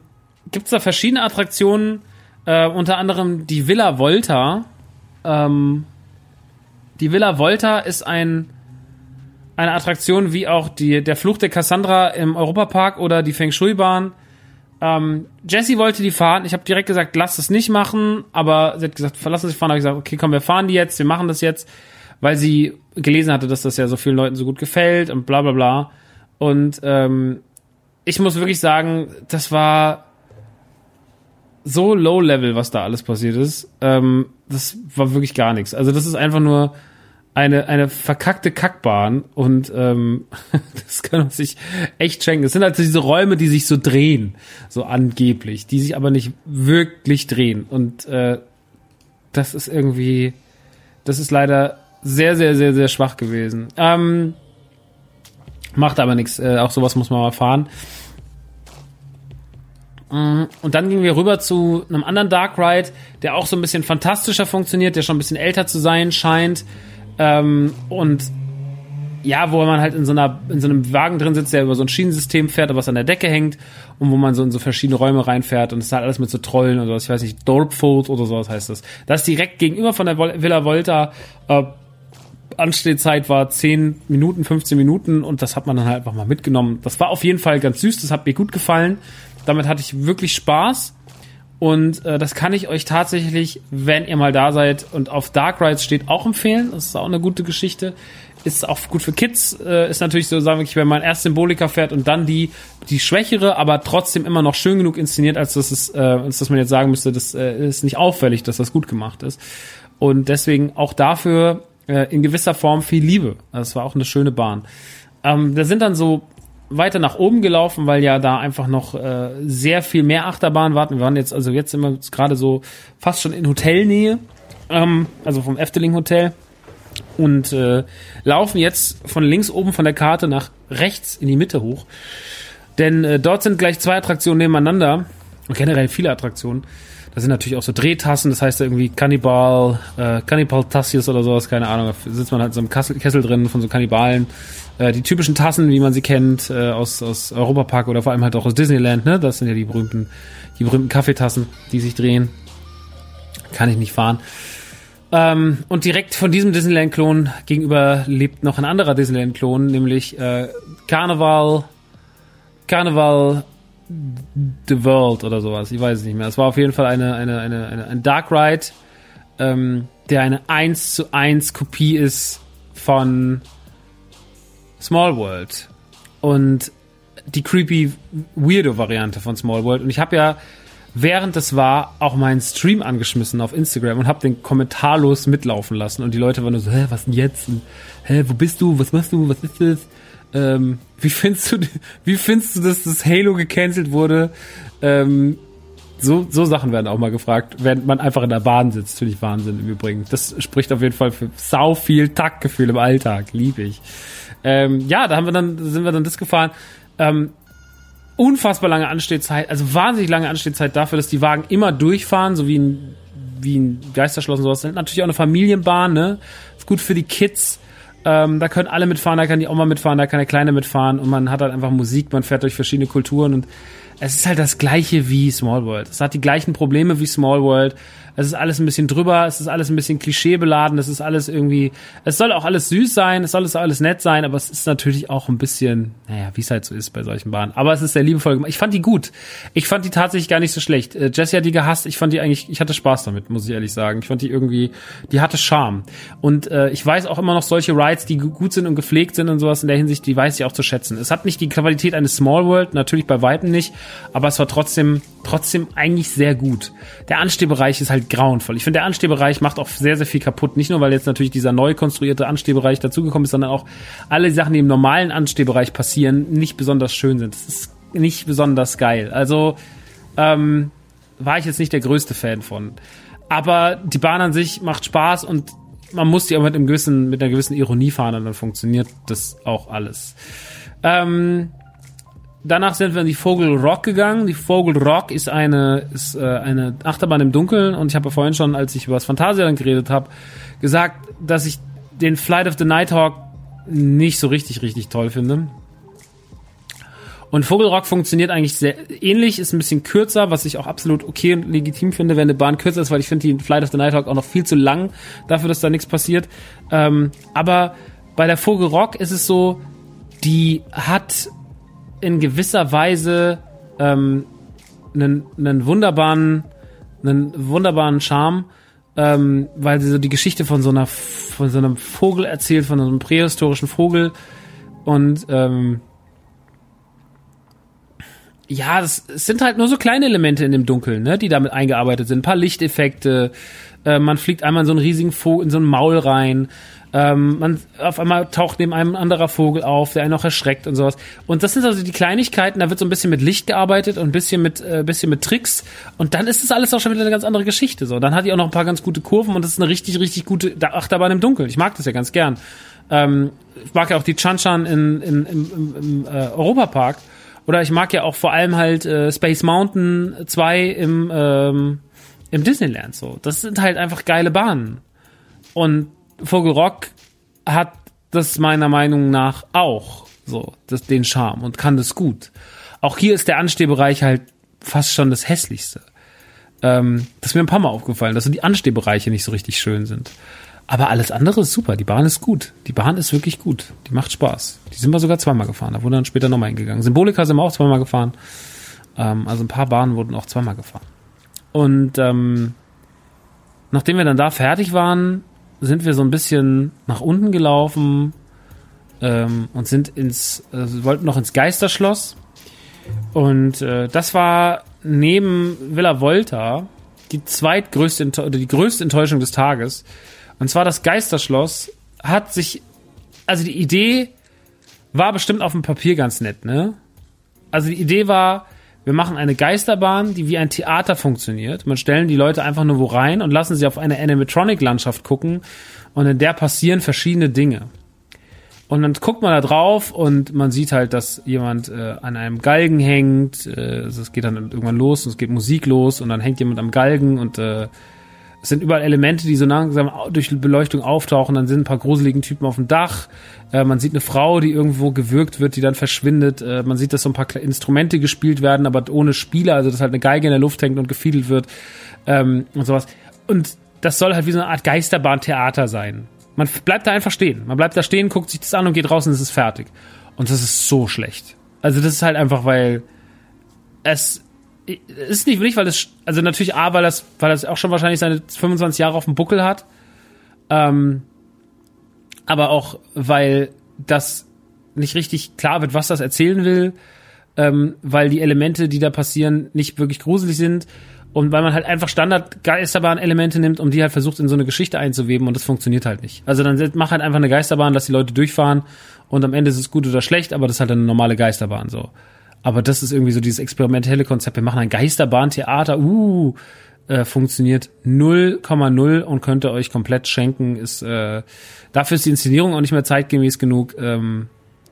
[SPEAKER 1] gibt da verschiedene Attraktionen, äh, unter anderem die Villa Volta. Ähm, die Villa Volta ist ein eine Attraktion wie auch die, der Fluch der Cassandra im Europapark oder die Feng Shui-Bahn ähm, Jessie wollte die fahren. Ich habe direkt gesagt, lass das nicht machen. Aber sie hat gesagt, verlassen sich fahren. Habe ich gesagt, okay, komm, wir fahren die jetzt, wir machen das jetzt, weil sie gelesen hatte, dass das ja so vielen Leuten so gut gefällt und bla bla bla. Und ähm, ich muss wirklich sagen, das war so low level, was da alles passiert ist. Ähm, das war wirklich gar nichts. Also das ist einfach nur eine, eine verkackte Kackbahn und ähm, <laughs> das kann man sich echt schenken. Es sind halt diese Räume, die sich so drehen, so angeblich, die sich aber nicht wirklich drehen. Und äh, das ist irgendwie, das ist leider sehr, sehr, sehr, sehr schwach gewesen. Ähm, macht aber nichts, äh, auch sowas muss man mal fahren. Mm, und dann gingen wir rüber zu einem anderen Dark Ride, der auch so ein bisschen fantastischer funktioniert, der schon ein bisschen älter zu sein scheint. Ähm, und ja, wo man halt in so einer, in so einem Wagen drin sitzt, der über so ein Schienensystem fährt, was an der Decke hängt und wo man so in so verschiedene Räume reinfährt und es ist halt alles mit so Trollen oder was, ich weiß nicht, Dorpfold oder sowas heißt das. Das direkt gegenüber von der Villa Volta, äh, Anstehzeit war 10 Minuten, 15 Minuten und das hat man dann halt einfach mal mitgenommen. Das war auf jeden Fall ganz süß, das hat mir gut gefallen. Damit hatte ich wirklich Spaß Und äh, das kann ich euch tatsächlich, wenn ihr mal da seid und auf Dark Rides steht, auch empfehlen. Das ist auch eine gute Geschichte. Ist auch gut für Kids. Äh, ist natürlich so, sagen wir, wenn man erst Symbolika fährt und dann die, die schwächere, aber trotzdem immer noch schön genug inszeniert, als dass es, äh, als dass man jetzt sagen müsste, das äh, ist nicht auffällig, dass das gut gemacht ist. Und deswegen auch dafür äh, in gewisser Form viel Liebe. Das war auch eine schöne Bahn. Ähm, da sind dann so weiter nach oben gelaufen, weil ja da einfach noch äh, sehr viel mehr Achterbahnen warten. Wir waren jetzt, also jetzt immer gerade so fast schon in Hotelnähe, ähm, also vom Efteling Hotel und äh, laufen jetzt von links oben von der Karte nach rechts in die Mitte hoch. Denn äh, dort sind gleich zwei Attraktionen nebeneinander und generell viele Attraktionen. Da sind natürlich auch so Drehtassen, das heißt irgendwie Kannibal, äh, Kannibal Tassius oder sowas, keine Ahnung. Da sitzt man halt in so einem Kessel drin von so Kannibalen. Äh, die typischen Tassen, wie man sie kennt, äh, aus, aus Europapark oder vor allem halt auch aus Disneyland, ne? Das sind ja die berühmten, die berühmten Kaffeetassen, die sich drehen. Kann ich nicht fahren. Ähm, und direkt von diesem Disneyland-Klon gegenüber lebt noch ein anderer Disneyland-Klon, nämlich äh, Carnival, Carnival The World oder sowas. Ich weiß es nicht mehr. Es war auf jeden Fall eine, eine, eine, eine ein Dark Ride, ähm, der eine 1 zu 1 Kopie ist von Small World. Und die creepy Weirdo-Variante von Small World. Und ich habe ja, während das war, auch meinen Stream angeschmissen auf Instagram und habe den kommentarlos mitlaufen lassen. Und die Leute waren nur so, hä, was denn jetzt? Und, hä, wo bist du? Was machst du? Was ist das? Ähm, wie findest du, wie findest du, dass das Halo gecancelt wurde? Ähm, so, so Sachen werden auch mal gefragt, während man einfach in der Bahn sitzt. Natürlich Wahnsinn im Übrigen. Das spricht auf jeden Fall für sau viel Taktgefühl im Alltag. Liebe ich. Ähm, ja, da haben wir dann, sind wir dann das gefahren. Ähm, unfassbar lange Anstehzeit, also wahnsinnig lange Anstehzeit dafür, dass die Wagen immer durchfahren, so wie ein, wie ein Geisterschloss und sowas. Natürlich auch eine Familienbahn, ne? Ist gut für die Kids. Ähm, da können alle mitfahren, da kann die Oma mitfahren, da kann der Kleine mitfahren und man hat halt einfach Musik, man fährt durch verschiedene Kulturen und es ist halt das gleiche wie Small World. Es hat die gleichen Probleme wie Small World. Es ist alles ein bisschen drüber, es ist alles ein bisschen klischeebeladen, es ist alles irgendwie, es soll auch alles süß sein, es soll alles nett sein, aber es ist natürlich auch ein bisschen, naja, wie es halt so ist bei solchen Bahnen. Aber es ist sehr liebevoll gemacht. Ich fand die gut. Ich fand die tatsächlich gar nicht so schlecht. Äh, Jessie hat die gehasst, ich fand die eigentlich, ich hatte Spaß damit, muss ich ehrlich sagen. Ich fand die irgendwie, die hatte Charme. Und äh, ich weiß auch immer noch solche Rides, die gut sind und gepflegt sind und sowas in der Hinsicht, die weiß ich auch zu schätzen. Es hat nicht die Qualität eines Small World, natürlich bei Weitem nicht, aber es war trotzdem, trotzdem eigentlich sehr gut. Der Anstehbereich ist halt grauenvoll. Ich finde, der Anstehbereich macht auch sehr, sehr viel kaputt. Nicht nur, weil jetzt natürlich dieser neu konstruierte Anstehbereich dazugekommen ist, sondern auch alle Sachen, die im normalen Anstehbereich passieren, nicht besonders schön sind. Das ist nicht besonders geil. Also, ähm, war ich jetzt nicht der größte Fan von. Aber die Bahn an sich macht Spaß und man muss die auch mit einem gewissen, mit einer gewissen Ironie fahren und dann funktioniert das auch alles. Ähm, danach sind wir in die Vogel Rock gegangen. Die Vogel Rock ist eine, ist, äh, eine Achterbahn im Dunkeln und ich habe ja vorhin schon, als ich über das Phantasialand geredet habe, gesagt, dass ich den Flight of the Nighthawk nicht so richtig, richtig toll finde. Und Vogelrock funktioniert eigentlich sehr ähnlich, ist ein bisschen kürzer, was ich auch absolut okay und legitim finde, wenn eine Bahn kürzer ist, weil ich finde die Flight of the Nighthawk auch noch viel zu lang dafür, dass da nichts passiert. Ähm, aber bei der Vogelrock ist es so, die hat in gewisser Weise ähm, einen, einen wunderbaren, einen wunderbaren Charme, ähm, weil sie so die Geschichte von so einer von so einem Vogel erzählt, von so einem prähistorischen Vogel und ähm, ja, es sind halt nur so kleine Elemente in dem Dunkeln, ne, die damit eingearbeitet sind. Ein paar Lichteffekte, äh, man fliegt einmal in so einen riesigen Vogel, in so ein Maul rein, ähm, man auf einmal taucht neben einem ein anderer Vogel auf, der einen auch erschreckt und sowas. Und das sind also die Kleinigkeiten. Da wird so ein bisschen mit Licht gearbeitet und ein bisschen mit äh, bisschen mit Tricks. Und dann ist es alles auch schon wieder eine ganz andere Geschichte. So, dann hat die auch noch ein paar ganz gute Kurven und das ist eine richtig richtig gute Achterbahn im Dunkeln. Ich mag das ja ganz gern. Ähm, ich mag ja auch die Chanchan in, in, im, im, im äh, Europapark. Oder ich mag ja auch vor allem halt äh, Space Mountain 2 im ähm, im Disneyland. So, das sind halt einfach geile Bahnen. Und Vogelrock hat das meiner Meinung nach auch so, das, den Charme und kann das gut. Auch hier ist der Anstehbereich halt fast schon das hässlichste. Ähm, das ist mir ein paar Mal aufgefallen, dass so die Anstehbereiche nicht so richtig schön sind. Aber alles andere ist super. Die Bahn ist gut. Die Bahn ist wirklich gut. Die macht Spaß. Die sind wir sogar zweimal gefahren. Da wurden dann später nochmal hingegangen. Symbolika sind wir auch zweimal gefahren. Ähm, also ein paar Bahnen wurden auch zweimal gefahren. Und ähm, nachdem wir dann da fertig waren, sind wir so ein bisschen nach unten gelaufen ähm, und sind ins, äh, wollten noch ins Geisterschloss. Und äh, das war neben Villa Volta die zweitgrößte oder die größte Enttäuschung des Tages. Und zwar das Geisterschloss hat sich, also die Idee war bestimmt auf dem Papier ganz nett, ne? Also die Idee war, wir machen eine Geisterbahn, die wie ein Theater funktioniert. Man stellen die Leute einfach nur wo rein und lassen sie auf eine Animatronic-Landschaft gucken und in der passieren verschiedene Dinge. Und dann guckt man da drauf und man sieht halt, dass jemand äh, an einem Galgen hängt. Äh, es geht dann irgendwann los und es geht Musik los und dann hängt jemand am Galgen und äh, es sind überall Elemente, die so langsam durch Beleuchtung auftauchen. Dann sind ein paar gruseligen Typen auf dem Dach. Äh, man sieht eine Frau, die irgendwo gewürgt wird, die dann verschwindet. Äh, man sieht, dass so ein paar Instrumente gespielt werden, aber ohne Spieler, also dass halt eine Geige in der Luft hängt und gefiedelt wird ähm, und sowas. Und das soll halt wie so eine Art Geisterbahntheater sein. Man bleibt da einfach stehen. Man bleibt da stehen, guckt sich das an und geht raus und es ist fertig. Und das ist so schlecht. Also das ist halt einfach, weil es ist nicht, nicht weil es, also natürlich A, weil das, weil das auch schon wahrscheinlich seine 25 Jahre auf dem Buckel hat. Ähm, aber auch, weil das nicht richtig klar wird, was das erzählen will, ähm, weil die Elemente, die da passieren, nicht wirklich gruselig sind und weil man halt einfach Standard-Geisterbahn-Elemente nimmt, um die halt versucht, in so eine Geschichte einzuweben und das funktioniert halt nicht. Also dann mach halt einfach eine Geisterbahn, lass die Leute durchfahren und am Ende ist es gut oder schlecht, aber das ist halt eine normale Geisterbahn so. Aber das ist irgendwie so dieses experimentelle Konzept. Wir machen ein Geisterbahn-Theater, uh, äh, funktioniert 0,0 und könnte euch komplett schenken. Ist äh, dafür ist die Inszenierung auch nicht mehr zeitgemäß genug. Ähm,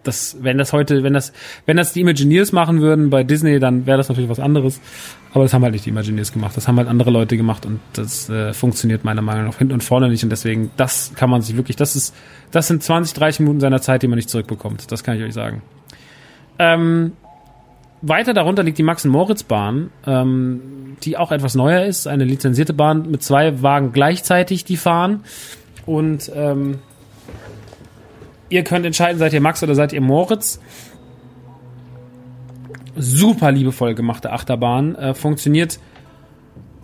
[SPEAKER 1] das, wenn das heute, wenn das, wenn das die Imagineers machen würden bei Disney, dann wäre das natürlich was anderes. Aber das haben halt nicht die Imagineers gemacht. Das haben halt andere Leute gemacht und das äh, funktioniert meiner Meinung nach hinten und vorne nicht. Und deswegen, das kann man sich wirklich, das ist, das sind 20, 30 Minuten seiner Zeit, die man nicht zurückbekommt. Das kann ich euch sagen. Ähm, weiter darunter liegt die Max-Moritz-Bahn, ähm, die auch etwas neuer ist. Eine lizenzierte Bahn mit zwei Wagen gleichzeitig, die fahren. Und ähm, ihr könnt entscheiden, seid ihr Max oder seid ihr Moritz super liebevoll gemachte Achterbahn. Äh, funktioniert,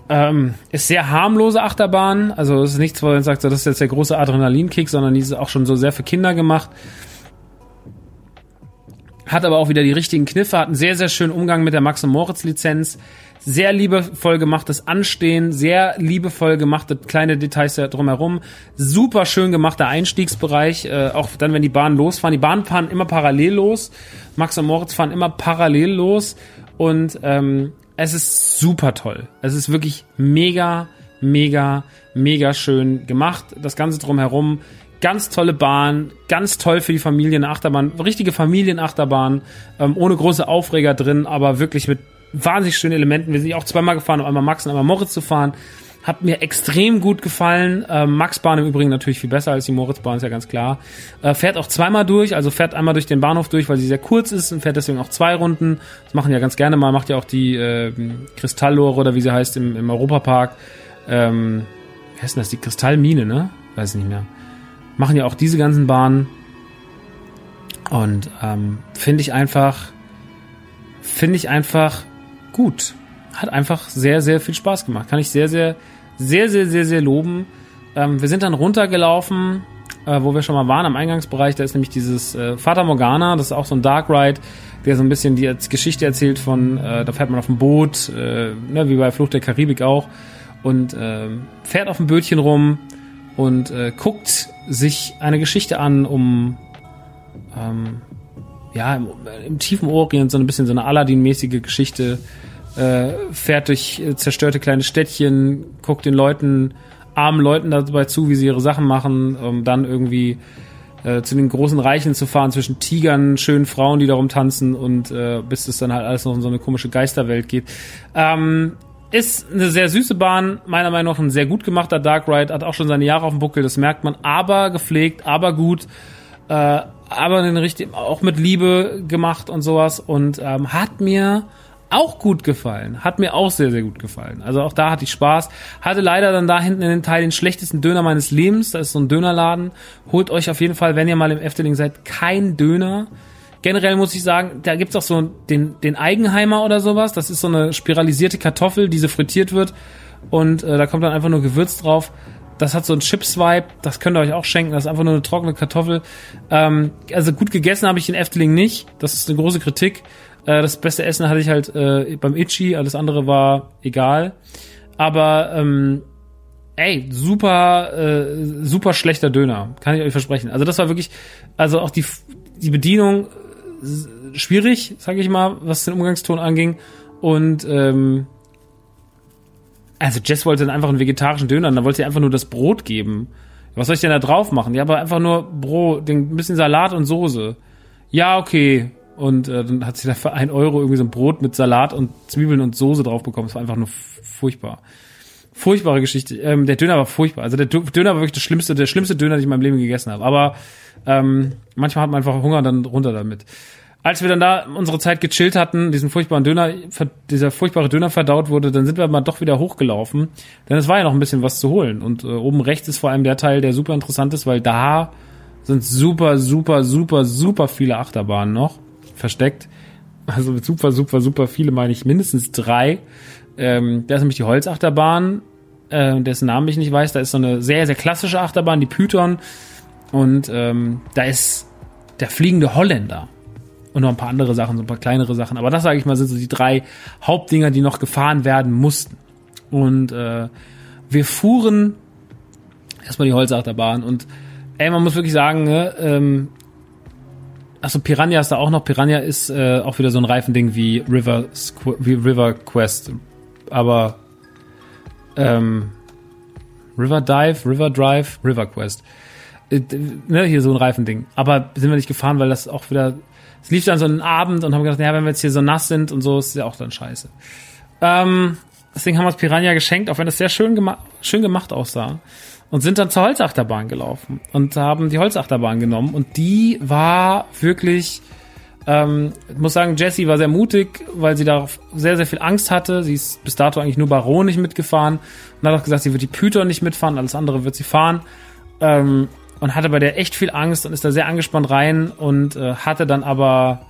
[SPEAKER 1] ähm, ist sehr harmlose Achterbahn. Also es ist nichts, wo man sagt, so, das ist jetzt der große Adrenalinkick, sondern die ist auch schon so sehr für Kinder gemacht. Hat aber auch wieder die richtigen Kniffe, hat einen sehr, sehr schönen Umgang mit der Max- und Moritz-Lizenz sehr liebevoll gemachtes Anstehen, sehr liebevoll gemachte kleine Details drumherum, super schön gemachter Einstiegsbereich, äh, auch dann, wenn die Bahnen losfahren. Die Bahnen fahren immer parallel los. Max und Moritz fahren immer parallel los und ähm, es ist super toll. Es ist wirklich mega, mega, mega schön gemacht. Das Ganze drumherum ganz tolle Bahn, ganz toll für die Familienachterbahn, richtige Familienachterbahn, ähm, ohne große Aufreger drin, aber wirklich mit wahnsinnig schönen Elementen. Wir sind auch zweimal gefahren, um einmal Max und einmal Moritz zu fahren. Hat mir extrem gut gefallen. Äh, Max-Bahn im Übrigen natürlich viel besser als die Moritz-Bahn, ist ja ganz klar. Äh, fährt auch zweimal durch, also fährt einmal durch den Bahnhof durch, weil sie sehr kurz ist und fährt deswegen auch zwei Runden. Das machen ja ganz gerne mal, macht ja auch die äh, Kristalllore oder wie sie heißt im, im Europapark. Ähm, wie heißt denn das? Die Kristallmine, ne? Weiß ich nicht mehr. Machen ja auch diese ganzen Bahnen. Und ähm, finde ich einfach, finde ich einfach gut. Hat einfach sehr, sehr viel Spaß gemacht. Kann ich sehr, sehr, sehr, sehr, sehr, sehr loben. Ähm, wir sind dann runtergelaufen, äh, wo wir schon mal waren am Eingangsbereich. Da ist nämlich dieses äh, Fata Morgana, das ist auch so ein Dark Ride, der so ein bisschen die Geschichte erzählt von, äh, da fährt man auf dem Boot, äh, ne, wie bei Flucht der Karibik auch, und äh, fährt auf dem Bötchen rum und äh, guckt sich eine Geschichte an, um ähm, ja, im, im tiefen Orient so ein bisschen so eine Aladdin-mäßige Geschichte, äh, fährt durch äh, zerstörte kleine Städtchen, guckt den Leuten, armen Leuten dabei zu, wie sie ihre Sachen machen, um dann irgendwie äh, zu den großen Reichen zu fahren, zwischen Tigern, schönen Frauen, die darum tanzen und äh, bis es dann halt alles noch in so eine komische Geisterwelt geht. Ähm, ist eine sehr süße Bahn, meiner Meinung nach ein sehr gut gemachter Dark Ride, hat auch schon seine Jahre auf dem Buckel, das merkt man, aber gepflegt, aber gut. Äh, aber den richtig, auch mit Liebe gemacht und sowas und ähm, hat mir auch gut gefallen. Hat mir auch sehr, sehr gut gefallen. Also auch da hatte ich Spaß. Hatte leider dann da hinten in den Teil den schlechtesten Döner meines Lebens. Da ist so ein Dönerladen. Holt euch auf jeden Fall, wenn ihr mal im Efteling seid, kein Döner generell muss ich sagen, da gibt's auch so den, den Eigenheimer oder sowas. Das ist so eine spiralisierte Kartoffel, die so frittiert wird. Und äh, da kommt dann einfach nur Gewürz drauf. Das hat so einen Chips-Vibe, das könnt ihr euch auch schenken. Das ist einfach nur eine trockene Kartoffel. Ähm, also gut gegessen habe ich in Efteling nicht. Das ist eine große Kritik. Äh, das beste Essen hatte ich halt äh, beim Itchy, alles andere war egal. Aber ähm, ey, super, äh, super schlechter Döner, kann ich euch versprechen. Also das war wirklich, also auch die die Bedienung schwierig, sage ich mal, was den Umgangston anging. Und ähm, also Jess wollte dann einfach einen vegetarischen Döner, und dann wollte sie einfach nur das Brot geben. Was soll ich denn da drauf machen? Ja, aber einfach nur Brot, ein bisschen Salat und Soße. Ja, okay. Und äh, dann hat sie da für ein Euro irgendwie so ein Brot mit Salat und Zwiebeln und Soße drauf bekommen. Das war einfach nur furchtbar. Furchtbare Geschichte. Ähm, der Döner war furchtbar. Also der Döner war wirklich das schlimmste, der schlimmste Döner, den ich in meinem Leben gegessen habe. Aber ähm, manchmal hat man einfach Hunger, dann runter damit. Als wir dann da unsere Zeit gechillt hatten, diesen furchtbaren Döner, dieser furchtbare Döner verdaut wurde, dann sind wir mal doch wieder hochgelaufen, denn es war ja noch ein bisschen was zu holen. Und äh, oben rechts ist vor allem der Teil, der super interessant ist, weil da sind super, super, super, super viele Achterbahnen noch versteckt. Also super, super, super viele meine ich mindestens drei. Ähm, da ist nämlich die Holzachterbahn, äh, dessen Namen ich nicht weiß. Da ist so eine sehr, sehr klassische Achterbahn, die Python. Und ähm, da ist der fliegende Holländer. Und noch ein paar andere Sachen, so ein paar kleinere Sachen. Aber das, sage ich mal, sind so die drei Hauptdinger, die noch gefahren werden mussten. Und äh, wir fuhren erstmal die Holzachterbahn und ey, man muss wirklich sagen, ne, ähm, Achso, Piranha ist da auch noch. Piranha ist äh, auch wieder so ein Reifending wie River, wie River Quest. Aber ähm, River Dive, River Drive, River Quest. Äh, ne, hier so ein Reifending. Aber sind wir nicht gefahren, weil das auch wieder. Es lief dann so einen Abend und haben gedacht, ja, wenn wir jetzt hier so nass sind und so, ist ja auch dann scheiße. Ähm, deswegen haben wir es Piranha geschenkt, auch wenn das sehr schön, gema schön gemacht aussah und sind dann zur Holzachterbahn gelaufen und haben die Holzachterbahn genommen und die war wirklich, ähm, ich muss sagen, Jessie war sehr mutig, weil sie da sehr, sehr viel Angst hatte. Sie ist bis dato eigentlich nur Baron nicht mitgefahren und hat auch gesagt, sie wird die Python nicht mitfahren, alles andere wird sie fahren. Ähm, und hatte bei der echt viel Angst und ist da sehr angespannt rein und äh, hatte dann aber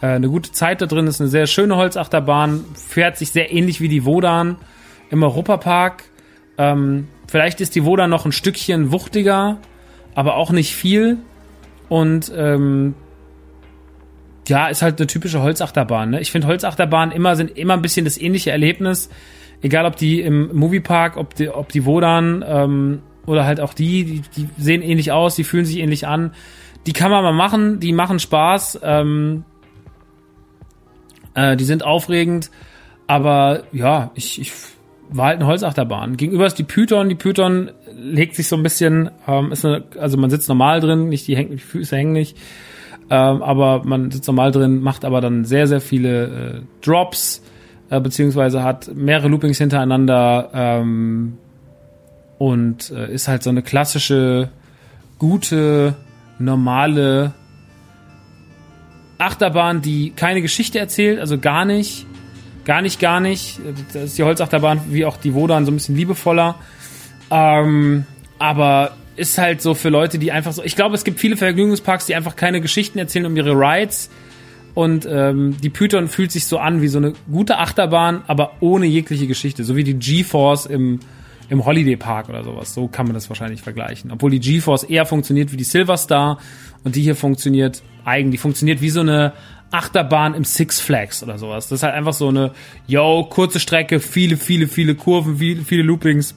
[SPEAKER 1] äh, eine gute Zeit da drin. Ist eine sehr schöne Holzachterbahn, fährt sich sehr ähnlich wie die Wodan im Europapark. Ähm, Vielleicht ist die Voda noch ein Stückchen wuchtiger, aber auch nicht viel. Und ähm, ja, ist halt eine typische Holzachterbahn. Ne? Ich finde Holzachterbahnen immer sind immer ein bisschen das ähnliche Erlebnis. Egal ob die im Moviepark, ob die, ob die Wodan ähm, oder halt auch die, die, die sehen ähnlich aus, die fühlen sich ähnlich an. Die kann man mal machen, die machen Spaß. Ähm, äh, die sind aufregend. Aber ja, ich, ich war halt eine Holzachterbahn. Gegenüber ist die Python. Die Python legt sich so ein bisschen, ähm, ist eine, also man sitzt normal drin, nicht die, Häng die Füße hängen nicht, ähm, aber man sitzt normal drin, macht aber dann sehr, sehr viele äh, Drops, äh, beziehungsweise hat mehrere Loopings hintereinander ähm, und äh, ist halt so eine klassische, gute, normale Achterbahn, die keine Geschichte erzählt, also gar nicht Gar nicht, gar nicht. Da ist die Holzachterbahn wie auch die Wodan so ein bisschen liebevoller. Ähm, aber ist halt so für Leute, die einfach so. Ich glaube, es gibt viele Vergnügungsparks, die einfach keine Geschichten erzählen um ihre Rides. Und ähm, die Python fühlt sich so an wie so eine gute Achterbahn, aber ohne jegliche Geschichte. So wie die G-Force im, im Holiday Park oder sowas. So kann man das wahrscheinlich vergleichen. Obwohl die G-Force eher funktioniert wie die Silver Star und die hier funktioniert eigen. Die funktioniert wie so eine Achterbahn im Six Flags oder sowas. Das ist halt einfach so eine, yo, kurze Strecke, viele, viele, viele Kurven, viele, viele Loopings.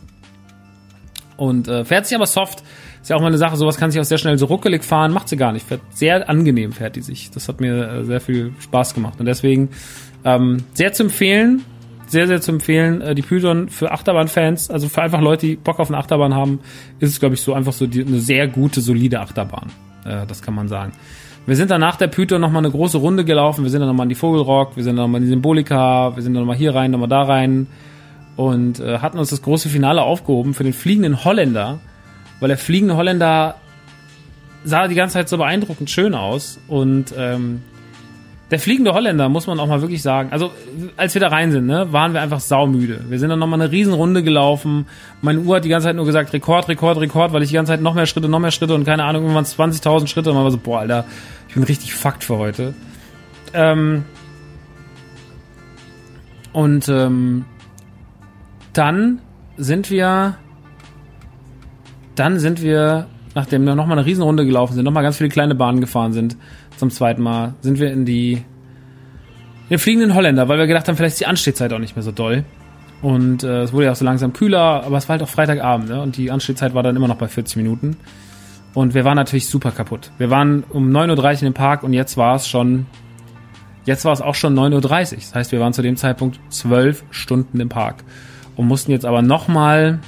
[SPEAKER 1] Und äh, fährt sich aber soft. Ist ja auch mal eine Sache, sowas kann sich auch sehr schnell so ruckelig fahren, macht sie gar nicht. Fährt sehr angenehm fährt die sich. Das hat mir äh, sehr viel Spaß gemacht. Und deswegen ähm, sehr zu empfehlen, sehr, sehr zu empfehlen. Äh, die Python für Achterbahnfans, also für einfach Leute, die Bock auf eine Achterbahn haben, ist es, glaube ich, so einfach so die, eine sehr gute, solide Achterbahn. Äh, das kann man sagen. Wir sind dann nach der Python nochmal eine große Runde gelaufen. Wir sind dann nochmal in die Vogelrock, wir sind dann nochmal in die Symbolika, wir sind dann nochmal hier rein, nochmal da rein und äh, hatten uns das große Finale aufgehoben für den fliegenden Holländer, weil der fliegende Holländer sah die ganze Zeit so beeindruckend schön aus und ähm, der fliegende Holländer, muss man auch mal wirklich sagen. Also, als wir da rein sind, ne, waren wir einfach saumüde. Wir sind dann nochmal eine Riesenrunde gelaufen. Meine Uhr hat die ganze Zeit nur gesagt, Rekord, Rekord, Rekord, weil ich die ganze Zeit noch mehr Schritte, noch mehr Schritte und keine Ahnung, irgendwann 20.000 Schritte. Und man war so, boah, Alter, ich bin richtig fucked für heute. Ähm, und ähm, dann sind wir, dann sind wir, nachdem wir nochmal eine Riesenrunde gelaufen sind, nochmal ganz viele kleine Bahnen gefahren sind, zum zweiten Mal, sind wir in die den fliegenden Holländer, weil wir gedacht haben, vielleicht ist die Anstehzeit auch nicht mehr so doll. Und äh, es wurde ja auch so langsam kühler, aber es war halt auch Freitagabend, ne? Und die Anstehzeit war dann immer noch bei 40 Minuten. Und wir waren natürlich super kaputt. Wir waren um 9.30 Uhr in dem Park und jetzt war es schon, jetzt war es auch schon 9.30 Uhr. Das heißt, wir waren zu dem Zeitpunkt zwölf Stunden im Park und mussten jetzt aber nochmal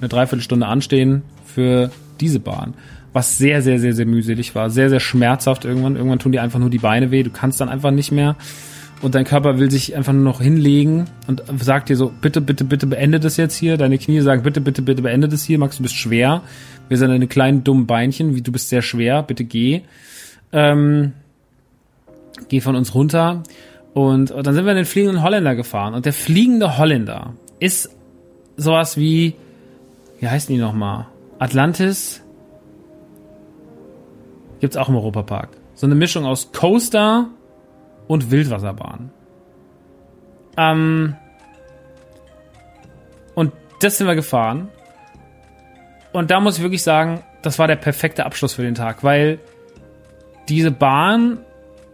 [SPEAKER 1] eine Dreiviertelstunde anstehen für diese Bahn was sehr, sehr, sehr, sehr mühselig war. Sehr, sehr schmerzhaft irgendwann. Irgendwann tun dir einfach nur die Beine weh. Du kannst dann einfach nicht mehr. Und dein Körper will sich einfach nur noch hinlegen und sagt dir so, bitte, bitte, bitte beende das jetzt hier. Deine Knie sagen, bitte, bitte, bitte beende das hier. Max, du bist schwer. Wir sind deine kleinen dummen Beinchen. Wie du bist sehr schwer. Bitte geh. Ähm, geh von uns runter. Und dann sind wir in den fliegenden Holländer gefahren. Und der fliegende Holländer ist sowas wie, wie heißen die nochmal? Atlantis Gibt's auch im Europapark. So eine Mischung aus Coaster und Wildwasserbahn. Ähm, und das sind wir gefahren. Und da muss ich wirklich sagen, das war der perfekte Abschluss für den Tag, weil diese Bahn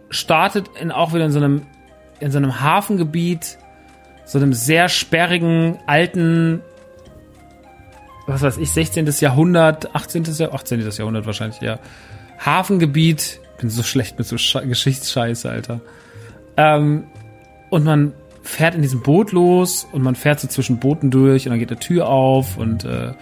[SPEAKER 1] startet in, auch wieder in so einem, in so einem Hafengebiet, so einem sehr sperrigen, alten, was weiß ich, 16. Jahrhundert, 18. Jahrhundert, 18. Jahrhundert wahrscheinlich, ja, Hafengebiet. Bin so schlecht mit so Sch Geschichtsscheiße, Alter. Ähm, und man fährt in diesem Boot los und man fährt so zwischen Booten durch und dann geht eine Tür auf und äh,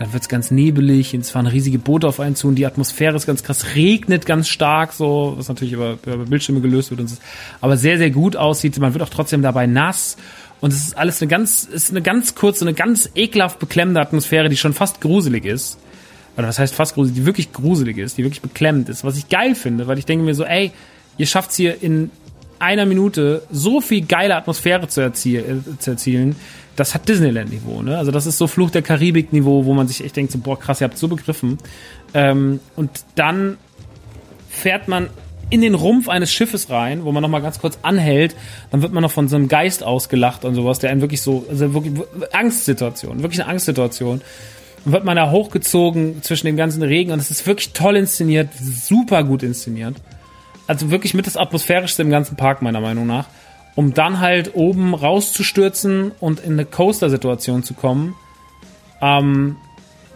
[SPEAKER 1] dann wird's ganz nebelig, es fahren riesige Boote auf einen zu und die Atmosphäre ist ganz krass, regnet ganz stark, so, was natürlich über, über Bildschirme gelöst wird und so, aber sehr, sehr gut aussieht. Man wird auch trotzdem dabei nass. Und es ist alles eine ganz, ist eine ganz kurze, eine ganz ekelhaft beklemmende Atmosphäre, die schon fast gruselig ist. Oder was heißt fast gruselig, die wirklich gruselig ist, die wirklich beklemmend ist, was ich geil finde, weil ich denke mir so, ey, ihr schafft's hier in einer Minute so viel geile Atmosphäre zu, erziel äh, zu erzielen, das hat Disneyland-Niveau, ne? Also das ist so Fluch der Karibik-Niveau, wo man sich echt denkt, so, boah, krass, ihr habt so begriffen. Ähm, und dann fährt man in den Rumpf eines Schiffes rein, wo man nochmal ganz kurz anhält, dann wird man noch von so einem Geist ausgelacht und sowas, der einen wirklich so, also wirklich Angstsituation, wirklich eine Angstsituation wird man da hochgezogen zwischen dem ganzen Regen und es ist wirklich toll inszeniert, super gut inszeniert. Also wirklich mit das atmosphärischste im ganzen Park meiner Meinung nach, um dann halt oben rauszustürzen und in eine Coaster-Situation zu kommen, ähm,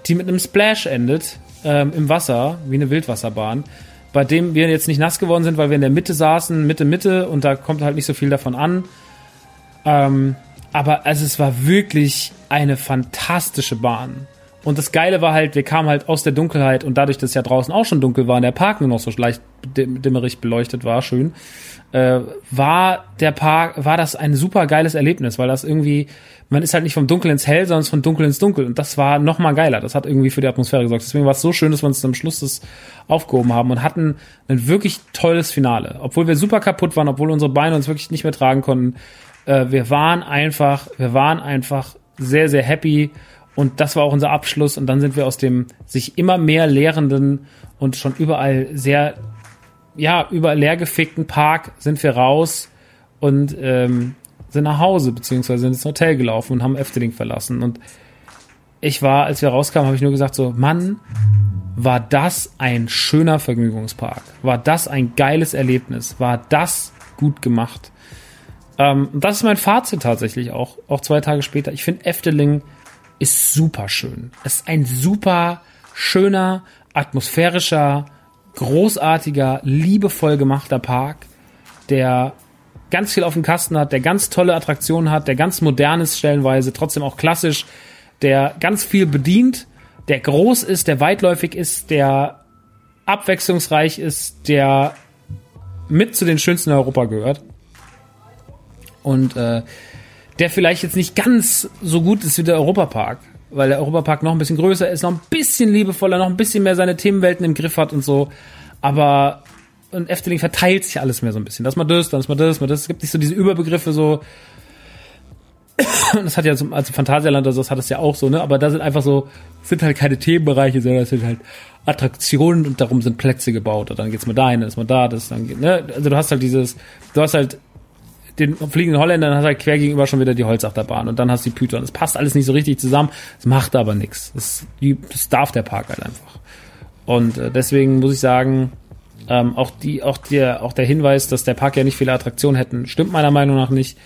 [SPEAKER 1] die mit einem Splash endet ähm, im Wasser, wie eine Wildwasserbahn, bei dem wir jetzt nicht nass geworden sind, weil wir in der Mitte saßen, Mitte, Mitte und da kommt halt nicht so viel davon an. Ähm, aber also es war wirklich eine fantastische Bahn. Und das Geile war halt, wir kamen halt aus der Dunkelheit und dadurch, dass es ja draußen auch schon dunkel war und der Park nur noch so leicht dimmerig beleuchtet war, schön, äh, war der Park, war das ein super geiles Erlebnis, weil das irgendwie, man ist halt nicht vom Dunkel ins Hell, sondern von Dunkel ins Dunkel. Und das war noch mal geiler. Das hat irgendwie für die Atmosphäre gesorgt. Deswegen war es so schön, dass wir uns am Schluss das aufgehoben haben und hatten ein wirklich tolles Finale. Obwohl wir super kaputt waren, obwohl unsere Beine uns wirklich nicht mehr tragen konnten. Äh, wir waren einfach, wir waren einfach sehr, sehr happy und das war auch unser Abschluss. Und dann sind wir aus dem sich immer mehr leerenden und schon überall sehr, ja, überall leergefickten Park sind wir raus und ähm, sind nach Hause, beziehungsweise sind ins Hotel gelaufen und haben Efteling verlassen. Und ich war, als wir rauskamen, habe ich nur gesagt so, Mann, war das ein schöner Vergnügungspark? War das ein geiles Erlebnis? War das gut gemacht? Ähm, das ist mein Fazit tatsächlich auch, auch zwei Tage später. Ich finde Efteling ist super schön. Es ist ein super schöner, atmosphärischer, großartiger, liebevoll gemachter Park, der ganz viel auf dem Kasten hat, der ganz tolle Attraktionen hat, der ganz modern ist stellenweise, trotzdem auch klassisch, der ganz viel bedient, der groß ist, der weitläufig ist, der abwechslungsreich ist, der mit zu den schönsten in Europa gehört. Und äh, der vielleicht jetzt nicht ganz so gut ist wie der Europapark, weil der Europapark noch ein bisschen größer ist, noch ein bisschen liebevoller, noch ein bisschen mehr seine Themenwelten im Griff hat und so. Aber und Efteling verteilt sich alles mehr so ein bisschen. Das mal das, dann ist mal das, mal das. Es gibt nicht so diese Überbegriffe so. das hat ja zum, also Phantasialand oder so, das hat es ja auch so, ne? Aber da sind einfach so, sind halt keine Themenbereiche, sondern das sind halt Attraktionen und darum sind Plätze gebaut. Und dann geht's mal dahin, dann ist mal da, das dann, ne? Also du hast halt dieses, du hast halt den fliegenden Holländer, dann hast du halt quer gegenüber schon wieder die Holzachterbahn und dann hast du die Python. Das passt alles nicht so richtig zusammen, es macht aber nichts. Das, das darf der Park halt einfach. Und äh, deswegen muss ich sagen, ähm, auch die, auch der, auch der Hinweis, dass der Park ja nicht viele Attraktionen hätten, stimmt meiner Meinung nach nicht.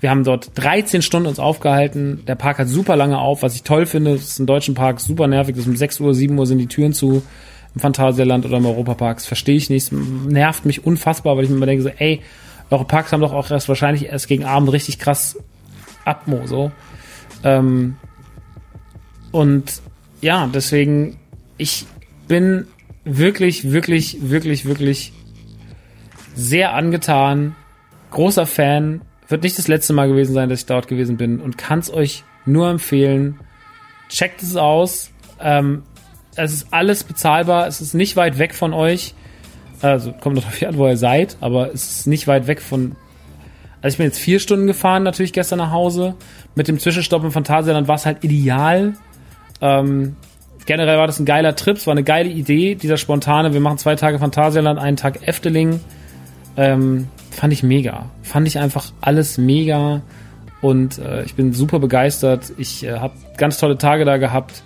[SPEAKER 1] Wir haben dort 13 Stunden uns aufgehalten. Der Park hat super lange auf, was ich toll finde. Das ist ein deutschen Park, super nervig. Das ist um 6 Uhr, 7 Uhr sind die Türen zu. Im Phantasialand oder im Europapark. Das verstehe ich nicht. Das nervt mich unfassbar, weil ich mir immer denke so, ey, eure Parks haben doch auch erst wahrscheinlich erst gegen Abend richtig krass Abmo, so. Ähm, und ja, deswegen, ich bin wirklich, wirklich, wirklich, wirklich sehr angetan. Großer Fan. Wird nicht das letzte Mal gewesen sein, dass ich dort gewesen bin und kann es euch nur empfehlen. Checkt es aus. Ähm, es ist alles bezahlbar. Es ist nicht weit weg von euch. Also kommt darauf an, wo ihr seid, aber es ist nicht weit weg von. Also ich bin jetzt vier Stunden gefahren, natürlich gestern nach Hause. Mit dem Zwischenstopp im Phantasialand war es halt ideal. Ähm, generell war das ein geiler Trip, es war eine geile Idee, dieser spontane, wir machen zwei Tage Phantasialand, einen Tag Efteling. Ähm, fand ich mega. Fand ich einfach alles mega. Und äh, ich bin super begeistert. Ich äh, habe ganz tolle Tage da gehabt.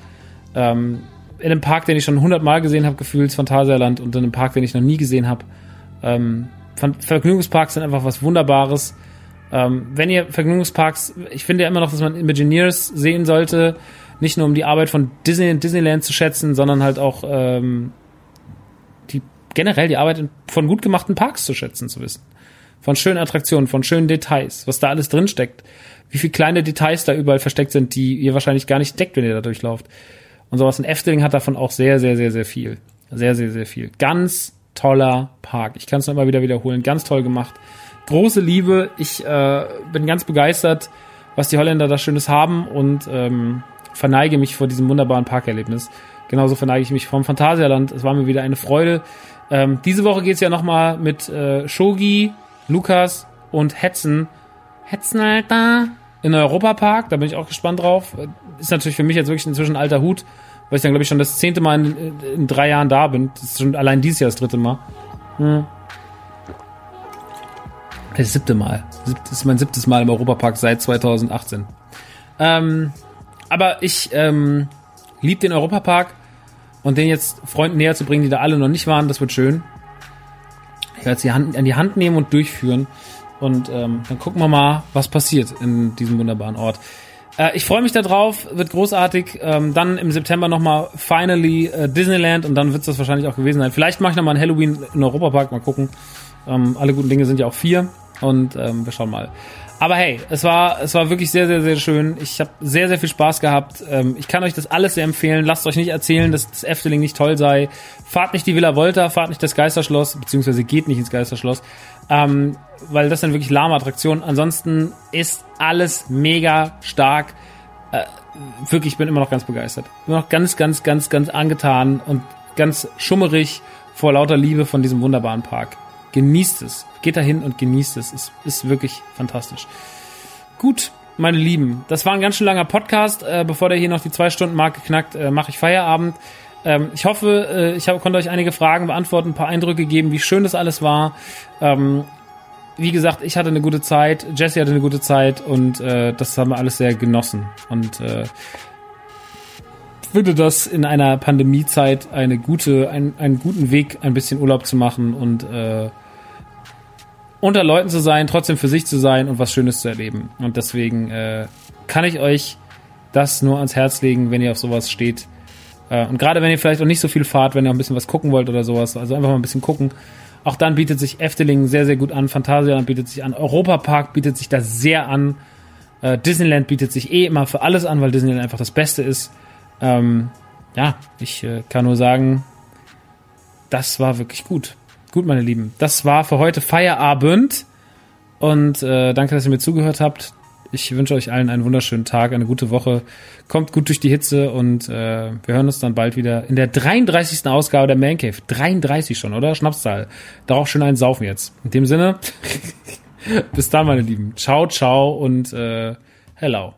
[SPEAKER 1] Ähm, in einem Park, den ich schon hundertmal gesehen habe, gefühlt Phantasialand und in einem Park, den ich noch nie gesehen habe. Ähm, Vergnügungsparks sind einfach was Wunderbares. Ähm, wenn ihr Vergnügungsparks, ich finde ja immer noch, dass man Imagineers sehen sollte, nicht nur um die Arbeit von Disney und Disneyland zu schätzen, sondern halt auch ähm, die generell die Arbeit von gut gemachten Parks zu schätzen zu wissen. Von schönen Attraktionen, von schönen Details, was da alles drin steckt. Wie viele kleine Details da überall versteckt sind, die ihr wahrscheinlich gar nicht deckt, wenn ihr da durchlauft und sowas. Und Efteling hat davon auch sehr, sehr, sehr, sehr viel. Sehr, sehr, sehr viel. Ganz toller Park. Ich kann es noch immer wieder wiederholen. Ganz toll gemacht. Große Liebe. Ich äh, bin ganz begeistert, was die Holländer da Schönes haben und ähm, verneige mich vor diesem wunderbaren Parkerlebnis. Genauso verneige ich mich vom Phantasialand. Es war mir wieder eine Freude. Ähm, diese Woche geht's ja nochmal mit äh, Shogi, Lukas und Hetzen. Hetzen, Alter. In Europapark. Da bin ich auch gespannt drauf. Ist natürlich für mich jetzt wirklich inzwischen ein alter Hut weil ich dann, glaube ich, schon das zehnte Mal in, in, drei Jahren da bin. Das ist schon allein dieses Jahr das dritte Mal. Hm. Das siebte Mal. Das ist mein siebtes Mal im Europapark seit 2018. Ähm, aber ich ähm, liebe den Europapark und den jetzt Freunden näher zu bringen, die da alle noch nicht waren, das wird schön. Ich werde sie an die Hand nehmen und durchführen. Und ähm, dann gucken wir mal, was passiert in diesem wunderbaren Ort. Äh, ich freue mich darauf, wird großartig. Ähm, dann im September nochmal finally äh, Disneyland und dann wird es das wahrscheinlich auch gewesen sein. Vielleicht mache ich nochmal ein Halloween in Europapark, mal gucken. Ähm, alle guten Dinge sind ja auch vier und ähm, wir schauen mal. Aber hey, es war, es war wirklich sehr, sehr, sehr schön. Ich habe sehr, sehr viel Spaß gehabt. Ähm, ich kann euch das alles sehr empfehlen. Lasst euch nicht erzählen, dass das Efteling nicht toll sei. Fahrt nicht die Villa Volta, fahrt nicht das Geisterschloss, beziehungsweise geht nicht ins Geisterschloss. Ähm, weil das sind wirklich lahme Attraktionen. Ansonsten ist alles mega stark. Äh, wirklich, ich bin immer noch ganz begeistert. Bin noch ganz, ganz, ganz, ganz angetan und ganz schummerig vor lauter Liebe von diesem wunderbaren Park. Genießt es. Geht dahin und genießt es. Es ist wirklich fantastisch. Gut, meine Lieben, das war ein ganz schön langer Podcast. Äh, bevor der hier noch die Zwei-Stunden-Marke knackt, äh, mache ich Feierabend. Ähm, ich hoffe, äh, ich hab, konnte euch einige Fragen beantworten, ein paar Eindrücke geben, wie schön das alles war. Ähm, wie gesagt, ich hatte eine gute Zeit, Jesse hatte eine gute Zeit und äh, das haben wir alles sehr genossen. Und äh, finde das in einer Pandemiezeit eine gute, ein, einen guten Weg, ein bisschen Urlaub zu machen und äh, unter Leuten zu sein, trotzdem für sich zu sein und was Schönes zu erleben. Und deswegen äh, kann ich euch das nur ans Herz legen, wenn ihr auf sowas steht. Äh, und gerade wenn ihr vielleicht auch nicht so viel fahrt, wenn ihr ein bisschen was gucken wollt oder sowas, also einfach mal ein bisschen gucken. Auch dann bietet sich Efteling sehr, sehr gut an. Phantasialand bietet sich an. Europapark bietet sich da sehr an. Äh, Disneyland bietet sich eh immer für alles an, weil Disneyland einfach das Beste ist. Ähm, ja, ich äh, kann nur sagen, das war wirklich gut. Gut, meine Lieben. Das war für heute Feierabend. Und äh, danke, dass ihr mir zugehört habt. Ich wünsche euch allen einen wunderschönen Tag, eine gute Woche. Kommt gut durch die Hitze und äh, wir hören uns dann bald wieder in der 33. Ausgabe der Man Cave. 33 schon, oder? Schnapszahl. Da auch schön einen saufen jetzt. In dem Sinne, <laughs> bis dann, meine Lieben. Ciao, ciao und äh, hello.